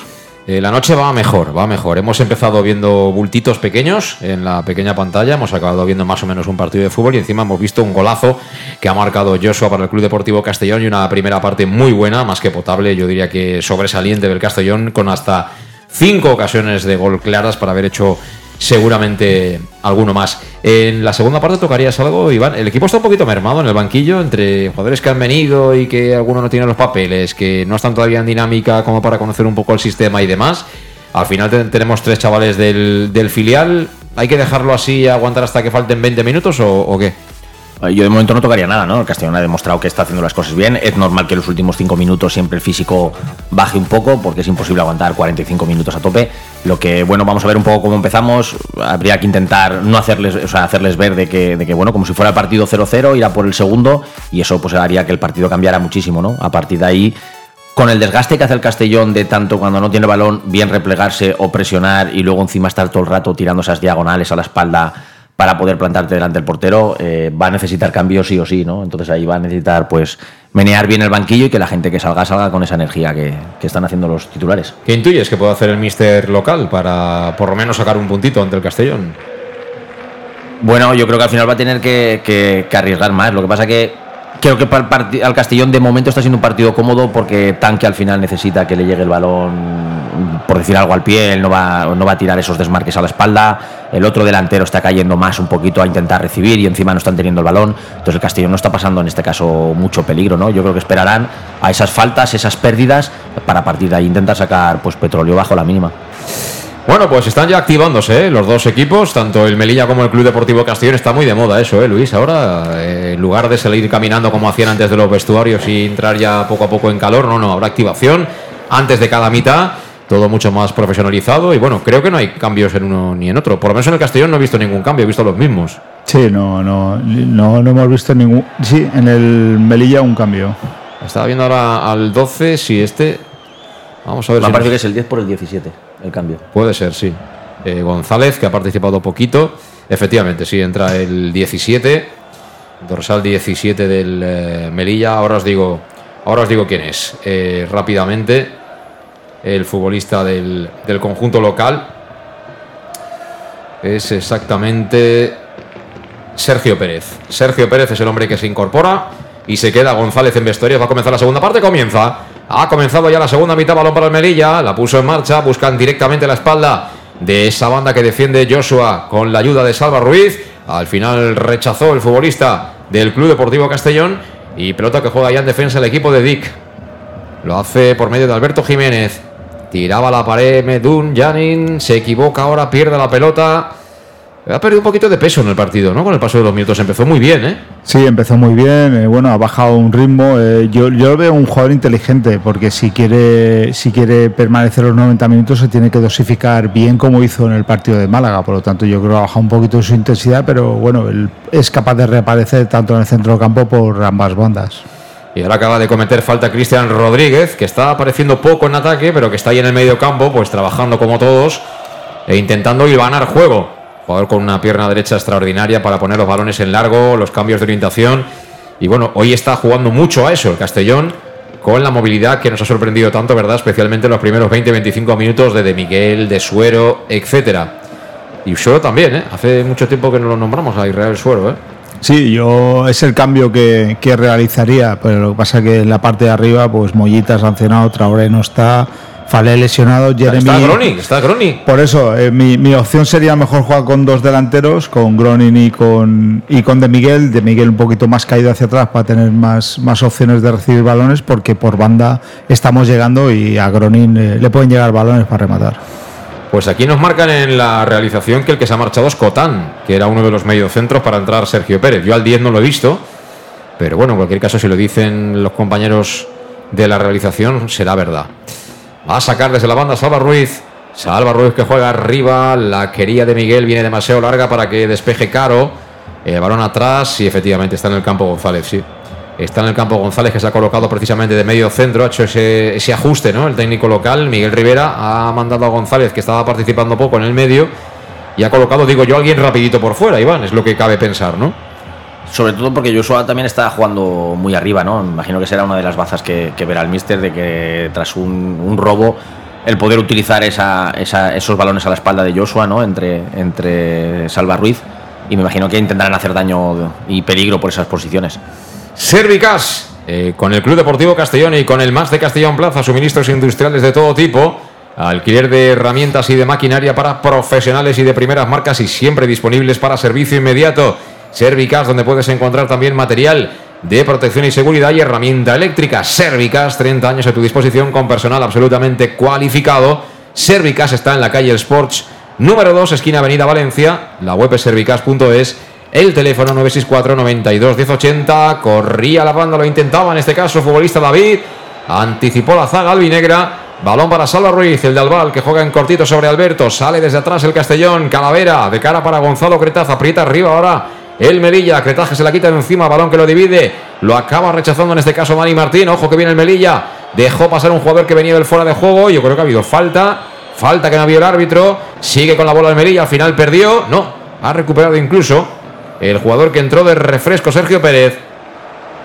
Eh, la noche va mejor, va mejor. Hemos empezado viendo bultitos pequeños en la pequeña pantalla, hemos acabado viendo más o menos un partido de fútbol y encima hemos visto un golazo que ha marcado Joshua para el Club Deportivo Castellón y una primera parte muy buena, más que potable, yo diría que sobresaliente del Castellón, con hasta cinco ocasiones de gol claras para haber hecho seguramente alguno más. En la segunda parte tocarías algo, Iván. El equipo está un poquito mermado en el banquillo entre jugadores que han venido y que alguno no tiene los papeles, que no están todavía en dinámica como para conocer un poco el sistema y demás. Al final te- tenemos tres chavales del, del filial. ¿Hay que dejarlo así y aguantar hasta que falten 20 minutos o, o qué? Eh, Yo de momento no tocaría nada, ¿no? El Castellón ha demostrado que está haciendo las cosas bien. Es normal que en los últimos cinco minutos siempre el físico baje un poco, porque es imposible aguantar 45 minutos a tope. Lo que, bueno, vamos a ver un poco cómo empezamos. Habría que intentar no hacerles, o sea, hacerles ver de que, de que, bueno, como si fuera el partido 0-0, ir a por el segundo, y eso pues haría que el partido cambiara muchísimo, ¿no? A partir de ahí, con el desgaste que hace el Castellón de tanto cuando no tiene balón, bien replegarse o presionar y luego encima estar todo el rato tirando esas diagonales a la espalda para poder plantarte delante del portero, eh, va a necesitar cambios sí o sí, ¿no? Entonces ahí va a necesitar pues menear bien el banquillo y que la gente que salga salga con esa energía que, que están haciendo los titulares. ¿Qué intuyes que puede hacer el mister local para por lo menos sacar un puntito ante el Castellón? Bueno, yo creo que al final va a tener que, que- que arriesgar más. Lo que pasa que creo que para el al Castellón de momento está siendo un partido cómodo porque Tanque al final necesita que le llegue el balón, por decir algo al pie, él no va, no va a tirar esos desmarques a la espalda. El otro delantero está cayendo más un poquito a intentar recibir y encima no están teniendo el balón. Entonces el Castellón no está pasando en este caso mucho peligro, ¿no? Yo creo que esperarán a esas faltas, esas pérdidas, para partir de ahí intentar sacar pues petróleo bajo la mínima. Bueno, pues están ya activándose ¿eh? los dos equipos, tanto el Melilla como el Club Deportivo Castellón. Está muy de moda eso, ¿eh, Luis? Ahora, eh, en lugar de salir caminando como hacían antes de los vestuarios y entrar ya poco a poco en calor, no, no, habrá activación antes de cada mitad, todo mucho más profesionalizado. Y bueno, creo que no hay cambios en uno ni en otro. Por lo menos en el Castellón no he visto ningún cambio, he visto los mismos. Sí, no, no, no, no hemos visto ningún. Sí, en el Melilla un cambio. Estaba viendo ahora al 12, si este. Vamos a ver Me si parece nos- que es el 10 por el 17 el cambio. Puede ser, sí. eh, González, que ha participado poquito. Efectivamente, sí, entra el 17, dorsal 17 del eh, Melilla. Ahora os digo, ahora os digo quién es. Eh, rápidamente, el futbolista del, del conjunto local es exactamente Sergio Pérez. Sergio Pérez es el hombre que se incorpora y se queda González en vestuario. Va a comenzar la segunda parte, comienza. Ha comenzado ya la segunda mitad, balón para el Melilla, la puso en marcha, buscan directamente la espalda de esa banda que defiende Joshua con la ayuda de Salva Ruiz. Al final rechazó el futbolista del Club Deportivo Castellón y pelota que juega ya en defensa el equipo de Dick. Lo hace por medio de Alberto Jiménez. Tiraba la pared Medun, Janin, se equivoca ahora, pierde la pelota. Ha perdido un poquito de peso en el partido, ¿no? Con el paso de los minutos empezó muy bien, ¿eh? Sí, empezó muy bien. eh, bueno, ha bajado un ritmo. eh, yo, yo veo un jugador inteligente porque si quiere, si quiere permanecer los 90 minutos se tiene que dosificar bien como hizo en el partido de Málaga. Por lo tanto, yo creo que ha bajado un poquito su intensidad, pero bueno, él es capaz de reaparecer tanto en el centro del campo por ambas bandas. Y ahora acaba de cometer falta Cristian Rodríguez, que está apareciendo poco en ataque, pero que está ahí en el medio campo, pues trabajando como todos e intentando ganar juego. Jugador con una pierna derecha extraordinaria para poner los balones en largo, los cambios de orientación. Y bueno, hoy está jugando mucho a eso el Castellón, con la movilidad que nos ha sorprendido tanto, ¿verdad? Especialmente en los primeros 20-25 minutos de De Miguel, de Suero, etcétera. Y Suero también, ¿eh? Hace mucho tiempo que no lo nombramos a Israel Suero, ¿eh? Sí, yo es el cambio que, que realizaría, pero lo que pasa es que en la parte de arriba, pues Mollita sancionado, Traoré no está, Falé lesionado, Jeremy. Está Groni, está Groni. Por eso, eh, mi, mi opción sería mejor jugar con dos delanteros, con Gronin y con, y con De Miguel. De Miguel un poquito más caído hacia atrás para tener más, más opciones de recibir balones, porque por banda estamos llegando y a Gronin eh, le pueden llegar balones para rematar. Pues aquí nos marcan en la realización que el que se ha marchado es Cotán, que era uno de los mediocentros para entrar Sergio Pérez. Yo al 10 no lo he visto, pero bueno, en cualquier caso, si lo dicen los compañeros de la realización, será verdad. Va a sacar desde la banda Salva Ruiz. Salva Ruiz que juega arriba. La quería de Miguel viene demasiado larga para que despeje Caro. El balón atrás y efectivamente está en el campo González, sí. Está en el campo González que se ha colocado precisamente de medio centro, ha hecho ese, ese ajuste, ¿no? El técnico local, Miguel Rivera, ha mandado a González, que estaba participando poco en el medio, y ha colocado, digo yo, alguien rapidito por fuera, Iván, es lo que cabe pensar, ¿no? Sobre todo porque Joshua también está jugando muy arriba, ¿no? Imagino que será una de las bazas que, verá el míster de que tras un, robo el poder utilizar esos balones a la espalda de Joshua, ¿no? Entre, entre Salva Ruiz y me imagino que intentarán hacer daño y peligro por esas posiciones. Servicas, eh, con el Club Deportivo Castellón y con el más de Castellón Plaza, suministros industriales de todo tipo, alquiler de herramientas y de maquinaria para profesionales y de primeras marcas y siempre disponibles para servicio inmediato. Servicas, donde puedes encontrar también material de protección y seguridad y herramienta eléctrica. Servicas, 30 años a tu disposición con personal absolutamente cualificado. Servicas está en la calle Sports número 2, esquina Avenida Valencia. La web es servicas.es. El teléfono 964 92 1080. Corría la banda, lo intentaba en este caso, futbolista David. Anticipó la zaga albinegra. Balón para Salva Ruiz, el de Albal, que juega en cortito sobre Alberto. Sale desde atrás el Castellón. Calavera, de cara para Gonzalo Cretaz. Aprieta arriba ahora el Melilla. Cretaje se la quita de encima. Balón que lo divide. Lo acaba rechazando en este caso Dani Martín. Ojo que viene el Melilla. Dejó pasar un jugador que venía del fuera de juego. Yo creo que ha habido falta. Falta que no había el árbitro. Sigue con la bola el Melilla. Al final perdió. No, ha recuperado incluso el jugador que entró de refresco, Sergio Pérez.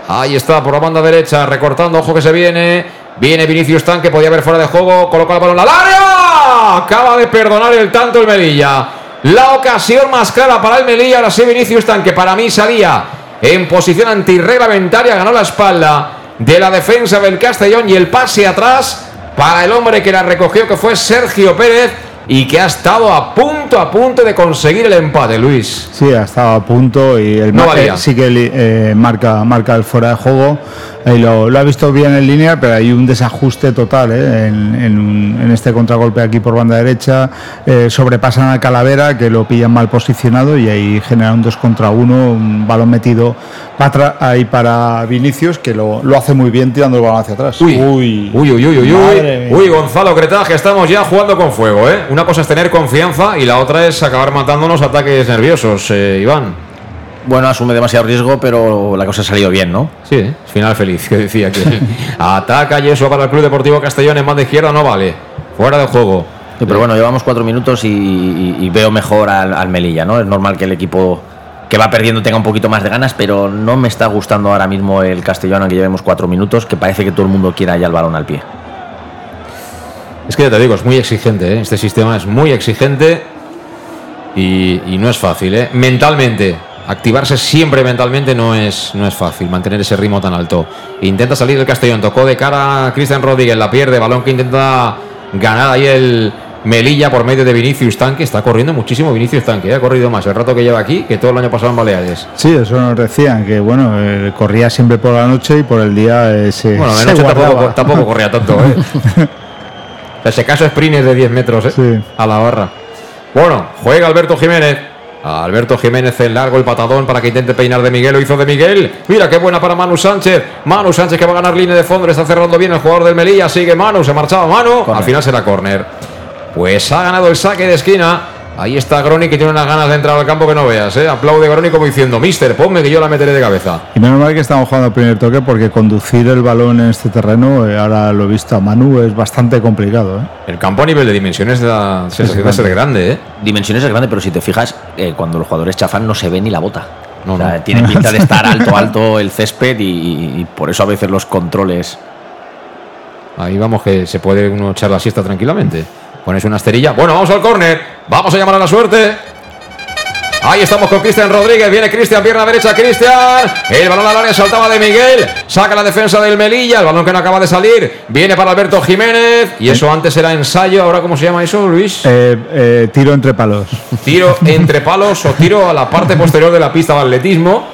Ahí está por la banda derecha, recortando, ojo que se viene. Viene Vinicius Tan, que podía haber fuera de juego. Coloca el balón al área. Acaba de perdonar el tanto el Melilla. La ocasión más clara para el Melilla. Ahora sí, Vinicius Tan, que para mí salía en posición antirreglamentaria. Ganó la espalda de la defensa del Castellón y el pase atrás para el hombre que la recogió, que fue Sergio Pérez. Y que ha estado a punto, a punto de conseguir el empate, Luis. Sí, ha estado a punto y el No valía. sí que eh, marca, marca el fuera de juego. Ahí lo, lo ha visto bien en línea, pero hay un desajuste total ¿eh? en, en un- en este contragolpe aquí por banda derecha. Eh, sobrepasan a Calavera, que lo pillan mal posicionado y ahí genera un 2 contra 1, un balón metido para atrás, ahí para Vinicius, que lo, lo hace muy bien tirando el balón hacia atrás. Uy, uy, uy, uy, uy, uy. Uy, Gonzalo Cretaje, estamos ya jugando con fuego, ¿eh? Una cosa es tener confianza y la otra es acabar matándonos ataques nerviosos, eh, Iván. Bueno, asume demasiado riesgo, pero la cosa ha salido bien, ¿no? Sí, ¿eh? final feliz, que decía que ataca y eso para el Club Deportivo Castellón en banda izquierda no vale. Fuera de juego. pero bueno, llevamos cuatro minutos y, veo mejor al, Melilla, ¿no? Es normal que el equipo que va perdiendo tenga un poquito más de ganas, pero no me está gustando ahora mismo el Castellano, que llevemos cuatro minutos, que parece que todo el mundo quiera ya el balón al pie. Es que ya te digo, es muy exigente, ¿eh? este sistema es muy exigente y, no es fácil, ¿eh? mentalmente. Activarse siempre mentalmente no es, no es fácil, mantener ese ritmo tan alto. Intenta salir el Castellón, tocó de cara a Cristian Rodríguez, la pierde, balón que intenta ganar ahí el Melilla por medio de Vinicius Tanque. Está corriendo muchísimo Vinicius Tanque, ¿eh? ha corrido más el rato que lleva aquí que todo el año pasado en Baleares. Sí, eso nos decían, que bueno, eh, corría siempre por la noche y por el día eh, se. Bueno, de noche tampoco, corría tanto, ¿eh? ese caso sprints de 10 metros a la barra. Bueno, juega Alberto Jiménez. Alberto Jiménez en largo el patadón para que intente peinar de Miguel. Lo hizo de Miguel. Mira qué buena para Manu Sánchez. Manu Sánchez que va a ganar línea de fondo. Le está cerrando bien el jugador del Melilla. Sigue Manu. Se marchaba Manu. Al final será córner. Pues ha ganado el saque de esquina. Ahí está Groni que tiene unas ganas de entrar al campo que no veas. ¿eh? Aplaude Groni como diciendo, Mister, ponme que yo la meteré de cabeza. Y menos mal que estamos jugando el primer toque porque conducir el balón en este terreno, eh, ahora lo he visto a Manu, es bastante complicado. ¿eh? El campo a nivel de dimensiones da se, a ser grande. ¿eh? Dimensiones es grande, pero si te fijas, eh, cuando los jugadores chafan no se ve ni la bota. No, Tiene pinta de estar alto, alto el césped y, por eso a veces los controles. Ahí vamos que se puede uno echar la siesta tranquilamente. Pones una esterilla. Bueno, vamos al córner. Vamos a llamar a la suerte. Ahí estamos con Cristian Rodríguez. Viene Cristian, pierna derecha, Cristian. El balón al área saltaba de Miguel. Saca la defensa del Melilla. El balón que no acaba de salir. Viene para Alberto Jiménez. Y eso antes era ensayo. Ahora, ¿cómo se llama eso, Luis? Eh, eh, tiro entre palos. Tiro entre palos o tiro a la parte posterior de la pista de atletismo.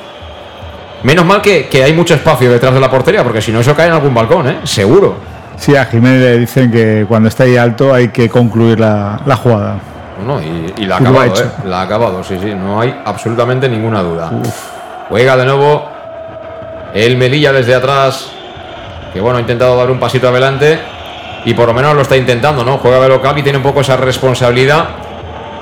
Menos mal que, que hay mucho espacio detrás de la portería, porque si no, eso cae en algún balcón, ¿eh? Seguro. Sí, a Jiménez le dicen que cuando está ahí alto hay que concluir la, jugada. No, y, la ha acabado, ¿eh? La ha acabado, sí, sí, no hay absolutamente ninguna duda. Juega de nuevo el Melilla desde atrás, que bueno, ha intentado dar un pasito adelante y por lo menos lo está intentando, ¿no? Juega de local y tiene un poco esa responsabilidad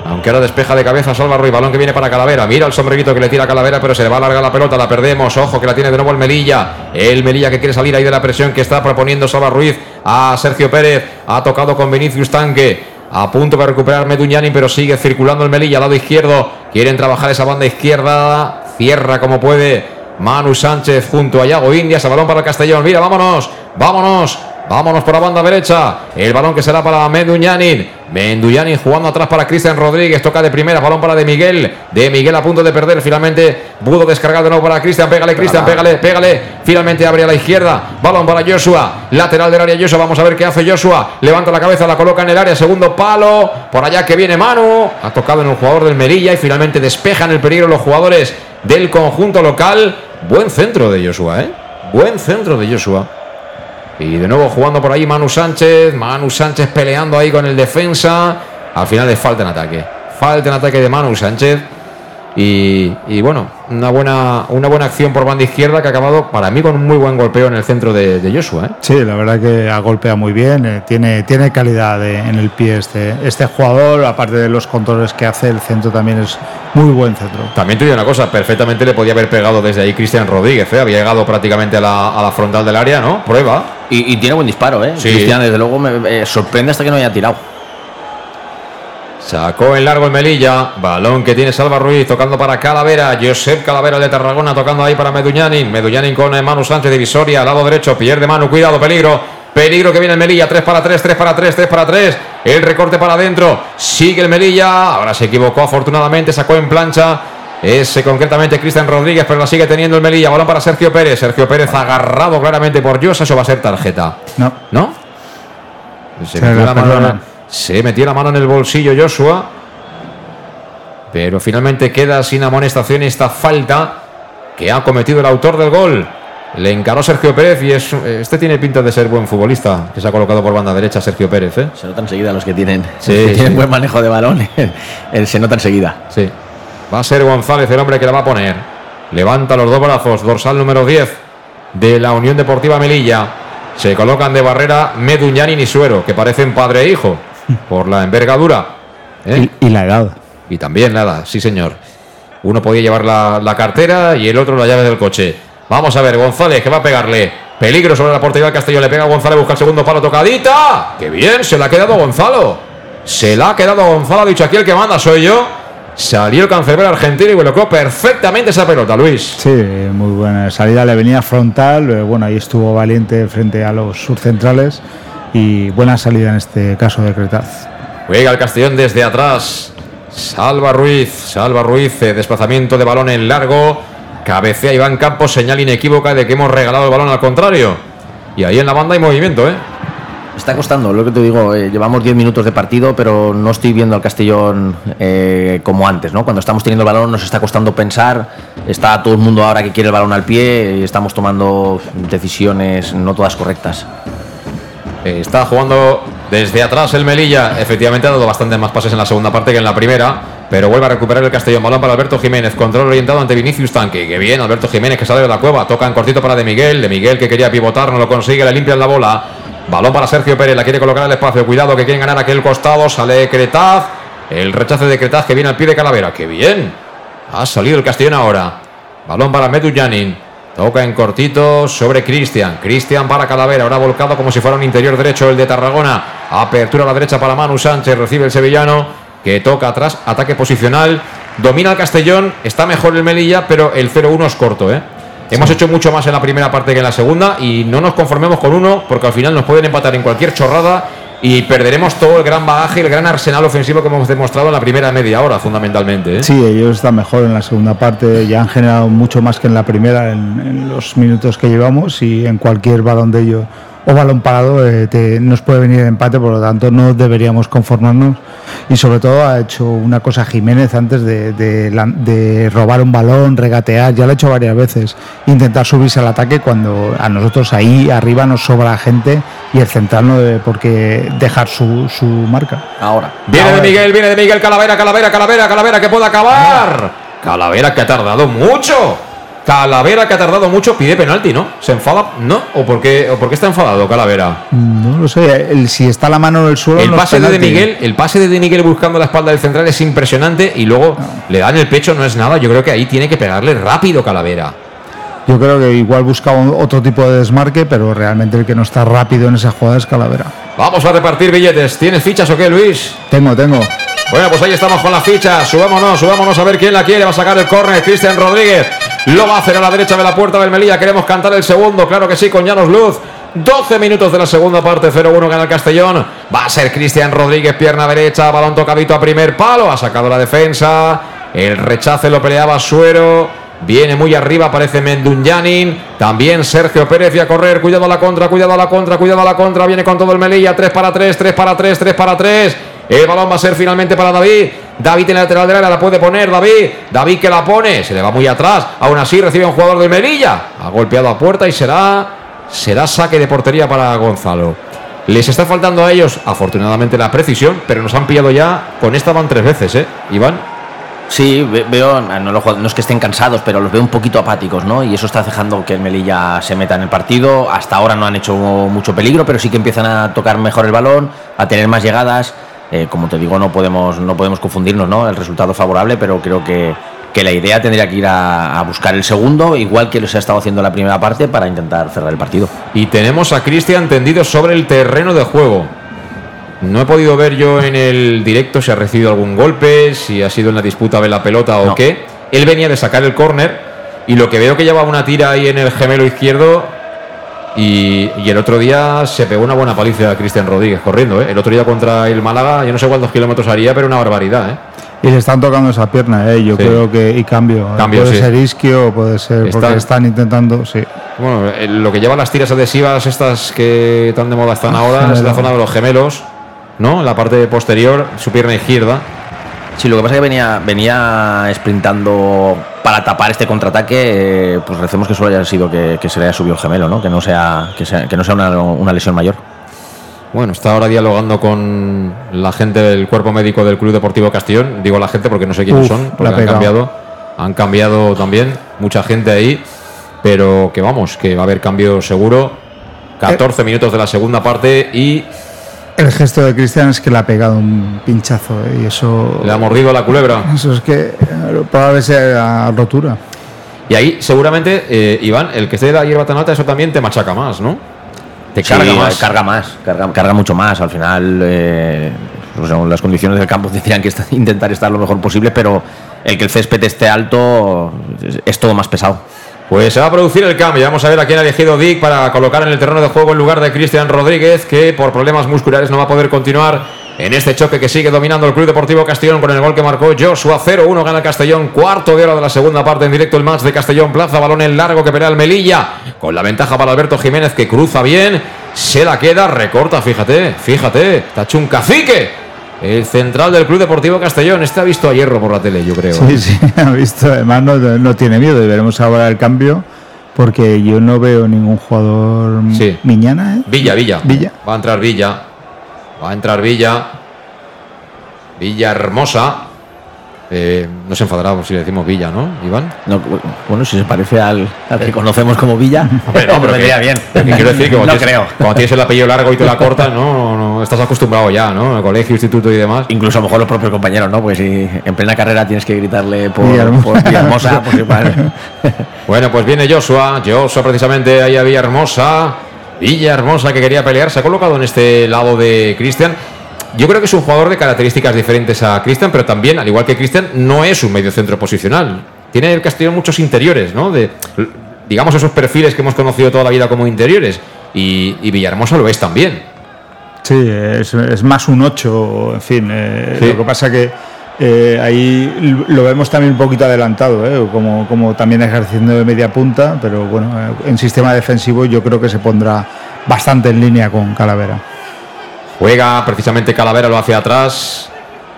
aunque ahora despeja de cabeza Salva Ruiz, balón que viene para Calavera. Mira el sombrerito que le tira a Calavera, pero se le va a largar la pelota, la perdemos. Ojo que la tiene de nuevo el Melilla. El Melilla que quiere salir ahí de la presión que está proponiendo Salva Ruiz a Sergio Pérez. Ha tocado con Vinicius Tanque. A punto para recuperar Meduñani, pero sigue circulando el Melilla al lado izquierdo. Quieren trabajar esa banda izquierda. Cierra como puede. Manu Sánchez junto a Yago Indias. El balón para el Castellón. Mira, vámonos. Vámonos. Vámonos por la banda derecha. El balón que será para Menduñanin. Menduñanin jugando atrás para Cristian Rodríguez. Toca de primera. Balón para De Miguel. De Miguel a punto de perder. Finalmente pudo descargar de nuevo para Cristian. Pégale, Cristian. Pégale, pégale. Finalmente abre a la izquierda. Balón para Joshua. Lateral del área Joshua. Vamos a ver qué hace Joshua. Levanta la cabeza, la coloca en el área. Segundo palo. Por allá que viene Manu. Ha tocado en el jugador del Merilla y finalmente despejan el peligro los jugadores del conjunto local. Buen centro de Joshua, ¿eh? Buen centro de Joshua. Y de nuevo jugando por ahí Manu Sánchez. Manu Sánchez peleando ahí con el defensa. Al final le falta en ataque. Falta en ataque de Manu Sánchez. Y, bueno, una buena, una buena acción por banda izquierda que ha acabado para mí con un muy buen golpeo en el centro de, Joshua. ¿eh? Sí, la verdad que ha golpeado muy bien, eh, tiene, tiene calidad en el pie este, este jugador, aparte de los controles que hace, el centro también es muy buen centro. También te digo una cosa, perfectamente le podía haber pegado desde ahí Cristian Rodríguez, ¿eh? había llegado prácticamente a la, frontal del área, ¿no? Prueba. Y, tiene buen disparo, ¿eh? Cristian, desde luego, me sorprende hasta que no haya tirado. Sacó en largo el Melilla. Balón que tiene Salva Ruiz tocando para Calavera. Josep Calavera de Tarragona tocando ahí para Meduñanin. Meduñanin con Manu Sánchez Divisoria. Al lado derecho. Pierde Manu. Cuidado, peligro. Peligro que viene el Melilla. 3 para 3, 3 para 3, 3 para 3. El recorte para adentro. Sigue el Melilla. Ahora se equivocó afortunadamente. Sacó en plancha. Ese concretamente Cristian Rodríguez, pero la sigue teniendo el Melilla. Balón para Sergio Pérez. Sergio Pérez agarrado claramente por Dios. Eso va a ser tarjeta. No. ¿No? Se, la mano. Se metió la mano en el bolsillo Joshua. Pero finalmente queda sin amonestación esta falta que ha cometido el autor del gol. Le encaró Sergio Pérez y es, este tiene pinta de ser buen futbolista, que se ha colocado por banda derecha Sergio Pérez. ¿eh? Se nota enseguida los que tienen, tienen buen manejo de balón. se nota enseguida. Sí. Va a ser González el hombre que la va a poner. Levanta los dos brazos, dorsal número 10 de la Unión Deportiva Melilla. Se colocan de barrera Meduñani y Suero, que parecen padre e hijo por la envergadura. ¿eh? Y, la edad. Y también nada, sí señor. Uno podía llevar la, cartera y el otro la llave del coche. Vamos a ver, González, que va a pegarle. Peligro sobre la portería del Castellón. Le pega a González, busca el segundo palo, tocadita. ¡Qué bien! Se le ha quedado Gonzalo. Se la ha quedado Gonzalo, ha dicho aquí el que manda soy yo. Salió el cancerbero argentino y colocó perfectamente esa pelota, Luis. Sí, muy buena salida, le venía frontal, eh, bueno, ahí estuvo valiente frente a los surcentrales y buena salida en este caso de Cretaz. Juega el Castellón desde atrás. Salva Ruiz, Salva Ruiz, eh, desplazamiento de balón en largo. Cabecea Iván Campos, señal inequívoca de que hemos regalado el balón al contrario. Y ahí en la banda hay movimiento, ¿eh? Está costando, lo que te digo, eh, llevamos 10 minutos de partido, pero no estoy viendo al Castellón eh, como antes, ¿no? Cuando estamos teniendo el balón nos está costando pensar, está todo el mundo ahora que quiere el balón al pie estamos tomando decisiones no todas correctas. Eh, está jugando desde atrás el Melilla, efectivamente ha dado bastantes más pases en la segunda parte que en la primera, pero vuelve a recuperar el Castellón, balón para Alberto Jiménez, control orientado ante Vinicius Tanque, que bien, Alberto Jiménez que sale de la cueva, toca en cortito para De Miguel, De Miguel que quería pivotar, no lo consigue, le limpian la bola. Balón para Sergio Pérez, la quiere colocar al espacio. Cuidado que quieren ganar aquel costado. Sale Cretaz. El rechace de Cretaz que viene al pie de Calavera. ¡Qué bien! Ha salido el Castellón ahora. Balón para Medu Janin. Toca en cortito sobre Cristian. Cristian para Calavera. Ahora volcado como si fuera un interior derecho el de Tarragona. Apertura a la derecha para Manu Sánchez. Recibe el sevillano que toca atrás. Ataque posicional. Domina el Castellón. Está mejor el Melilla, pero el 0-1 es corto, ¿eh? Hemos hecho mucho más en la primera parte que en la segunda y no nos conformemos con uno porque al final nos pueden empatar en cualquier chorrada y perderemos todo el gran bagaje, el gran arsenal ofensivo que hemos demostrado en la primera media hora, fundamentalmente. ¿eh? Sí, ellos están mejor en la segunda parte, ya han generado mucho más que en la primera en, en los minutos que llevamos y en cualquier balón de ellos o balón parado eh, te, nos puede venir el empate, por lo tanto no deberíamos conformarnos. Y sobre todo ha hecho una cosa Jiménez antes de, de, de, robar un balón, regatear, ya lo ha hecho varias veces, intentar subirse al ataque cuando a nosotros ahí arriba nos sobra gente y el central no debe por qué dejar su, su marca. Ahora. Viene Ahora. de Miguel, viene de Miguel, Calavera, Calavera, Calavera, Calavera, que puede acabar. Calavera que ha tardado mucho. Calavera que ha tardado mucho, pide penalti, ¿no? ¿Se enfada? ¿No? ¿O por qué, o por qué está enfadado Calavera? No lo sé, el- si está la mano en el suelo. El no pase de. Miguel, el pase de De Miguel buscando la espalda del central es impresionante y luego le dan el pecho, no es nada. Yo creo que ahí tiene que pegarle rápido Calavera. Yo creo que igual buscaba un- otro tipo de desmarque, pero realmente el que no está rápido en esa jugada es Calavera. Vamos a repartir billetes. ¿Tienes fichas o qué, Luis? Tengo, tengo. Bueno, pues ahí estamos con la ficha. Subámonos, subámonos a ver quién la quiere. Va a sacar el córner Cristian Rodríguez. Lo va a hacer a la derecha de la puerta del Melilla. Queremos cantar el segundo, claro que sí, con Llanos Luz. 12 minutos de la segunda parte, 0-1 gana el Castellón. Va a ser Cristian Rodríguez, pierna derecha, balón tocadito a primer palo. Ha sacado la defensa. El rechace lo peleaba Suero. Viene muy arriba, aparece Mendunyanin. También Sergio Pérez y a correr. Cuidado a la contra, cuidado a la contra, cuidado a la contra. Viene con todo el Melilla. 3 para 3, 3 para 3, 3 para 3. El balón va a ser finalmente para David. David en la lateral del área la puede poner. David. David que la pone. Se le va muy atrás. Aún así recibe un jugador del Melilla. Ha golpeado a puerta y será, será saque de portería para Gonzalo. Les está faltando a ellos, afortunadamente, la precisión, pero nos han pillado ya. Con esta van tres veces, ¿eh? Iván. Sí, ve- veo, no, no es que estén cansados, pero los veo un poquito apáticos, ¿no? Y eso está dejando que el Melilla se meta en el partido. Hasta ahora no han hecho mucho peligro, pero sí que empiezan a tocar mejor el balón, a tener más llegadas. Eh, como te digo, no podemos, no podemos confundirnos, ¿no? El resultado es favorable, pero creo que, que la idea tendría que ir a, a buscar el segundo, igual que se ha estado haciendo en la primera parte, para intentar cerrar el partido. Y tenemos a Cristian tendido sobre el terreno de juego. No he podido ver yo en el directo si ha recibido algún golpe, si ha sido en la disputa de la pelota o No. qué. Él venía de sacar el córner y lo que veo que lleva una tira ahí en el gemelo izquierdo y, y el otro día se pegó una buena paliza a Cristian Rodríguez corriendo. ¿eh? El otro día contra el Málaga, yo no sé cuántos kilómetros haría, pero una barbaridad. ¿eh? Y le están tocando esa pierna, ¿eh? yo Sí. creo que. Y cambio. Cambio, puede sí. ser isquio puede ser. Están- Porque están intentando. Sí. Bueno, eh, lo que lleva las tiras adhesivas, estas que tan de moda están ahora, es la zona de los gemelos, ¿no? En la parte posterior, su pierna izquierda. Sí, lo que pasa es que venía, venía sprintando para tapar este contraataque. eh, pues recemos que solo haya sido que, que se le haya subido el gemelo, ¿no? Que no sea, que sea, que no sea una, una lesión mayor. Bueno, está ahora dialogando con la gente del cuerpo médico del Club Deportivo Castellón. Digo la gente porque no sé quiénes Uf, son, porque han pegado. cambiado. Han cambiado también mucha gente ahí, pero que vamos, que va a haber cambio seguro. 14 minutos de la segunda parte y El gesto de Cristian es que le ha pegado un pinchazo ¿eh? y eso. le ha mordido la culebra. Eso es que probablemente sea rotura. Y ahí seguramente, eh, Iván, el que esté de la hierba tan alta, eso también te machaca más, ¿no? Te Sí, carga más. Carga más, carga, carga mucho más. Al final, eh, pues, las condiciones del campo tendrían que intentar estar lo mejor posible, pero el que el césped esté alto es, todo más pesado. Pues se va a producir el cambio. Vamos a ver a quién ha elegido Dick para colocar en el terreno de juego en lugar de Cristian Rodríguez, que por problemas musculares no va a poder continuar en este choque que sigue dominando el Club Deportivo Castellón con el gol que marcó Joshua 0-1 gana Castellón, cuarto de hora de la segunda parte en directo el match de Castellón Plaza, balón en largo que pelea el Melilla, con la ventaja para Alberto Jiménez que cruza bien, se la queda, recorta, fíjate, fíjate, está hecho un cacique el central del Club Deportivo Castellón. Este ha visto a hierro por la tele, yo creo. Sí, sí, ha visto. Además, no, tiene miedo. Y veremos ahora el cambio. Porque yo no veo ningún jugador sí. Miñana. ¿eh? Villa, Villa. Villa. Va a entrar Villa. Va a entrar Villa. Villa Hermosa. Eh, no se enfadará si le decimos Villa, ¿no, Iván? bueno, si se parece al, que conocemos como Villa, pero no, pero bien. quiero decir que cuando, tienes, cuando tienes el apellido largo y te la cortas, ¿no, no, estás acostumbrado ya, ¿no? El colegio, instituto y demás. Incluso a lo mejor los propios compañeros, ¿no? Pues si en plena carrera tienes que gritarle por Villahermosa, pues igual. Bueno, pues viene Joshua, Joshua precisamente ahí a Villahermosa. Villahermosa que quería pelear, se ha colocado en este lado de Cristian. Yo creo que es un jugador de características diferentes a Cristian, pero también, al igual que Cristian, no es un medio centro posicional. Tiene el Castillo muchos interiores, ¿no? De, digamos, esos perfiles que hemos conocido toda la vida como interiores. Y, Villahermosa lo es también. Sí, es, más un 8, en fin. Eh, lo que pasa que eh, ahí lo vemos también un poquito adelantado, eh, como, como también ejerciendo de media punta, pero bueno, en sistema defensivo yo creo que se pondrá bastante en línea con Calavera. Juega precisamente Calavera, lo hace atrás.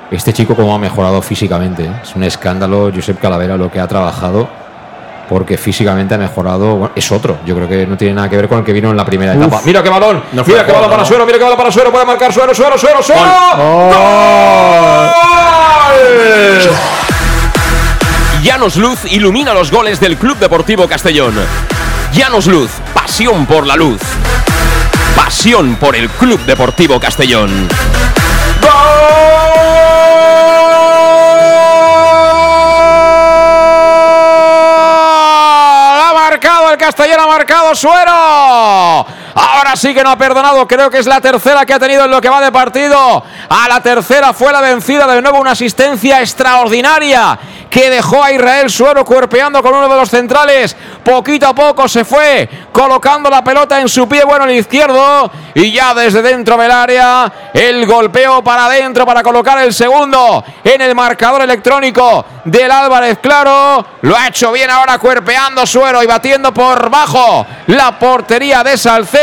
Este chico como ha mejorado físicamente. ¿eh? Es un escándalo, Josep Calavera, lo que ha trabajado. Porque físicamente ha mejorado. es otro. Yo creo que no tiene nada que ver con el que vino en la primera etapa. Mira qué balón. mira qué balón para Suero. Mira qué balón para Suero. Puede marcar Suero, Suero, Suero, Suero. ¡Gol! Llanos Luz ilumina los goles del Club Deportivo Castellón. Llanos Luz, pasión por la luz pasión por el Club Deportivo Castellón. ¡Gol! Ha marcado el Castellón, ha marcado Suero. Ahora sí que no ha perdonado. Creo que es la tercera que ha tenido en lo que va de partido. A la tercera fue la vencida. De nuevo una asistencia extraordinaria que dejó a Israel Suero cuerpeando con uno de los centrales. Poquito a poco se fue colocando la pelota en su pie bueno el izquierdo y ya desde dentro del área el golpeo para adentro para colocar el segundo en el marcador electrónico del Álvarez Claro. Lo ha hecho bien ahora cuerpeando Suero y batiendo por bajo la portería de Salcedo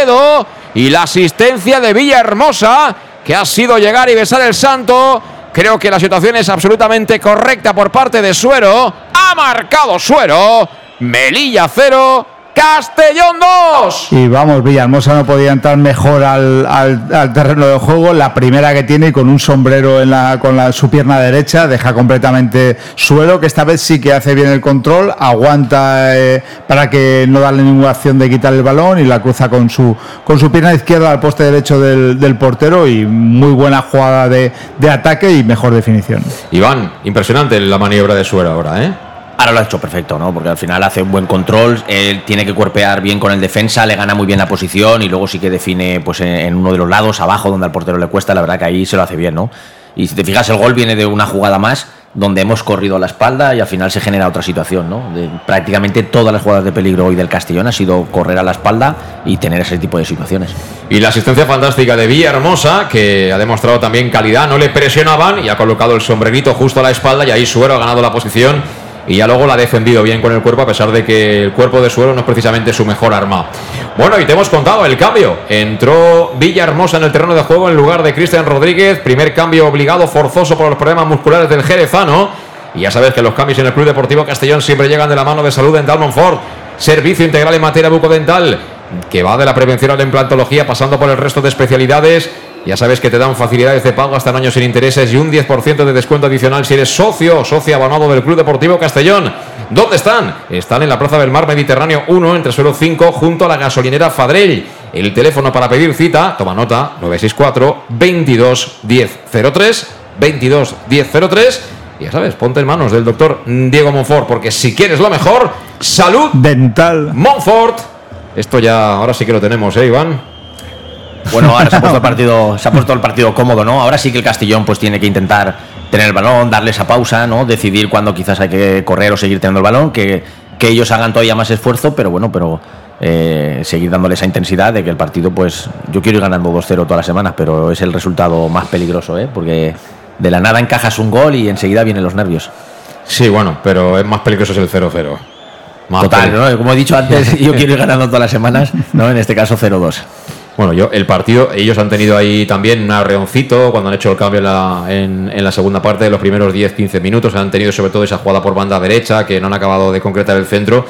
y la asistencia de Villahermosa que ha sido llegar y besar el santo Creo que la situación es absolutamente correcta por parte de Suero. Ha marcado Suero. Melilla 0, Castellón 2. Y vamos, Villahermosa no podía entrar mejor al, terreno de juego. La primera que tiene con un sombrero en la, con la, su pierna derecha, deja completamente suelo, que esta vez sí que hace bien el control, aguanta eh, para que no darle ninguna acción de quitar el balón y la cruza con su, con su pierna izquierda al poste derecho del, del portero y muy buena jugada de, de ataque y mejor definición. Iván, impresionante la maniobra de suelo ahora, ¿eh? Ahora lo ha hecho perfecto, ¿no? Porque al final hace un buen control, tiene que cuerpear bien con el defensa, le gana muy bien la posición y luego sí que define pues en uno de los lados, abajo, donde al portero le cuesta, la verdad que ahí se lo hace bien, ¿no? Y si te fijas, el gol viene de una jugada más donde hemos corrido la espalda y al final se genera otra situación, ¿no? De prácticamente todas las jugadas de peligro hoy del Castellón ha sido correr a la espalda y tener ese tipo de situaciones. Y la asistencia fantástica de Villahermosa, que ha demostrado también calidad, no le presionaban y ha colocado el sombrerito justo a la espalda y ahí Suero ha ganado la posición y ya luego la ha defendido bien con el cuerpo a pesar de que el cuerpo de suelo no es precisamente su mejor arma. Bueno, y te hemos contado el cambio. Entró Villahermosa en el terreno de juego en lugar de Cristian Rodríguez. Primer cambio obligado, forzoso por los problemas musculares del Jerezano. Y ya sabes que los cambios en el Club Deportivo Castellón siempre llegan de la mano de salud en Ford. Servicio integral en materia bucodental que va de la prevención a la implantología pasando por el resto de especialidades ya sabes que te dan facilidades de pago hasta en años sin intereses y un 10% de descuento adicional si eres socio o socio abonado del Club Deportivo Castellón. ¿Dónde están? Están en la Plaza del Mar Mediterráneo 1, entre suelo 5, junto a la gasolinera Fadrell. El teléfono para pedir cita, toma nota, 964 22 1003 22 1003 ya sabes, ponte en manos del doctor Diego Monfort, porque si quieres lo mejor, salud dental. Monfort. Esto ya, ahora sí que lo tenemos, ¿eh, Iván? Bueno, ahora se ha puesto el partido, se ha puesto el partido cómodo, ¿no? Ahora sí que el Castellón pues tiene que intentar tener el balón, darle esa pausa, ¿no? Decidir cuándo quizás hay que correr o seguir teniendo el balón, que, que ellos hagan todavía más esfuerzo, pero bueno, pero eh, seguir dándole esa intensidad de que el partido, pues yo quiero ir ganando 2-0 todas las semanas, pero es el resultado más peligroso, ¿eh? Porque de la nada encajas un gol y enseguida vienen los nervios. Sí, bueno, pero es más peligroso es el 0-0. Total, ¿no? Como he dicho antes, yo quiero ir ganando todas las semanas, ¿no? En este caso 0-2. Bueno, yo, el partido, ellos han tenido ahí también un arreoncito cuando han hecho el cambio en la, en, en la segunda parte de los primeros 10-15 minutos. Han tenido sobre todo esa jugada por banda derecha que no han acabado de concretar el centro.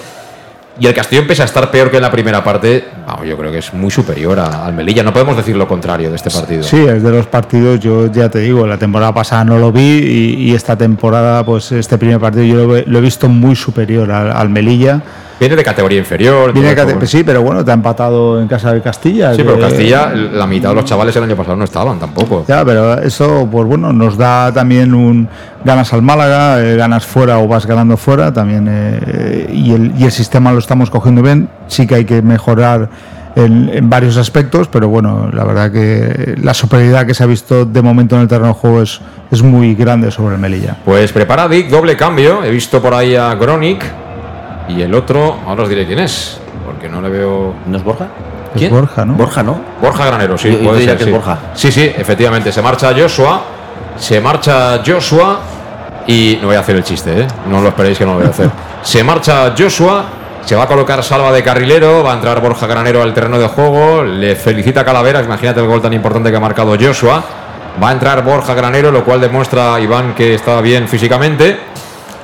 Y el Castellón, pese a estar peor que en la primera parte, vamos, yo creo que es muy superior al Melilla. No podemos decir lo contrario de este partido. Sí, es de los partidos, yo ya te digo, la temporada pasada no lo vi y, y esta temporada, pues este primer partido yo lo, he- lo he visto muy superior al, al Melilla. Viene de categoría inferior. Viene de cate- sí, pero bueno, te ha empatado en casa del Castilla. Sí, que- pero Castilla, la mitad de los chavales el año pasado no estaban tampoco. Ya, pero eso, pues bueno, nos da también un ganas al Málaga, eh, ganas fuera o vas ganando fuera también. eh, y, el, y el sistema lo estamos cogiendo bien. Sí que hay que mejorar en, en varios aspectos, pero bueno, la verdad que la superioridad que se ha visto de momento en el terreno de juego es, es muy grande sobre el Melilla. Pues prepara Dick, doble cambio. He visto por ahí a Gronic y el otro, ahora os diré quién es, porque no le veo. ¿No es Borja? Es ¿Quién? Borja, ¿no? Borja, ¿no? Borja Granero, sí, Yo- yo puede diría ser, que es sí. Borja. Sí, sí, efectivamente. Se marcha Joshua. Se marcha Joshua. Y no voy a hacer el chiste, ¿eh? No lo esperéis que no lo voy a hacer. Se marcha Joshua. Se va a colocar Salva de carrilero. Va a entrar Borja Granero al terreno de juego. Le felicita Calavera. Imagínate el gol tan importante que ha marcado Joshua. Va a entrar Borja Granero, lo cual demuestra a Iván que está bien físicamente.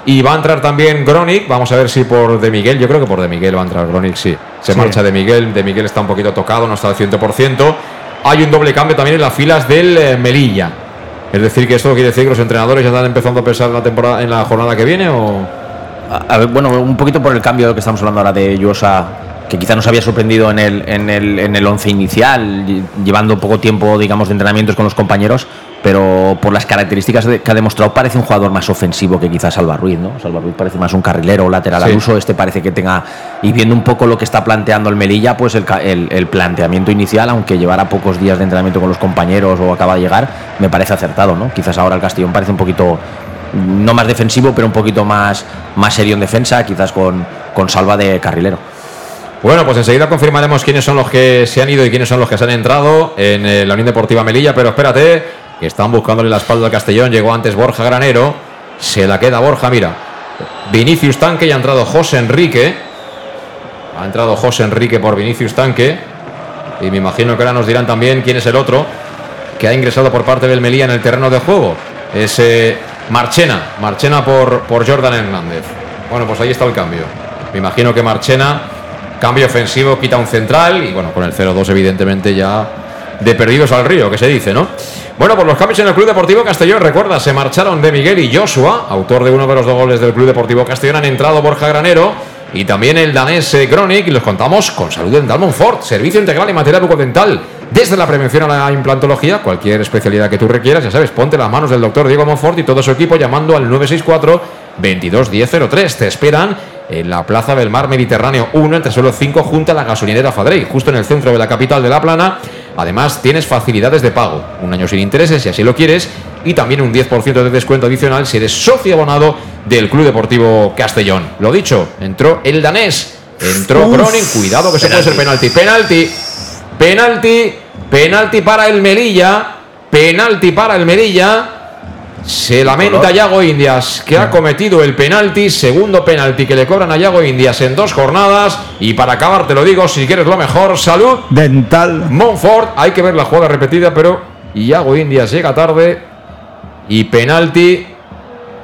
Y va a entrar también Gronic. Vamos a ver si por De Miguel. Yo creo que por De Miguel va a entrar Gronic, sí. Se Sí. marcha De Miguel. De Miguel está un poquito tocado, no está al 100%. Hay un doble cambio también en las filas del eh, Melilla. Es decir, que esto quiere decir que los entrenadores ya están empezando a pensar en la temporada, en la jornada que viene o. A, a ver, bueno, un poquito por el cambio de lo que estamos hablando ahora de Josa, que quizá nos había sorprendido en el, en el, en el once inicial, lle- llevando poco tiempo, digamos, de entrenamientos con los compañeros, pero por las características que ha demostrado, parece un jugador más ofensivo que quizás Salva Ruiz, ¿no? Salva Ruiz parece más un carrilero, lateral Sí. al uso, este parece que tenga, y viendo un poco lo que está planteando el Melilla, pues el, el, el planteamiento inicial, aunque llevara pocos días de entrenamiento con los compañeros o acaba de llegar, me parece acertado, ¿no? Quizás ahora el Castellón parece un poquito no más defensivo, pero un poquito más, más serio en defensa, quizás con, con salva de carrilero. Bueno, pues enseguida confirmaremos quiénes son los que se han ido y quiénes son los que se han entrado en eh, la Unión Deportiva Melilla, pero espérate, están buscándole la espalda al Castellón. Llegó antes Borja Granero, se la queda Borja, mira. Vinicius Tanque y ha entrado José Enrique. Ha entrado José Enrique por Vinicius Tanque. Y me imagino que ahora nos dirán también quién es el otro que ha ingresado por parte del Melilla en el terreno de juego. Es eh, Marchena. Marchena por, por Jordan Hernández. Bueno, pues ahí está el cambio. Me imagino que Marchena, cambio ofensivo, quita un central. Y bueno, con el 0-2 evidentemente ya de perdidos al río, que se dice, ¿no? Bueno, pues los cambios en el Club Deportivo Castellón, recuerda, se marcharon de Miguel y Joshua, autor de uno de los dos goles del Club Deportivo Castellón, han entrado Borja Granero y también el danés Gronic, y los contamos con Salud Dental Monfort, servicio integral en materia bucodental, desde la prevención a la implantología, cualquier especialidad que tú requieras, ya sabes, ponte las manos del doctor Diego Monfort y todo su equipo llamando al 964 22 1003. Te esperan en la Plaza del Mar Mediterráneo 1, entre suelo 5, junto a la gasolinera Fadrey, justo en el centro de la capital de La Plana. Además, tienes facilidades de pago, un año sin intereses si así lo quieres, y también un 10% de descuento adicional si eres socio abonado del Club Deportivo Castellón. Lo dicho, entró el danés, entró Uf. Groning, cuidado que se puede ser penalti, penalti, penalti, penalti para el Melilla, penalti para el Melilla. Se lamenta Yago Indias que ha cometido el penalti, segundo penalti que le cobran a Yago Indias en dos jornadas. Y para acabar, te lo digo, si quieres lo mejor, salud. Dental. Monfort, hay que ver la jugada repetida, pero Yago Indias llega tarde. Y penalti,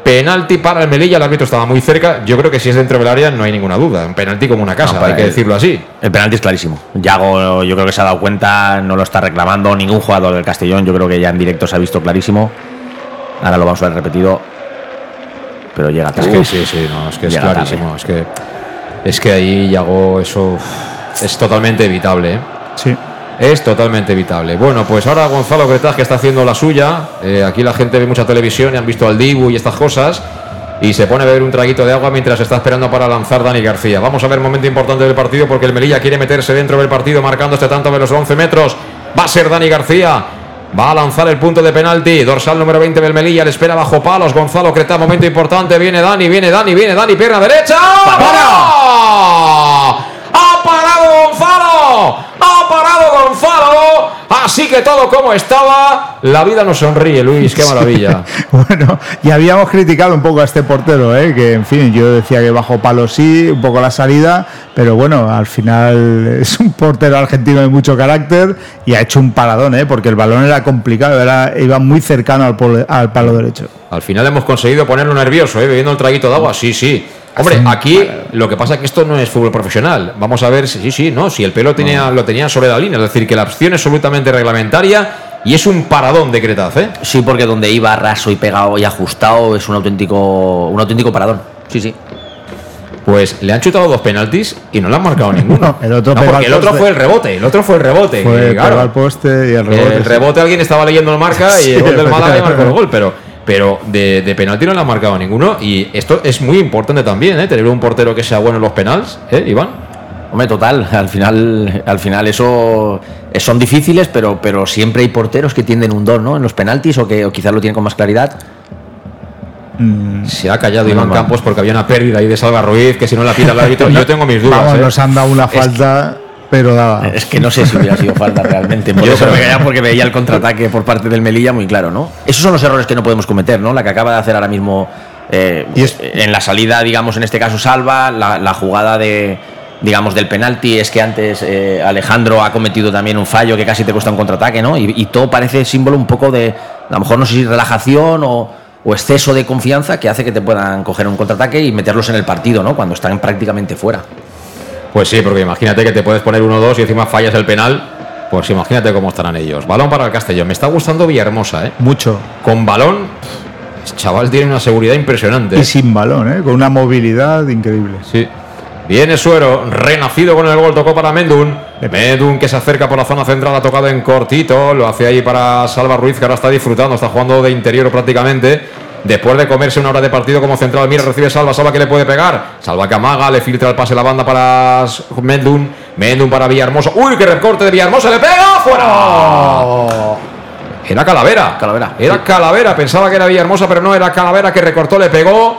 penalti para el Melilla. El árbitro estaba muy cerca. Yo creo que si es dentro del área no hay ninguna duda. Un penalti como una casa, No, hay para que el- decirlo así. El penalti es clarísimo. Yago, yo creo que se ha dado cuenta, no lo está reclamando ningún jugador del Castellón. Yo creo que ya en directo se ha visto clarísimo. Ahora lo vamos a ver repetido. Pero llega Es tarde. que sí, sí, no, es que es clarísimo. Es que, es que ahí Yago, eso es totalmente evitable. ¿eh? Sí. Es totalmente evitable. Bueno, pues ahora Gonzalo Cretaz que está haciendo la suya. Eh, aquí la gente ve mucha televisión y han visto al Dibu y estas cosas. Y se pone a beber un traguito de agua mientras está esperando para lanzar Dani García. Vamos a ver momento importante del partido porque el Melilla quiere meterse dentro del partido marcando este tanto de los 11 metros. Va a ser Dani García. Va a lanzar el punto de penalti. Dorsal número 20 del Melilla. Le espera bajo palos. Gonzalo Creta. Momento importante. Viene Dani, viene Dani, viene Dani. Pierna derecha. ¡Para! ¡Ha parado Gonzalo! ¡Ha parado Gonzalo! Así que todo como estaba, la vida nos sonríe, Luis, qué maravilla. bueno, y habíamos criticado un poco a este portero, ¿eh? que en fin, yo decía que bajo palo sí, un poco la salida, pero bueno, al final es un portero argentino de mucho carácter y ha hecho un paradón, ¿eh? porque el balón era complicado, era, iba muy cercano al, polo- al palo derecho. Al final hemos conseguido ponerlo nervioso, ¿eh? bebiendo el traguito de agua, sí, sí. Hombre, aquí lo que pasa es que esto no es fútbol profesional. Vamos a ver si sí, sí, no, si el pelo tenía, lo tenía sobre la línea, es decir, que la opción es absolutamente reglamentaria y es un paradón de Cretaz, ¿eh? Sí, porque donde iba raso y pegado y ajustado es un auténtico, un auténtico paradón. Sí, sí. Pues le han chutado dos penaltis y no le han marcado ninguno. el otro No, porque el otro fue el rebote, el otro fue el rebote. Fue que, pegó claro, al poste y el rebote. el sí. rebote alguien estaba leyendo el marca y Sí, el gol del Málaga y marcó el gol, pero pero de, de penalti no le han marcado ninguno y esto es muy importante también, ¿eh? tener un portero que sea bueno en los penals, ¿eh, Iván? Hombre, total, al final, al final eso eh, son difíciles, pero, pero siempre hay porteros que tienden un don, ¿no? En los penaltis o que o quizás lo tienen con más claridad. Se ha callado Iván. Campos porque había una pérdida ahí de Salva Ruiz, que si no la pita el árbitro, yo tengo mis dudas. Vamos, ¿eh? nos han dado una falta, pero daba. Es que no sé si hubiera sido falta realmente. Por Yo eso me callaba porque veía el contraataque por parte del Melilla muy claro, ¿no? Esos son los errores que no podemos cometer, ¿no? La que acaba de hacer ahora mismo eh, en la salida, digamos, en este caso Salva, la, la jugada de digamos del penalti es que antes eh, Alejandro ha cometido también un fallo que casi te cuesta un contraataque, ¿no? Y, y todo parece símbolo un poco de, a lo mejor no sé si relajación o, o exceso de confianza que hace que te puedan coger un contraataque y meterlos en el partido, ¿no? Cuando están prácticamente fuera. Pues sí, porque imagínate que te puedes poner 1-2 y encima fallas el penal. Pues imagínate cómo estarán ellos. Balón para el Castellón. Me está gustando Villahermosa, ¿eh? Mucho. Con balón, chaval tiene una seguridad impresionante. Y sin balón, ¿eh? con una movilidad increíble. Sí. Viene Suero, renacido con el gol, tocó para Mendun. Mendun que se acerca por la zona central, ha tocado en cortito, lo hace ahí para Salva Ruiz, que ahora está disfrutando, está jugando de interior prácticamente. Después de comerse una hora de partido como central, mira, recibe Salva, Salva que le puede pegar. Salva que amaga, le filtra el pase la banda para Mendun. Mendun para Villahermosa. ¡Uy, qué recorte de Villahermosa! ¡Le pega! ¡Fuera! Era Calavera. Calavera. Era Calavera. Pensaba que era Villahermosa, pero no, era Calavera que recortó, le pegó.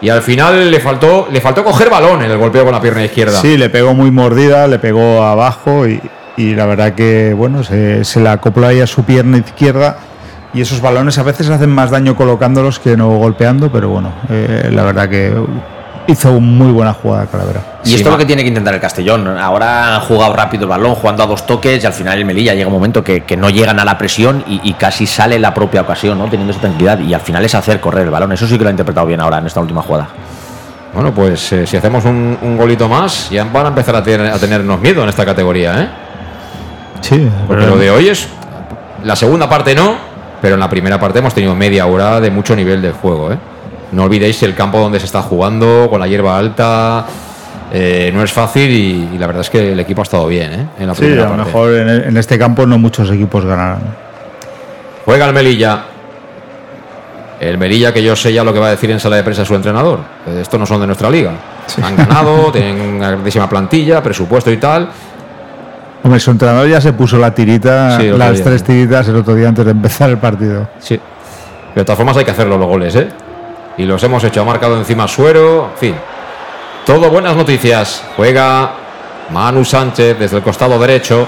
Y al final le faltó, le faltó coger balón en el golpeo con la pierna izquierda. Sí, le pegó muy mordida, le pegó abajo y, y la verdad que bueno, se, se la acopló ahí a su pierna izquierda y esos balones a veces hacen más daño colocándolos que no golpeando, pero bueno, eh, la verdad que hizo muy buena jugada Calavera. Y esto es lo que tiene que intentar el Castellón. Ahora han jugado rápido el balón, jugando a dos toques y al final el Melilla llega un momento que, que no llegan a la presión y, y casi sale la propia ocasión, ¿no? Teniendo esa tranquilidad. Y al final es hacer correr el balón. Eso sí que lo ha interpretado bien ahora en esta última jugada. Bueno, pues eh, si hacemos un, un golito más, ya van a empezar a, tener- a tenernos miedo en esta categoría, ¿eh? Sí, Porque pero- lo de hoy es. La segunda parte no, pero en la primera parte hemos tenido media hora de mucho nivel del juego, ¿eh? No olvidéis el campo donde se está jugando, con la hierba alta. eh, no es fácil y, y la verdad es que el equipo ha estado bien, ¿eh? En la Sí, primera a lo mejor en, en este campo no muchos equipos ganarán. Juega el Melilla. El Melilla que yo sé ya lo que va a decir en sala de prensa su entrenador. Estos no son de nuestra liga. Han ganado, tienen una grandísima plantilla, presupuesto y tal. Hombre, su entrenador ya se puso la tirita, Sí, las día. tres tiritas el otro día antes de empezar el partido. Sí. Pero de todas formas hay que hacerlo los goles, ¿eh? Y los hemos hecho. Ha marcado encima Suero. En fin. Todo buenas noticias. Juega Manu Sánchez desde el costado derecho.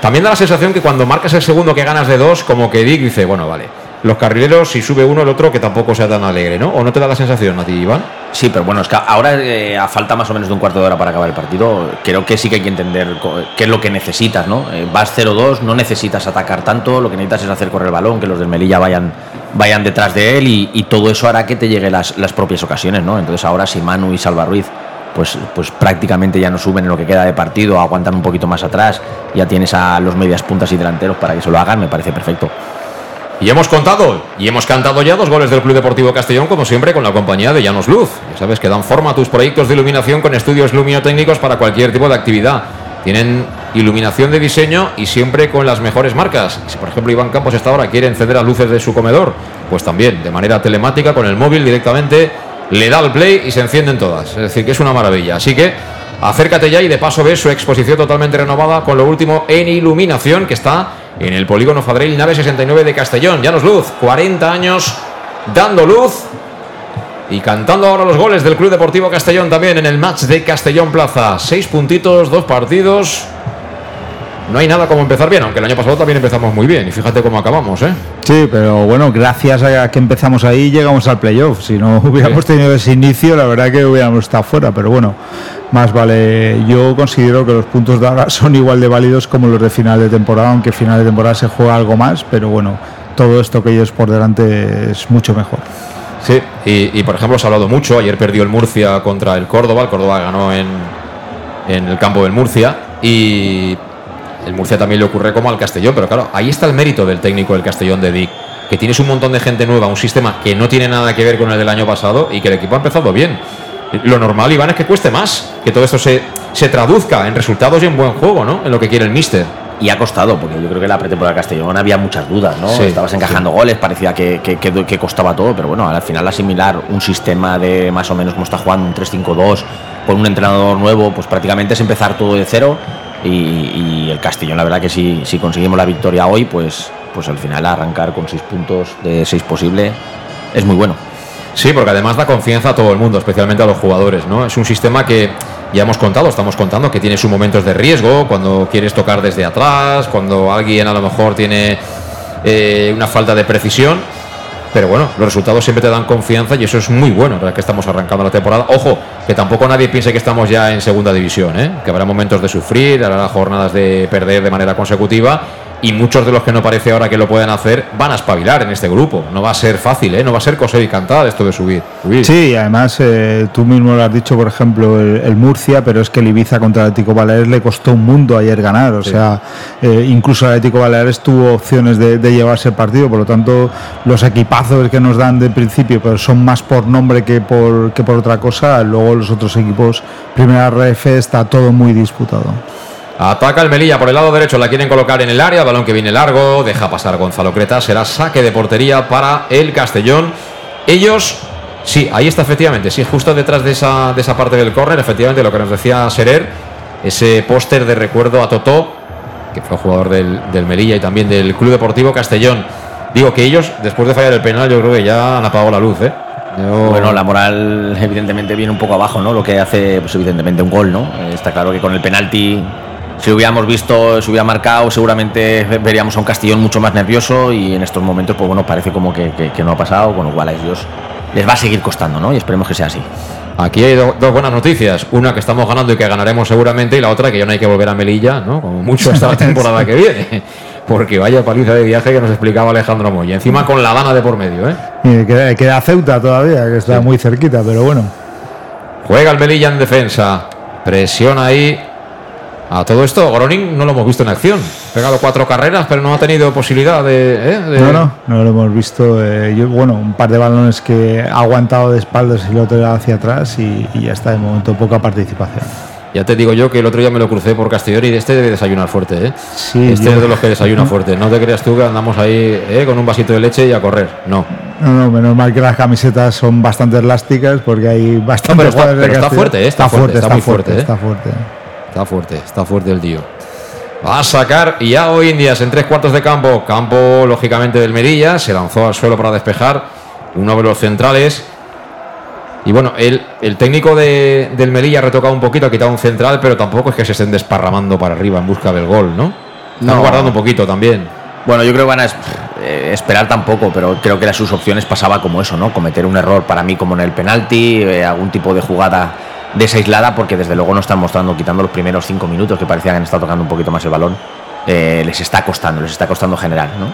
También da la sensación que cuando marcas el segundo que ganas de dos, como que Dick dice, bueno, vale. Los carrileros, si sube uno, el otro, que tampoco sea tan alegre, ¿no? ¿O no te da la sensación a ti, Iván? Sí, pero bueno, es que ahora eh, falta más o menos de un cuarto de hora para acabar el partido, creo que sí que hay que entender qué es lo que necesitas, ¿no? Eh, vas 0-2, no necesitas atacar tanto, lo que necesitas es hacer correr el balón, que los del Melilla vayan, vayan detrás de él y, y todo eso hará que te lleguen las, las propias ocasiones, ¿no? Entonces ahora si Manu y Salva Ruiz pues, pues prácticamente ya no suben en lo que queda de partido, aguantan un poquito más atrás, ya tienes a los medias puntas y delanteros para que se lo hagan, me parece perfecto. Y hemos contado y hemos cantado ya dos goles del Club Deportivo Castellón, como siempre, con la compañía de Llanos Luz. Ya sabes que dan forma a tus proyectos de iluminación con estudios luminotécnicos para cualquier tipo de actividad. Tienen iluminación de diseño y siempre con las mejores marcas. Si por ejemplo Iván Campos esta hora quiere encender las luces de su comedor, pues también de manera telemática con el móvil directamente le da al play y se encienden todas. Es decir, que es una maravilla. Así que acércate ya y de paso ves su exposición totalmente renovada con lo último en iluminación que está en el polígono Fadrell Nave 69 de Castellón. Llanos Luz, 40 años dando luz y cantando ahora los goles del Club Deportivo Castellón también en el match de Castellón Plaza. Seis puntitos, dos partidos. No hay nada como empezar bien, aunque el año pasado también empezamos muy bien y fíjate cómo acabamos, ¿eh? Sí, pero bueno, gracias a que empezamos ahí llegamos al playoff. Si no hubiéramos tenido ese inicio, la verdad que hubiéramos estado fuera, pero bueno, más vale. Yo considero que los puntos de ahora son igual de válidos como los de final de temporada, aunque final de temporada se juega algo más, pero bueno, todo esto que ellos por delante es mucho mejor. Sí, y, por ejemplo se ha hablado mucho, ayer perdió el Murcia contra el Córdoba, el Córdoba ganó en, en el campo del Murcia y el Murcia también le ocurre como al Castellón, pero claro, ahí está el mérito del técnico del Castellón de Dick, que tienes un montón de gente nueva, un sistema que no tiene nada que ver con el del año pasado y que el equipo ha empezado bien. Lo normal, Iván, es que cueste más, que todo esto se, se traduzca en resultados y en buen juego, ¿no? En lo que quiere el míster. Y ha costado, porque yo creo que la pretemporada Castellón había muchas dudas, ¿no? Estabas encajando goles, parecía que, que, que, costaba todo, pero bueno, al final asimilar un sistema de más o menos como está jugando un 3-5-2 con un entrenador nuevo, pues prácticamente es empezar todo de cero y, el Castellón, la verdad que si, si conseguimos la victoria hoy, pues, pues al final arrancar con seis puntos de seis posible es muy bueno. Sí, porque además da confianza a todo el mundo, especialmente a los jugadores, ¿no? Es un sistema que ya hemos contado, estamos contando que tiene sus momentos de riesgo, cuando quieres tocar desde atrás, cuando alguien a lo mejor tiene eh, una falta de precisión pero bueno, los resultados siempre te dan confianza y eso es muy bueno para que estamos arrancando la temporada. Ojo, que tampoco nadie piense que estamos ya en segunda división, ¿eh? que habrá momentos de sufrir, habrá jornadas de perder de manera consecutiva y muchos de los que no parece ahora que lo puedan hacer van a espabilar en este grupo. No va a ser fácil, ¿eh? no va a ser cosa y cantada esto de subir. Sí, además eh, tú mismo lo has dicho, por ejemplo, el, Murcia, pero es que el Ibiza contra el Atlético Baleares le costó un mundo ayer ganar. O sea, eh, incluso el Atlético Baleares tuvo opciones de, llevarse el partido, por lo tanto, los equipazos que nos dan de principio, pero son más por nombre que por, que por otra cosa. Luego los otros equipos, primera RF, está todo muy disputado. Ataca el Melilla por el lado derecho, la quieren colocar en el área, balón que viene largo, deja pasar Gonzalo Creta, será saque de portería para el Castellón. Ellos, sí, ahí está efectivamente, sí, justo detrás de esa, de esa parte del córner, efectivamente lo que nos decía Serer, ese póster de recuerdo a Totó, que fue jugador del, del Melilla y también del Club Deportivo Castellón. Digo que ellos, después de fallar el penal, yo creo que ya han apagado la luz, ¿eh? Bueno, la moral evidentemente viene un poco abajo, ¿no? Lo que hace, pues evidentemente, un gol, ¿no? Está claro que con el penalti si hubiéramos visto, si hubiera marcado, seguramente veríamos a un Castellón mucho más nervioso y en estos momentos, pues bueno, parece como que, no ha pasado, con lo cual a ellos les va a seguir costando, ¿no? Y esperemos que sea así. Aquí hay dos buenas noticias. Una que estamos ganando y que ganaremos seguramente, y la otra que ya no hay que volver a Melilla, ¿no? Como mucho hasta la temporada que viene. Porque vaya paliza de viaje que nos explicaba Alejandro Moya. Encima con La Habana de por medio, ¿eh? Y queda, queda Ceuta todavía, que está muy cerquita, pero bueno. Juega el Melilla en defensa. Presiona ahí a todo esto, Groning no lo hemos visto en acción. Ha pegado cuatro carreras, pero no ha tenido posibilidad de. ¿eh? No, no, no lo hemos visto. Eh, yo, bueno, un par de balones que ha aguantado de espaldas y lo otro hacia atrás y, ya está, de momento poca participación. Ya te digo yo que el otro día me lo crucé por Castellón y este debe desayunar fuerte, ¿eh? Sí, este es de los que desayuna fuerte. No te creas tú que andamos ahí ¿eh? con un vasito de leche y a correr. No. No, no, menos mal que las camisetas son bastante elásticas porque hay bastante. pero, está, está, fuerte, está, fuerte, está, muy fuerte, fuerte está fuerte. Está fuerte, está fuerte el tío. Va a sacar y ya hoy en en tres cuartos de campo. Campo, lógicamente, del Merilla. Se lanzó al suelo para despejar. Uno de los centrales. Y bueno, el, el técnico de, del Melilla ha retocado un poquito, ha quitado un central, pero tampoco es que se estén desparramando para arriba en busca del gol, ¿no? Están guardando un poquito también. Bueno, yo creo que van a eh, esperar tampoco, pero creo que las sus opciones pasaba como eso, ¿no? Cometer un error para mí como en el penalti, eh, algún tipo de jugada desaislada porque desde luego no están mostrando, quitando los primeros cinco minutos que parecían que han estado tocando un poquito más el balón, eh, les está costando, les está costando general, ¿no?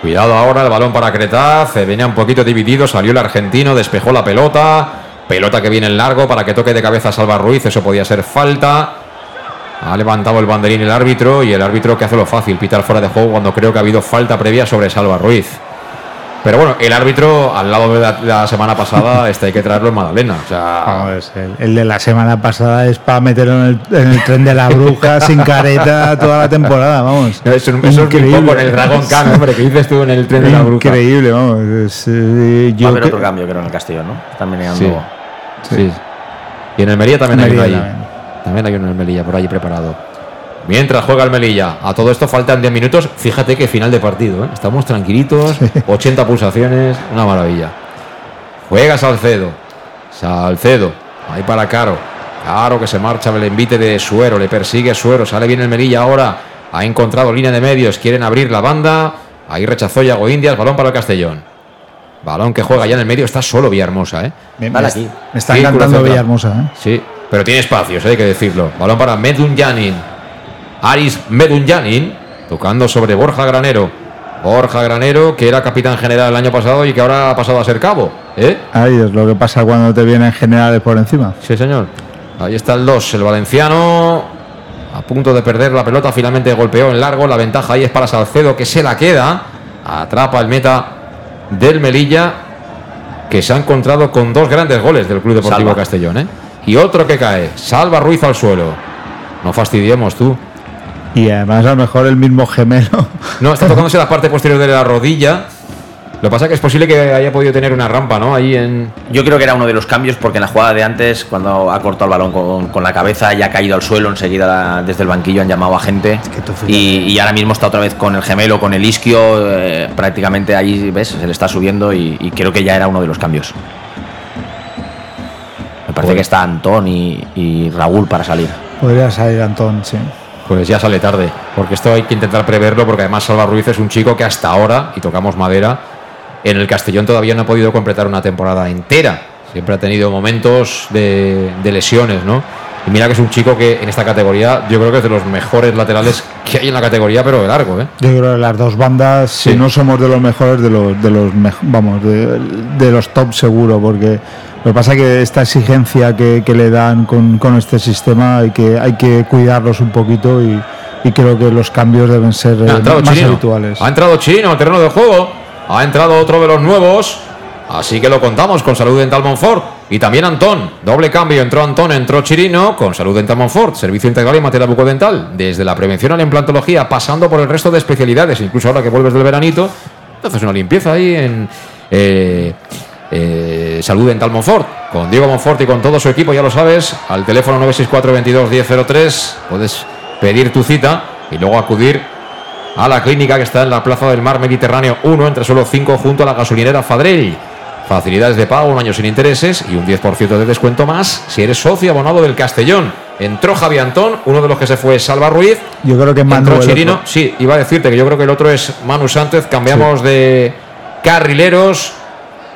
Cuidado ahora el balón para Cretaz, venía un poquito dividido, salió el argentino, despejó la pelota, pelota que viene en largo para que toque de cabeza Salva Ruiz, eso podía ser falta. Ha levantado el banderín el árbitro y el árbitro que hace lo fácil, pitar fuera de juego cuando creo que ha habido falta previa sobre Salva Ruiz. Pero bueno, el árbitro al lado de la, semana pasada, este hay que traerlo en Madalena. O sea... el, de la semana pasada es para meterlo en el, tren de la bruja sin careta toda la temporada, vamos. Eso, es increíble. un poco en el Dragon Khan, hombre, que dices tú en el tren de la bruja. Increíble, vamos. Eh, yo Va a haber otro cambio, creo, en el Castillo, ¿no? Están meneando. Sí. Y en el Melilla también hay uno ahí. También. también hay uno en el Melilla por ahí preparado. Mientras juega el Melilla. A todo esto faltan 10 minutos. Fíjate que final de partido. ¿eh? Estamos tranquilitos. 80 pulsaciones. Una maravilla. Juega Salcedo. Salcedo. Ahí para Caro. Caro que se marcha el envite de Suero. Le persigue Suero. Sale bien el Melilla ahora. Ha encontrado línea de medios. Quieren abrir la banda. Ahí rechazó Yago Indias. Balón para el Castellón. Balón que juega ya en el medio. Está solo Villahermosa. ¿eh? Me, me, me está encantando Villahermosa. ¿eh? Sí. Pero tiene espacios, hay que decirlo. Balón para Medun Janin. Aris Medunyanin, tocando sobre Borja Granero. Borja Granero, que era capitán general el año pasado y que ahora ha pasado a ser cabo. ¿eh? Ahí es lo que pasa cuando te vienen generales por encima. Sí, señor. Ahí está el 2, el valenciano. A punto de perder la pelota, finalmente golpeó en largo. La ventaja ahí es para Salcedo, que se la queda. Atrapa el meta del Melilla, que se ha encontrado con dos grandes goles del Club Deportivo Castellón. ¿eh? Y otro que cae. Salva Ruiz al suelo. No fastidiemos tú. Y además a lo mejor el mismo gemelo. No, está tocándose la parte posterior de la rodilla. Lo que pasa es que es posible que haya podido tener una rampa, ¿no? Ahí en. Yo creo que era uno de los cambios porque en la jugada de antes, cuando ha cortado el balón con, con la cabeza y ha caído al suelo, enseguida desde el banquillo han llamado a gente. y, y, ahora mismo está otra vez con el gemelo, con el isquio, eh, prácticamente ahí, ¿ves? Se le está subiendo y, y, creo que ya era uno de los cambios. Me parece pues... que está Antón y, y Raúl para salir. Podría salir Antón, sí pues ya sale tarde. Porque esto hay que intentar preverlo, porque además Salva Ruiz es un chico que hasta ahora, y tocamos madera, en el Castellón todavía no ha podido completar una temporada entera. Siempre ha tenido momentos de, de lesiones, ¿no? Y mira que es un chico que en esta categoría yo creo que es de los mejores laterales que hay en la categoría, pero de largo, ¿eh? Yo creo que las dos bandas, sí. si no somos de los mejores, de los, de los vamos, de, de los top seguro, porque lo que pasa es que esta exigencia que, que le dan con, con, este sistema hay que, hay que cuidarlos un poquito y, y creo que los cambios deben ser eh, más Chino. habituales. Ha entrado Chino al terreno de juego, ha entrado otro de los nuevos, así que lo contamos con Salud Dental Monfort. Y también Antón, doble cambio, entró Antón, entró Chirino con Salud Dental Monfort, servicio integral en materia bucodental, desde la prevención a la implantología, pasando por el resto de especialidades, incluso ahora que vuelves del veranito, haces una limpieza ahí en... Eh, eh, Salud Dental Monfort, con Diego Monfort y con todo su equipo, ya lo sabes, al teléfono 964 22 1003 puedes pedir tu cita y luego acudir a la clínica que está en la Plaza del Mar Mediterráneo 1, entre solo 5, junto a la gasolinera Fadrell. Facilidades de pago, un año sin intereses y un 10% de descuento más si eres socio abonado del Castellón. Entró Javi Antón, uno de los que se fue Salva Ruiz. Yo creo que Manu Chirino. Sí, iba a decirte que yo creo que el otro es Manu Sánchez. Cambiamos sí. de carrileros.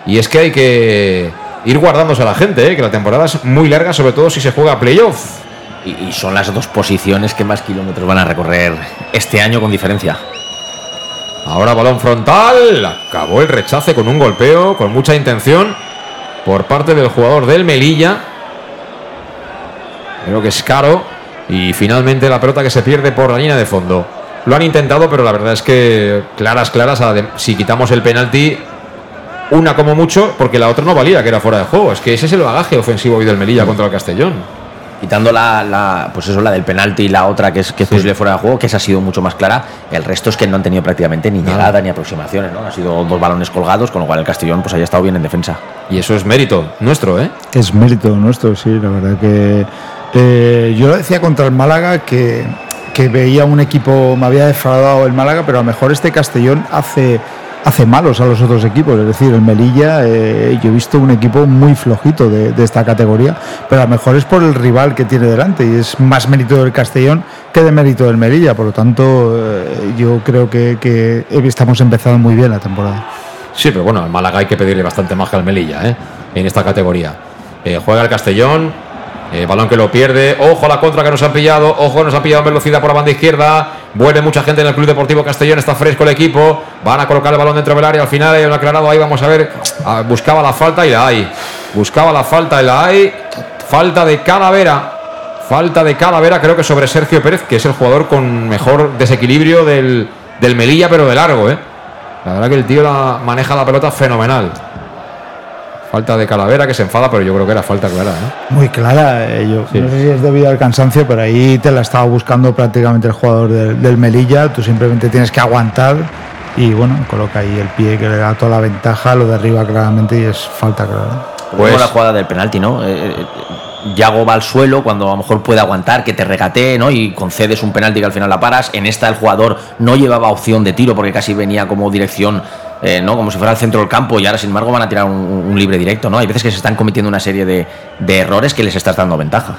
Y es que hay que ir guardándose a la gente, ¿eh? que la temporada es muy larga, sobre todo si se juega a playoff. Y, y son las dos posiciones que más kilómetros van a recorrer este año con diferencia. Ahora balón frontal. Acabó el rechace con un golpeo, con mucha intención por parte del jugador del Melilla. Creo que es caro. Y finalmente la pelota que se pierde por la línea de fondo. Lo han intentado, pero la verdad es que claras, claras. Si quitamos el penalti, una como mucho, porque la otra no valía, que era fuera de juego. Es que ese es el bagaje ofensivo hoy del Melilla contra el Castellón. Quitando la, la, pues eso la del penalti y la otra que es que es posible fuera de juego que esa ha sido mucho más clara. El resto es que no han tenido prácticamente ni llegada ni aproximaciones no han sido dos balones colgados con lo cual el Castellón pues haya estado bien en defensa. Y eso es mérito nuestro eh es mérito nuestro sí la verdad que eh, yo lo decía contra el Málaga que que veía un equipo me había defraudado el Málaga pero a lo mejor este Castellón hace hace malos a los otros equipos. Es decir, el Melilla, eh, yo he visto un equipo muy flojito de, esta categoría, pero a lo mejor es por el rival que tiene delante y es más mérito del Castellón que de mérito del Melilla. Por lo tanto, eh, yo creo que, que, estamos empezando muy bien la temporada. Sí, pero bueno, al Málaga hay que pedirle bastante más que al Melilla ¿eh? en esta categoría. Eh, juega el Castellón, eh, balón que lo pierde. Ojo a la contra que nos han pillado. Ojo, nos han pillado en velocidad por la banda izquierda. Vuelve mucha gente en el Club Deportivo Castellón. Está fresco el equipo. Van a colocar el balón dentro del área. Al final hay un aclarado ahí. Vamos a ver. Ah, buscaba la falta y la hay. Buscaba la falta y la hay. Falta de Calavera. Falta de Calavera, creo que sobre Sergio Pérez, que es el jugador con mejor desequilibrio del, del Melilla, pero de largo, ¿eh? La verdad que el tío la, maneja la pelota fenomenal. Falta de Calavera que se enfada, pero yo creo que era falta clara. ¿eh? Muy clara. Eh, yo sí. no sé si es debido al cansancio, pero ahí te la estaba buscando prácticamente el jugador del, del, Melilla. Tú simplemente tienes que aguantar y bueno, coloca ahí el pie que le da toda la ventaja, lo derriba claramente y es falta clara. Pues la jugada del penalti, ¿no? Eh, Yago va al suelo cuando a lo mejor puede aguantar, que te regatee, ¿no? Y concedes un penalti que al final la paras. En esta el jugador no llevaba opción de tiro porque casi venía como dirección, eh, ¿no? Como si fuera al centro del campo y ahora sin embargo van a tirar un, un libre directo, ¿no? Hay veces que se están cometiendo una serie de, de errores que les estás dando ventaja.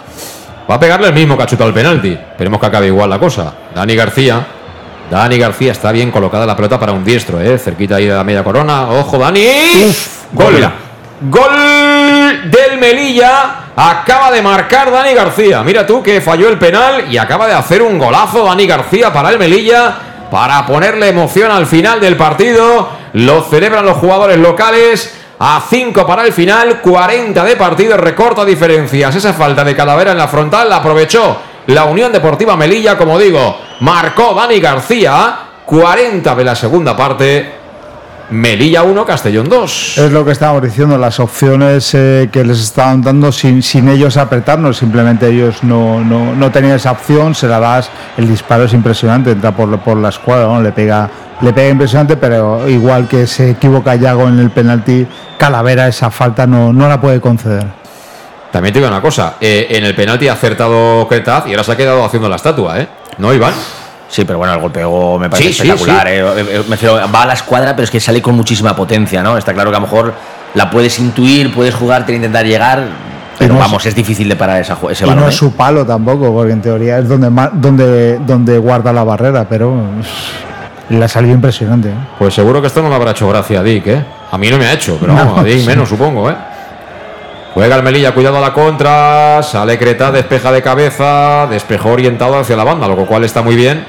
Va a pegarle el mismo cachuto al penalti. Esperemos que acabe igual la cosa. Dani García. Dani García está bien colocada la pelota para un diestro, ¿eh? Cerquita ahí de la media corona. ¡Ojo, Dani! Gol. mira. Gol del Melilla. Acaba de marcar Dani García. Mira tú que falló el penal y acaba de hacer un golazo Dani García para el Melilla. Para ponerle emoción al final del partido. Lo celebran los jugadores locales. A 5 para el final, 40 de partido, recorta diferencias. Esa falta de calavera en la frontal la aprovechó la Unión Deportiva Melilla, como digo, marcó Dani García, 40 de la segunda parte. Melilla 1, Castellón 2. Es lo que estábamos diciendo, las opciones eh, que les estaban dando sin, sin ellos apretarnos, simplemente ellos no, no, no tenían esa opción, se la das, el disparo es impresionante, entra por, por la escuadra, le pega le pega impresionante, pero igual que se equivoca Yago en el penalti, Calavera esa falta no, no la puede conceder. También te digo una cosa, eh, en el penalti ha acertado Cretaz y ahora se ha quedado haciendo la estatua, ¿eh? ¿No, Iván? Sí, pero bueno, el golpeo me parece Sí, espectacular. sí. ¿eh? Eh, eh, me refiero, va a la escuadra, pero es que sale con muchísima potencia, ¿no? Está claro que a lo mejor la puedes intuir, puedes jugar, te intentar llegar, pero no vamos, es difícil de parar esa, ese Y balón. no ¿eh? es su palo tampoco, porque en teoría es donde, donde, donde guarda la barrera, pero le ha salido impresionante. ¿eh? Pues seguro que esto no le habrá hecho gracia a Dick, ¿eh? A mí no me ha hecho, pero vamos, a Dick sí. menos, supongo, ¿eh? Juega el Melilla, cuidado a la contra, sale Creta, despeja de cabeza, despejó orientado hacia la banda, lo cual está muy bien,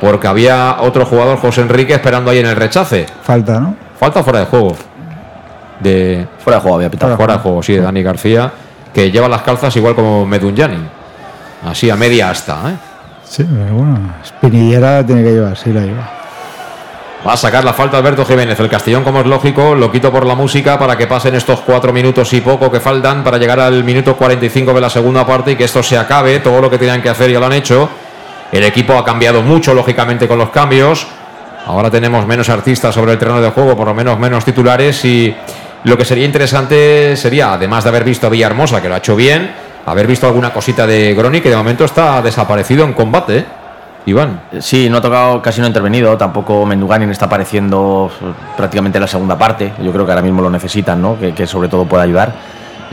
porque había otro jugador, José Enrique, esperando ahí en el rechace. Falta, ¿no? Falta fuera de juego. De... Fuera de juego había pitado. Fuera de juego, sí, de Dani García, que lleva las calzas igual como Medunjani. Así a media asta, ¿eh? Sí, pero bueno, Espinillera tiene que llevar, sí la lleva. Va a sacar la falta Alberto Jiménez. El Castellón, como es lógico, lo quito por la música para que pasen estos cuatro minutos y poco que faltan para llegar al minuto 45 de la segunda parte y que esto se acabe. Todo lo que tenían que hacer ya lo han hecho. El equipo ha cambiado mucho, lógicamente, con los cambios. Ahora tenemos menos artistas sobre el terreno de juego, por lo menos menos titulares. Y lo que sería interesante sería, además de haber visto a Villahermosa, que lo ha hecho bien, haber visto alguna cosita de Groni, que de momento está desaparecido en combate. Iván. Sí, no ha tocado, casi no ha intervenido. Tampoco Menduganin está apareciendo eh, prácticamente en la segunda parte. Yo creo que ahora mismo lo necesitan, ¿no? Que, que sobre todo pueda ayudar.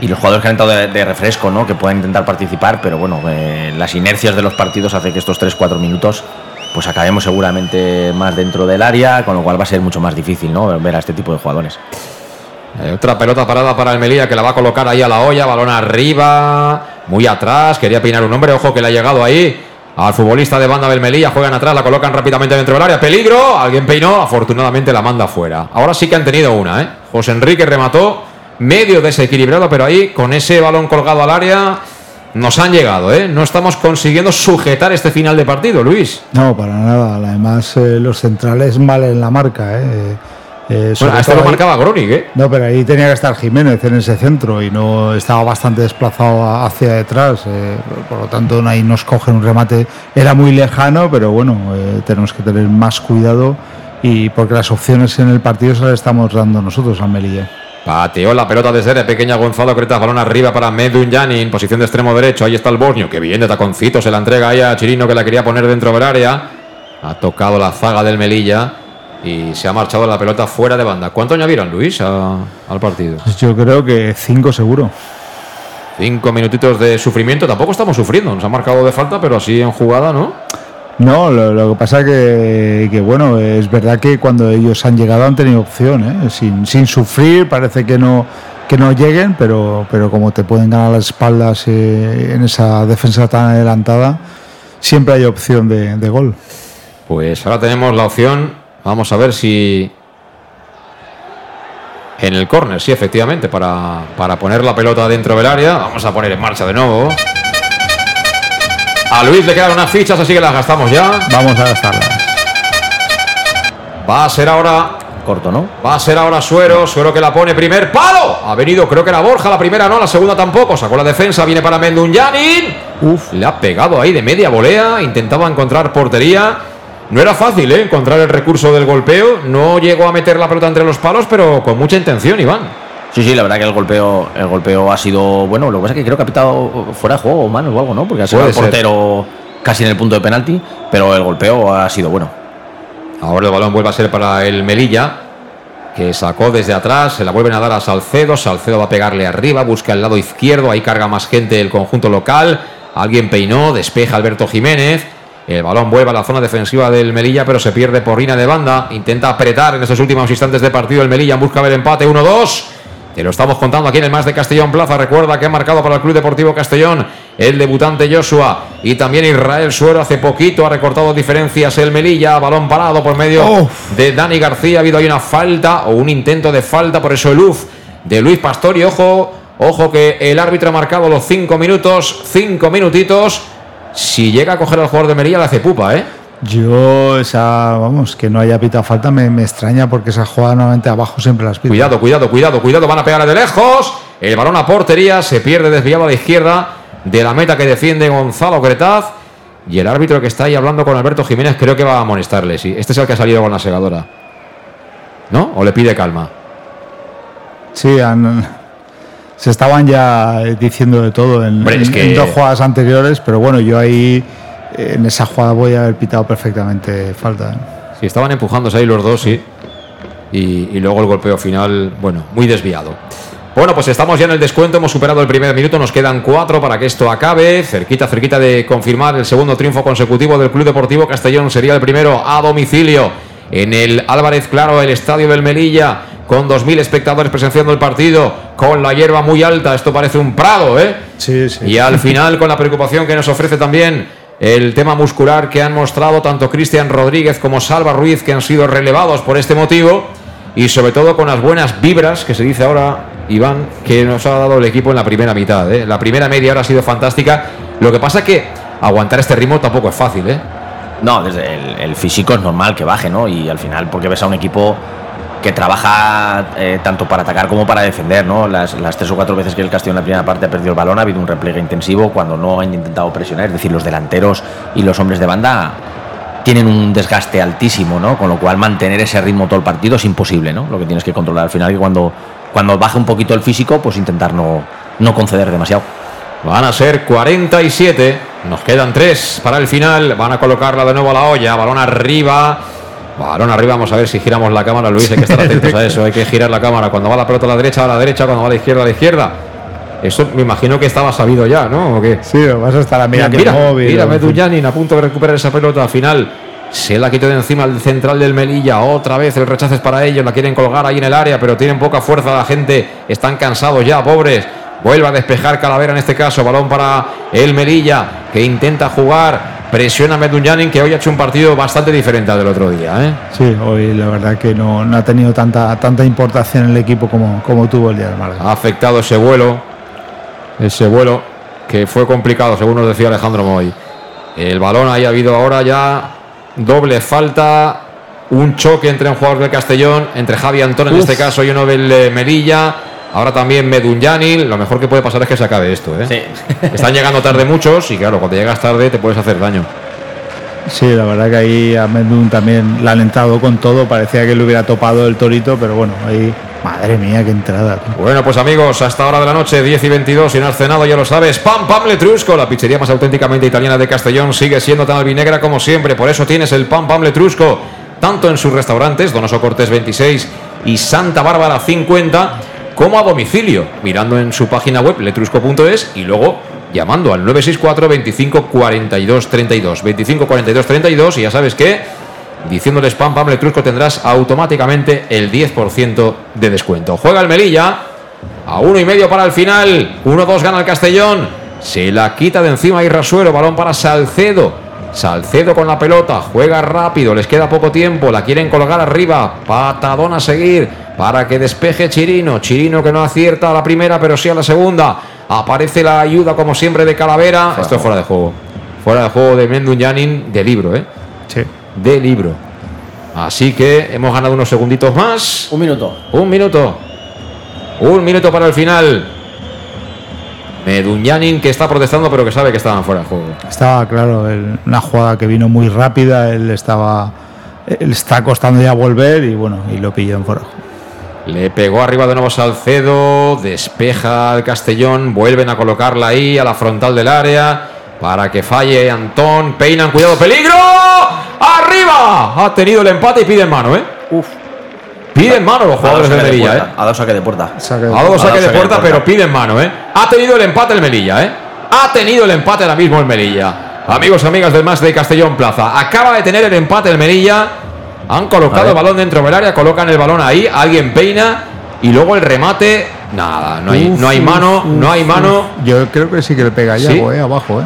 Y los jugadores que han entrado de, de refresco, ¿no? Que puedan intentar participar, pero bueno, eh, las inercias de los partidos hace que estos 3-4 minutos pues acabemos seguramente más dentro del área, con lo cual va a ser mucho más difícil, ¿no? Ver a este tipo de jugadores. Eh, otra pelota parada para el Melilla que la va a colocar ahí a la olla, balón arriba, muy atrás, quería peinar un hombre, ojo que le ha llegado ahí al futbolista de banda del Melilla, juegan atrás, la colocan rápidamente dentro del área, peligro, alguien peinó, afortunadamente la manda fuera. Ahora sí que han tenido una, ¿eh? José Enrique remató, medio desequilibrado, pero ahí con ese balón colgado al área nos han llegado, ¿eh? No estamos consiguiendo sujetar este final de partido, Luis. No, para nada. Además, eh, los centrales mal en la marca. ¿eh? Eh, Bueno, este lo marcaba Gronig, ¿eh? No, pero ahí tenía que estar Jiménez en ese centro y no estaba bastante desplazado hacia detrás. eh, por lo tanto, ahí nos cogen un remate. Era muy lejano, pero bueno, eh, tenemos que tener más cuidado y porque las opciones en el partido se las estamos dando nosotros a Melilla. Pateó la pelota desde de pequeña Gonzalo Creta, balón arriba para Medun Janin, posición de extremo derecho, ahí está el bosnio, que bien de taconcito, se la entrega ahí a Chirino que la quería poner dentro del área, ha tocado la zaga del Melilla y se ha marchado la pelota fuera de banda. ¿Cuánto añadieron, Luis, a- al partido? Pues Yo creo que cinco seguro. Cinco minutitos de sufrimiento, tampoco estamos sufriendo, nos ha marcado de falta, pero así en jugada, ¿no? No, lo, lo que pasa que, que, bueno, es verdad que cuando ellos han llegado han tenido opción, ¿eh? sin, sin sufrir, parece que no que no lleguen, pero, pero como te pueden ganar las espaldas eh, en esa defensa tan adelantada, siempre hay opción de, de gol. Pues ahora tenemos la opción, vamos a ver si en el córner, sí, efectivamente, para, para poner la pelota dentro del área. Vamos a poner en marcha de nuevo. A Luis le quedan unas fichas, así que las gastamos ya. Vamos a gastarlas. Va a ser ahora. Corto, ¿no? Va a ser ahora Suero. Suero que la pone primer palo. Ha venido, creo que era Borja, la primera no, la segunda tampoco. Sacó la defensa, viene para Mendunyanin. Uf. Le ha pegado ahí de media volea. Intentaba encontrar portería. No era fácil, ¿eh? Encontrar el recurso del golpeo. No llegó a meter la pelota entre los palos, pero con mucha intención, Iván. Sí, sí, la verdad que el golpeo, el golpeo ha sido bueno. Lo que pasa es que creo que ha pitado fuera de juego, manos o algo, ¿no? Porque ha sido el portero casi en el punto de penalti, pero el golpeo ha sido bueno. Ahora el balón vuelve a ser para el Melilla, que sacó desde atrás, se la vuelven a dar a Salcedo. Salcedo va a pegarle arriba, busca el lado izquierdo, ahí carga más gente el conjunto local. Alguien peinó, despeja Alberto Jiménez. El balón vuelve a la zona defensiva del Melilla, pero se pierde por línea de banda. Intenta apretar en estos últimos instantes de partido el Melilla en busca del empate 1-2. Te lo estamos contando aquí en el más de Castellón Plaza. Recuerda que ha marcado para el Club Deportivo Castellón el debutante Joshua y también Israel Suero hace poquito ha recortado diferencias el Melilla, balón parado por medio de Dani García. Ha habido ahí una falta o un intento de falta, por eso el UF de Luis Pastor y ojo, ojo que el árbitro ha marcado los cinco minutos, cinco minutitos. Si llega a coger al jugador de Melilla le hace pupa, ¿eh? Yo, esa, vamos, que no haya pitado falta me, extraña porque esa jugada nuevamente abajo siempre las pita. Cuidado, cuidado, cuidado, cuidado, van a pegarle de lejos. El balón a portería, se pierde desviado a la izquierda de la meta que defiende Gonzalo Cretaz. Y el árbitro que está ahí hablando con Alberto Jiménez creo que va a amonestarle. Sí. Este es el que ha salido con la segadora. ¿No? ¿O le pide calma? Sí, se estaban ya diciendo de todo en, en dos jugadas anteriores, pero bueno, yo ahí en esa jugada voy a haber pitado perfectamente falta. ¿eh? Sí, estaban empujándose ahí los dos, sí. Y, luego el golpeo final, bueno, muy desviado. Bueno, pues estamos ya en el descuento, hemos superado el primer minuto, nos quedan cuatro para que esto acabe. Cerquita, cerquita de confirmar el segundo triunfo consecutivo del Club Deportivo Castellón. Sería el primero a domicilio en el Álvarez Claro, el estadio del Melilla, con 2.000 espectadores presenciando el partido, con la hierba muy alta. Esto parece un prado, ¿eh? Sí, sí. Y al final, con la preocupación que nos ofrece también el tema muscular que han mostrado tanto Cristian Rodríguez como Salva Ruiz, que han sido relevados por este motivo, y sobre todo con las buenas vibras, que se dice ahora, Iván, que nos ha dado el equipo en la primera mitad. ¿eh? La primera media hora ha sido fantástica. Lo que pasa es que aguantar este ritmo tampoco es fácil. ¿eh? No, desde el, el físico es normal que baje, ¿no? Y al final, porque ves a un equipo que trabaja eh, tanto para atacar como para defender, ¿no? Las, tres o cuatro veces que el Castillo en la primera parte ha perdido el balón ha habido un repliegue intensivo cuando no han intentado presionar, es decir, los delanteros y los hombres de banda tienen un desgaste altísimo, ¿no? Con lo cual mantener ese ritmo todo el partido es imposible, ¿no? Lo que tienes que controlar al final que cuando, cuando baje un poquito el físico, pues intentar no, no conceder demasiado. Van a ser 47, nos quedan tres para el final, van a colocarla de nuevo a la olla, balón arriba, Balón arriba, vamos a ver si giramos la cámara, Luis, hay que estar atentos a eso, hay que girar la cámara. Cuando va la pelota a la derecha, a la derecha, cuando va a la izquierda, a la izquierda. Eso me imagino que estaba sabido ya, ¿no? ¿O qué? Sí, vas a estar a mira, mira, móvil. Mira, Medullanin a punto de recuperar esa pelota al final. Se la quitó de encima el central del Melilla. Otra vez el rechazo es para ellos. La quieren colgar ahí en el área, pero tienen poca fuerza la gente. Están cansados ya, pobres. Vuelve a despejar Calavera en este caso. Balón para el Melilla, que intenta jugar presiona a Medunjanin, que hoy ha hecho un partido bastante diferente al del otro día. ¿eh? Sí, hoy la verdad que no, ha tenido tanta, tanta importancia en el equipo como, como tuvo el día de Málaga. Ha afectado ese vuelo, ese vuelo que fue complicado, según nos decía Alejandro Moy. El balón ahí ha habido ahora ya doble falta, un choque entre un jugador del Castellón, entre Javi Antón en este caso y uno del eh, Melilla. Ahora también Medunyanin. Lo mejor que puede pasar es que se acabe esto. ¿eh? Están llegando tarde muchos y claro, cuando llegas tarde te puedes hacer daño. Sí, la verdad que ahí a Medun también la ha alentado con todo. Parecía que le hubiera topado el torito, pero bueno, ahí. Madre mía, qué entrada. Bueno, pues amigos, hasta hora de la noche, 10 y 22, si no has cenado, ya lo sabes. Pam, pam, letrusco, la pizzería más auténticamente italiana de Castellón, sigue siendo tan albinegra como siempre. Por eso tienes el pam, pam, letrusco, tanto en sus restaurantes, Donoso Cortés 26 y Santa Bárbara 50 como a domicilio, mirando en su página web letrusco.es y luego llamando al 964 25 42 32. 25 42 32 y ya sabes que diciéndole spam pam letrusco tendrás automáticamente el 10% de descuento. Juega el Melilla a uno y medio para el final. 1-2 gana el Castellón. Se la quita de encima Irrasuero. Balón para Salcedo. Salcedo con la pelota, juega rápido, les queda poco tiempo, la quieren colgar arriba, patadón a seguir para que despeje Chirino, Chirino que no acierta a la primera pero sí a la segunda, aparece la ayuda como siempre de Calavera, esto es fuera de juego, fuera de juego de Mendun Yanin de libro, ¿eh? Sí. De libro. Así que hemos ganado unos segunditos más. Un minuto. Un minuto. Un minuto para el final. Medunyanin que está protestando pero que sabe que estaban fuera de juego. Estaba claro, una jugada que vino muy rápida, él estaba él está costando ya volver y bueno, y lo pilló en fuera. Le pegó arriba de nuevo Salcedo, despeja al Castellón, vuelven a colocarla ahí a la frontal del área para que falle Antón, peinan, cuidado, peligro, arriba, ha tenido el empate y piden mano, ¿eh? Uf. Piden mano los jugadores de Melilla, ¿eh? A dos saque de puerta. Ha dado saque de puerta, pero piden mano, ¿eh? Ha tenido el empate el Melilla, ¿eh? Ha tenido el empate ahora mismo el Melilla. Amigos, amigas del más de Castellón Plaza. Acaba de tener el empate el Melilla. Han colocado el balón dentro del área, colocan el balón ahí, alguien peina y luego el remate. Nada, no hay, no hay mano, no hay mano. Yo creo que sí que le pega ya, ¿Sí? eh, abajo, ¿eh?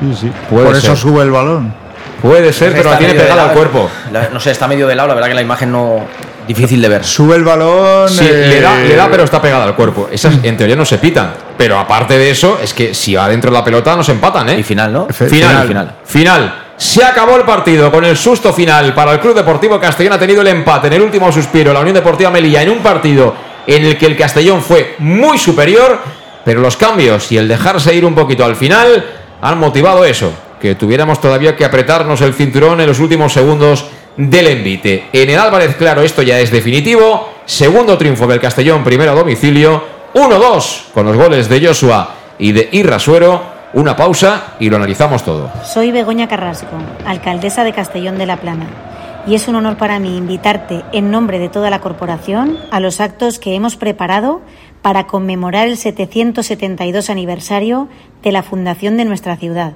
Sí, sí. Puede Por eso sube el balón. Puede ser, pero la tiene pegada al cuerpo. La- no sé, está medio de lado, la verdad que la imagen no. difícil de ver. Sube el balón. Sí, eh, le, da, le da, pero está pegada al cuerpo. Esas en teoría no se pitan. Pero aparte de eso, es que si va dentro de la pelota nos empatan, ¿eh? Y final, ¿no? Final, final. final. Se acabó el partido con el susto final para el Club Deportivo Castellón. Ha tenido el empate en el último suspiro. La Unión Deportiva Melilla en un partido en el que el Castellón fue muy superior. Pero los cambios y el dejarse ir un poquito al final han motivado eso. Que tuviéramos todavía que apretarnos el cinturón en los últimos segundos del envite. En el Álvarez, claro, esto ya es definitivo. Segundo triunfo del Castellón, primero a domicilio. 1-2 con los goles de Joshua y de Irrasuero. Una pausa y lo analizamos todo. Soy Begoña Carrasco, alcaldesa de Castellón de la Plana, y es un honor para mí invitarte en nombre de toda la corporación a los actos que hemos preparado para conmemorar el 772 aniversario de la fundación de nuestra ciudad.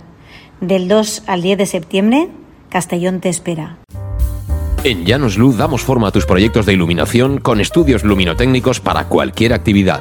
Del 2 al 10 de septiembre, Castellón te espera. En Llanos Luz damos forma a tus proyectos de iluminación con estudios luminotécnicos para cualquier actividad.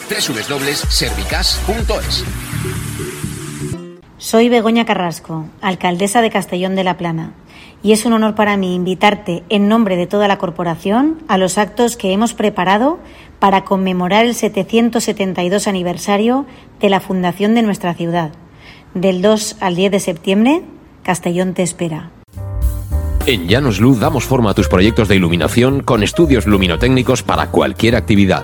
www.servicas.es. Soy Begoña Carrasco, alcaldesa de Castellón de la Plana, y es un honor para mí invitarte en nombre de toda la corporación a los actos que hemos preparado para conmemorar el 772 aniversario de la fundación de nuestra ciudad. Del 2 al 10 de septiembre, Castellón te espera. En Llanos Luz damos forma a tus proyectos de iluminación con estudios luminotécnicos para cualquier actividad.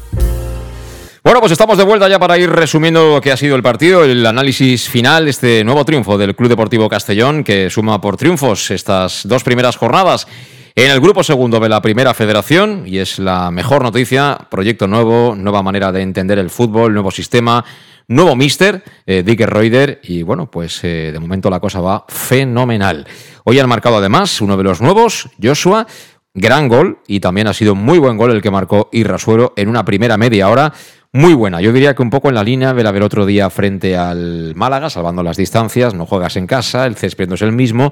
Bueno, pues estamos de vuelta ya para ir resumiendo lo que ha sido el partido, el análisis final, este nuevo triunfo del Club Deportivo Castellón, que suma por triunfos estas dos primeras jornadas en el grupo segundo de la primera federación, y es la mejor noticia, proyecto nuevo, nueva manera de entender el fútbol, nuevo sistema, nuevo mister, eh, Dick Reuter, y bueno, pues eh, de momento la cosa va fenomenal. Hoy han marcado además uno de los nuevos, Joshua, gran gol, y también ha sido muy buen gol el que marcó Irrasuero en una primera media hora muy buena. Yo diría que un poco en la línea de la del otro día frente al Málaga, salvando las distancias, no juegas en casa, el césped no es el mismo.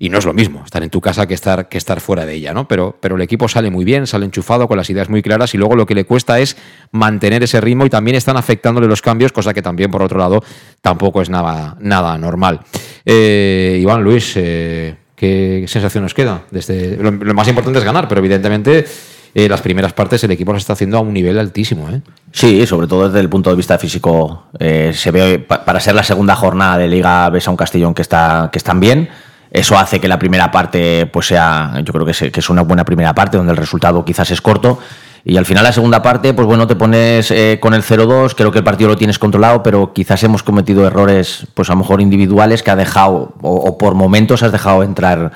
Y no es lo mismo estar en tu casa que estar, que estar fuera de ella, ¿no? Pero, pero el equipo sale muy bien, sale enchufado, con las ideas muy claras, y luego lo que le cuesta es mantener ese ritmo y también están afectándole los cambios, cosa que también, por otro lado, tampoco es nada, nada normal. Eh, Iván Luis, eh, ¿qué sensación nos queda? Desde, lo, lo más importante es ganar, pero evidentemente eh, las primeras partes el equipo las está haciendo a un nivel altísimo. ¿eh? Sí, sobre todo desde el punto de vista físico. Eh, se ve para ser la segunda jornada de Liga ves a un Castellón que está que están bien. Eso hace que la primera parte pues sea, yo creo que, es una buena primera parte donde el resultado quizás es corto. Y al final la segunda parte, pues bueno, te pones eh, con el 0-2, creo que el partido lo tienes controlado, pero quizás hemos cometido errores, pues a lo mejor individuales que ha dejado, o, o por momentos has dejado entrar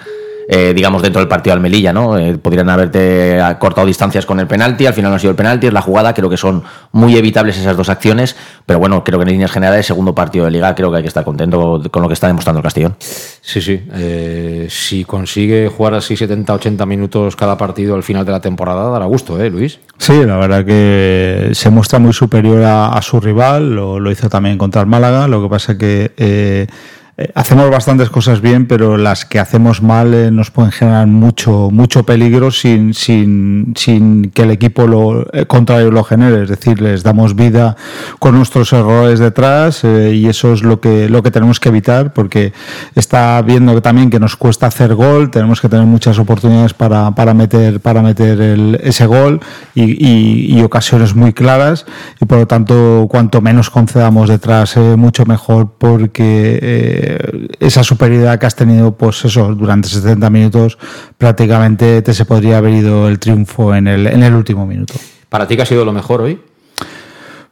eh, digamos, dentro del partido al Melilla, ¿no? Eh, podrían haberte cortado distancias con el penalti, al final no ha sido el penalti, es la jugada, creo que son muy evitables esas dos acciones, pero bueno, creo que en líneas generales, segundo partido de liga, creo que hay que estar contento con lo que está demostrando el Castellón. Sí, sí, eh, si consigue jugar así 70, 80 minutos cada partido al final de la temporada, dará gusto, ¿eh, Luis? Sí, la verdad que se muestra muy superior a, a su rival, lo, lo, hizo también contra el Málaga, lo que pasa que eh, hacemos bastantes cosas bien, pero las que hacemos mal eh, nos pueden generar mucho, mucho peligro sin, sin, sin que el equipo lo, eh, contrario lo genere. Es decir, les damos vida con nuestros errores detrás y eso es lo que, lo que tenemos que evitar porque está viendo también que nos cuesta hacer gol, tenemos que tener muchas oportunidades para, para meter, para meter el, ese gol y, ocasiones muy claras y por lo tanto cuanto menos concedamos detrás, mucho mejor porque esa superioridad que has tenido, pues eso, durante 70 minutos, prácticamente te se podría haber ido el triunfo en el, en el último minuto. ¿Para ti qué ha sido lo mejor hoy?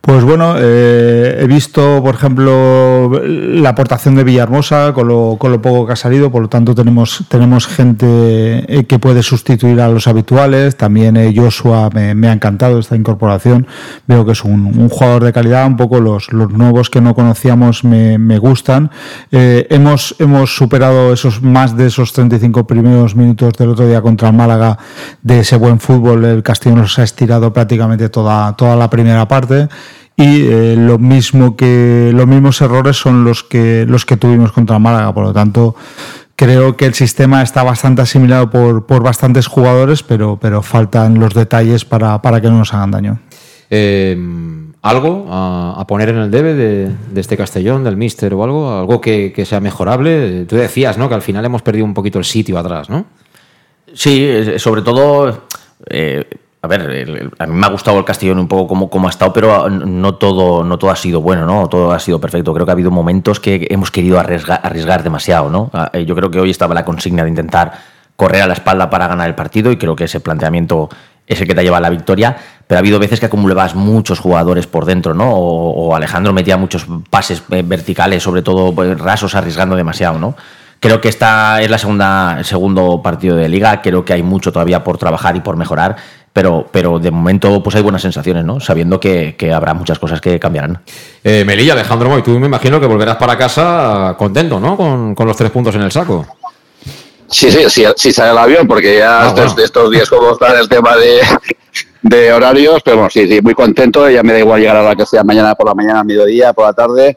Pues bueno, eh, he visto, por ejemplo, la aportación de Villahermosa con lo, con lo poco que ha salido, por lo tanto tenemos, tenemos gente eh, que puede sustituir a los habituales. También eh, Joshua me, ha encantado esta incorporación. Veo que es un, un, jugador de calidad, un poco los, los nuevos que no conocíamos me, me gustan. Eh, hemos, hemos superado esos más de esos 35 primeros minutos del otro día contra el Málaga de ese buen fútbol. El Castillo nos ha estirado prácticamente toda, toda la primera parte y eh, lo mismo que los mismos errores son los que los que tuvimos contra Málaga. Por lo tanto creo que el sistema está bastante asimilado por, por bastantes jugadores pero pero faltan los detalles para, para que no nos hagan daño. Eh, algo a, a, poner en el debe de, de, este Castellón del Mister o algo algo que, que, sea mejorable tú decías no que al final hemos perdido un poquito el sitio atrás no sí sobre todo eh, a ver, el, el, a mí me ha gustado el Castellón un poco como, como ha estado, pero no todo, no todo ha sido bueno, ¿no? Todo ha sido perfecto. Creo que ha habido momentos que hemos querido arriesgar, arriesgar demasiado, ¿no? Ah, eh, yo creo que hoy estaba la consigna de intentar correr a la espalda para ganar el partido y creo que ese planteamiento es el que te lleva a la victoria, pero ha habido veces que acumulabas muchos jugadores por dentro, ¿no? O, Alejandro metía muchos pases eh, verticales, sobre todo pues, rasos, arriesgando demasiado, ¿no? Creo que esta es la segunda, el segundo partido de liga, creo que hay mucho todavía por trabajar y por mejorar, pero, pero de momento pues hay buenas sensaciones, ¿no? Sabiendo que, habrá muchas cosas que cambiarán. Eh, Melilla, Alejandro Moy, tú me imagino que volverás para casa contento, ¿no? Con, con los tres puntos en el saco. Sí, sí, sí, sí sale el avión, porque ya ah, estos, días como está el tema de, de horarios, pero bueno, sí, sí, muy contento, ya me da igual llegar a la que sea mañana por la mañana, mediodía, por la tarde,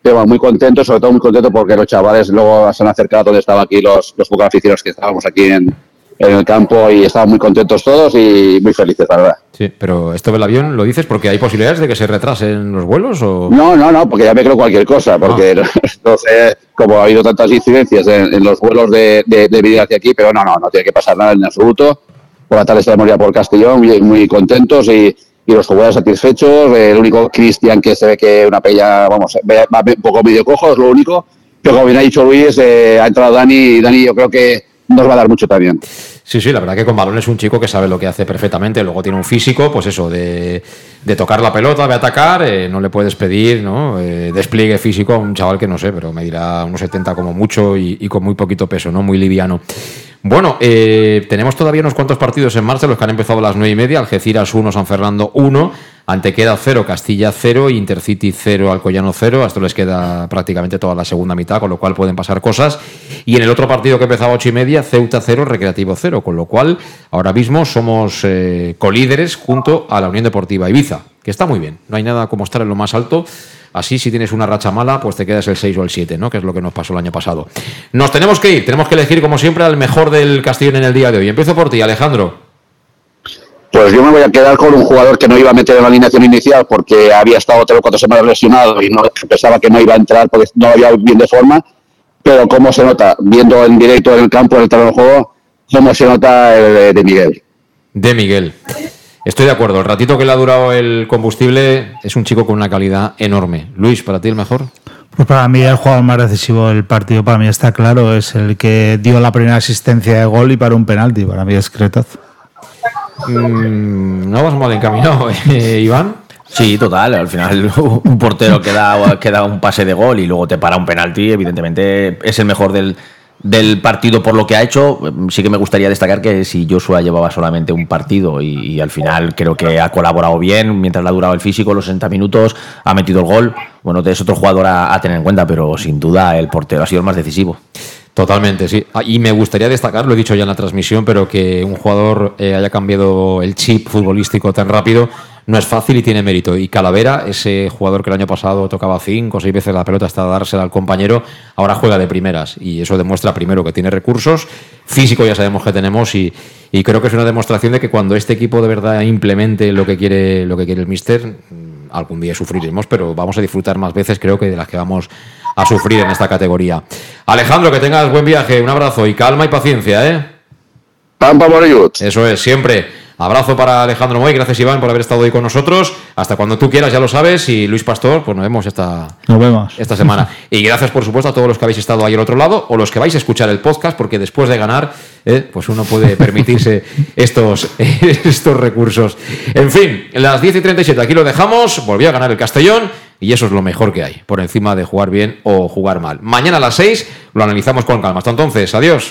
pero bueno, muy contento, sobre todo muy contento porque los chavales luego se han acercado donde estaban aquí los, los aficionados que estábamos aquí en, en el campo y estaban muy contentos todos y muy felices, la verdad. Sí, pero esto del avión lo dices porque hay posibilidades de que se retrasen los vuelos o no, no, no, porque ya me creo cualquier cosa, porque ah. entonces como ha habido tantas incidencias en, los vuelos de, de, de hacia aquí, pero no, no, no tiene que pasar nada en absoluto. Por la tarde estaremos ya por Castellón, muy, muy contentos y, y los jugadores satisfechos. El único Cristian que se ve que una pella, vamos, va un poco medio cojo, es lo único. Pero como bien ha dicho Luis, eh, ha entrado Dani y Dani yo creo que nos va a dar mucho también. Sí, sí, la verdad que con balón es un chico que sabe lo que hace perfectamente. Luego tiene un físico, pues eso, de, tocar la pelota, de atacar, eh, no le puedes pedir, ¿no? Eh, despliegue físico a un chaval que no sé, pero me dirá unos 70 como mucho y, y con muy poquito peso, ¿no? Muy liviano. Bueno, eh, tenemos todavía unos cuantos partidos en marcha, los que han empezado a las nueve y media, Algeciras 1, San Fernando 1, Antequeda 0, Castilla 0, Intercity 0, Alcoyano 0, a esto les queda prácticamente toda la segunda mitad, con lo cual pueden pasar cosas. Y en el otro partido que empezaba a 8 y media, Ceuta 0, Recreativo 0, con lo cual ahora mismo somos eh, colíderes junto a la Unión Deportiva Ibiza, que está muy bien, no hay nada como estar en lo más alto. Así, si tienes una racha mala, pues te quedas el 6 o el 7, ¿no? Que es lo que nos pasó el año pasado. Nos tenemos que ir, tenemos que elegir, como siempre, al mejor del Castillo en el día de hoy. Empiezo por ti, Alejandro. Pues yo me voy a quedar con un jugador que no iba a meter en la alineación inicial porque había estado tres o cuatro semanas lesionado y no pensaba que no iba a entrar porque no había bien de forma. Pero cómo se nota, viendo en directo en el campo, en el terreno de juego, cómo se nota el de Miguel. De Miguel. Estoy de acuerdo. El ratito que le ha durado el combustible es un chico con una calidad enorme. Luis, ¿para ti el mejor? Pues para mí el jugador más decisivo del partido, para mí está claro, es el que dio la primera asistencia de gol y para un penalti. Para mí es Cretaz. Mm, no vas mal encaminado, ¿eh, Iván. Sí, total. Al final, un portero que da, que da un pase de gol y luego te para un penalti, evidentemente es el mejor del, del partido por lo que ha hecho, sí que me gustaría destacar que si Joshua llevaba solamente un partido y, al final creo que ha colaborado bien mientras le ha durado el físico, los 60 minutos, ha metido el gol. Bueno, es otro jugador a, tener en cuenta, pero sin duda el portero ha sido el más decisivo. Totalmente, sí. Ah, y me gustaría destacar, lo he dicho ya en la transmisión, pero que un jugador eh, haya cambiado el chip futbolístico tan rápido no es fácil y tiene mérito. Y Calavera, ese jugador que el año pasado tocaba cinco o seis veces la pelota hasta dársela al compañero, ahora juega de primeras. Y eso demuestra primero que tiene recursos, físico ya sabemos que tenemos, y, creo que es una demostración de que cuando este equipo de verdad implemente lo que quiere, lo que quiere el míster, mm, algún día sufriremos, pero vamos a disfrutar más veces, creo que de las que vamos a sufrir en esta categoría. Alejandro, que tengas buen viaje, un abrazo y calma y paciencia, ¿eh? Pampa Eso es, siempre. Abrazo para Alejandro Moy, gracias Iván por haber estado hoy con nosotros. Hasta cuando tú quieras, ya lo sabes. Y Luis Pastor, pues nos vemos esta, nos vemos. esta semana. y gracias, por supuesto, a todos los que habéis estado ahí al otro lado o los que vais a escuchar el podcast, porque después de ganar, eh, pues uno puede permitirse estos, estos recursos. En fin, las 10 y 37 aquí lo dejamos. Volvió a ganar el Castellón. Y eso es lo mejor que hay, por encima de jugar bien o jugar mal. Mañana a las 6 lo analizamos con calma. Hasta entonces, adiós.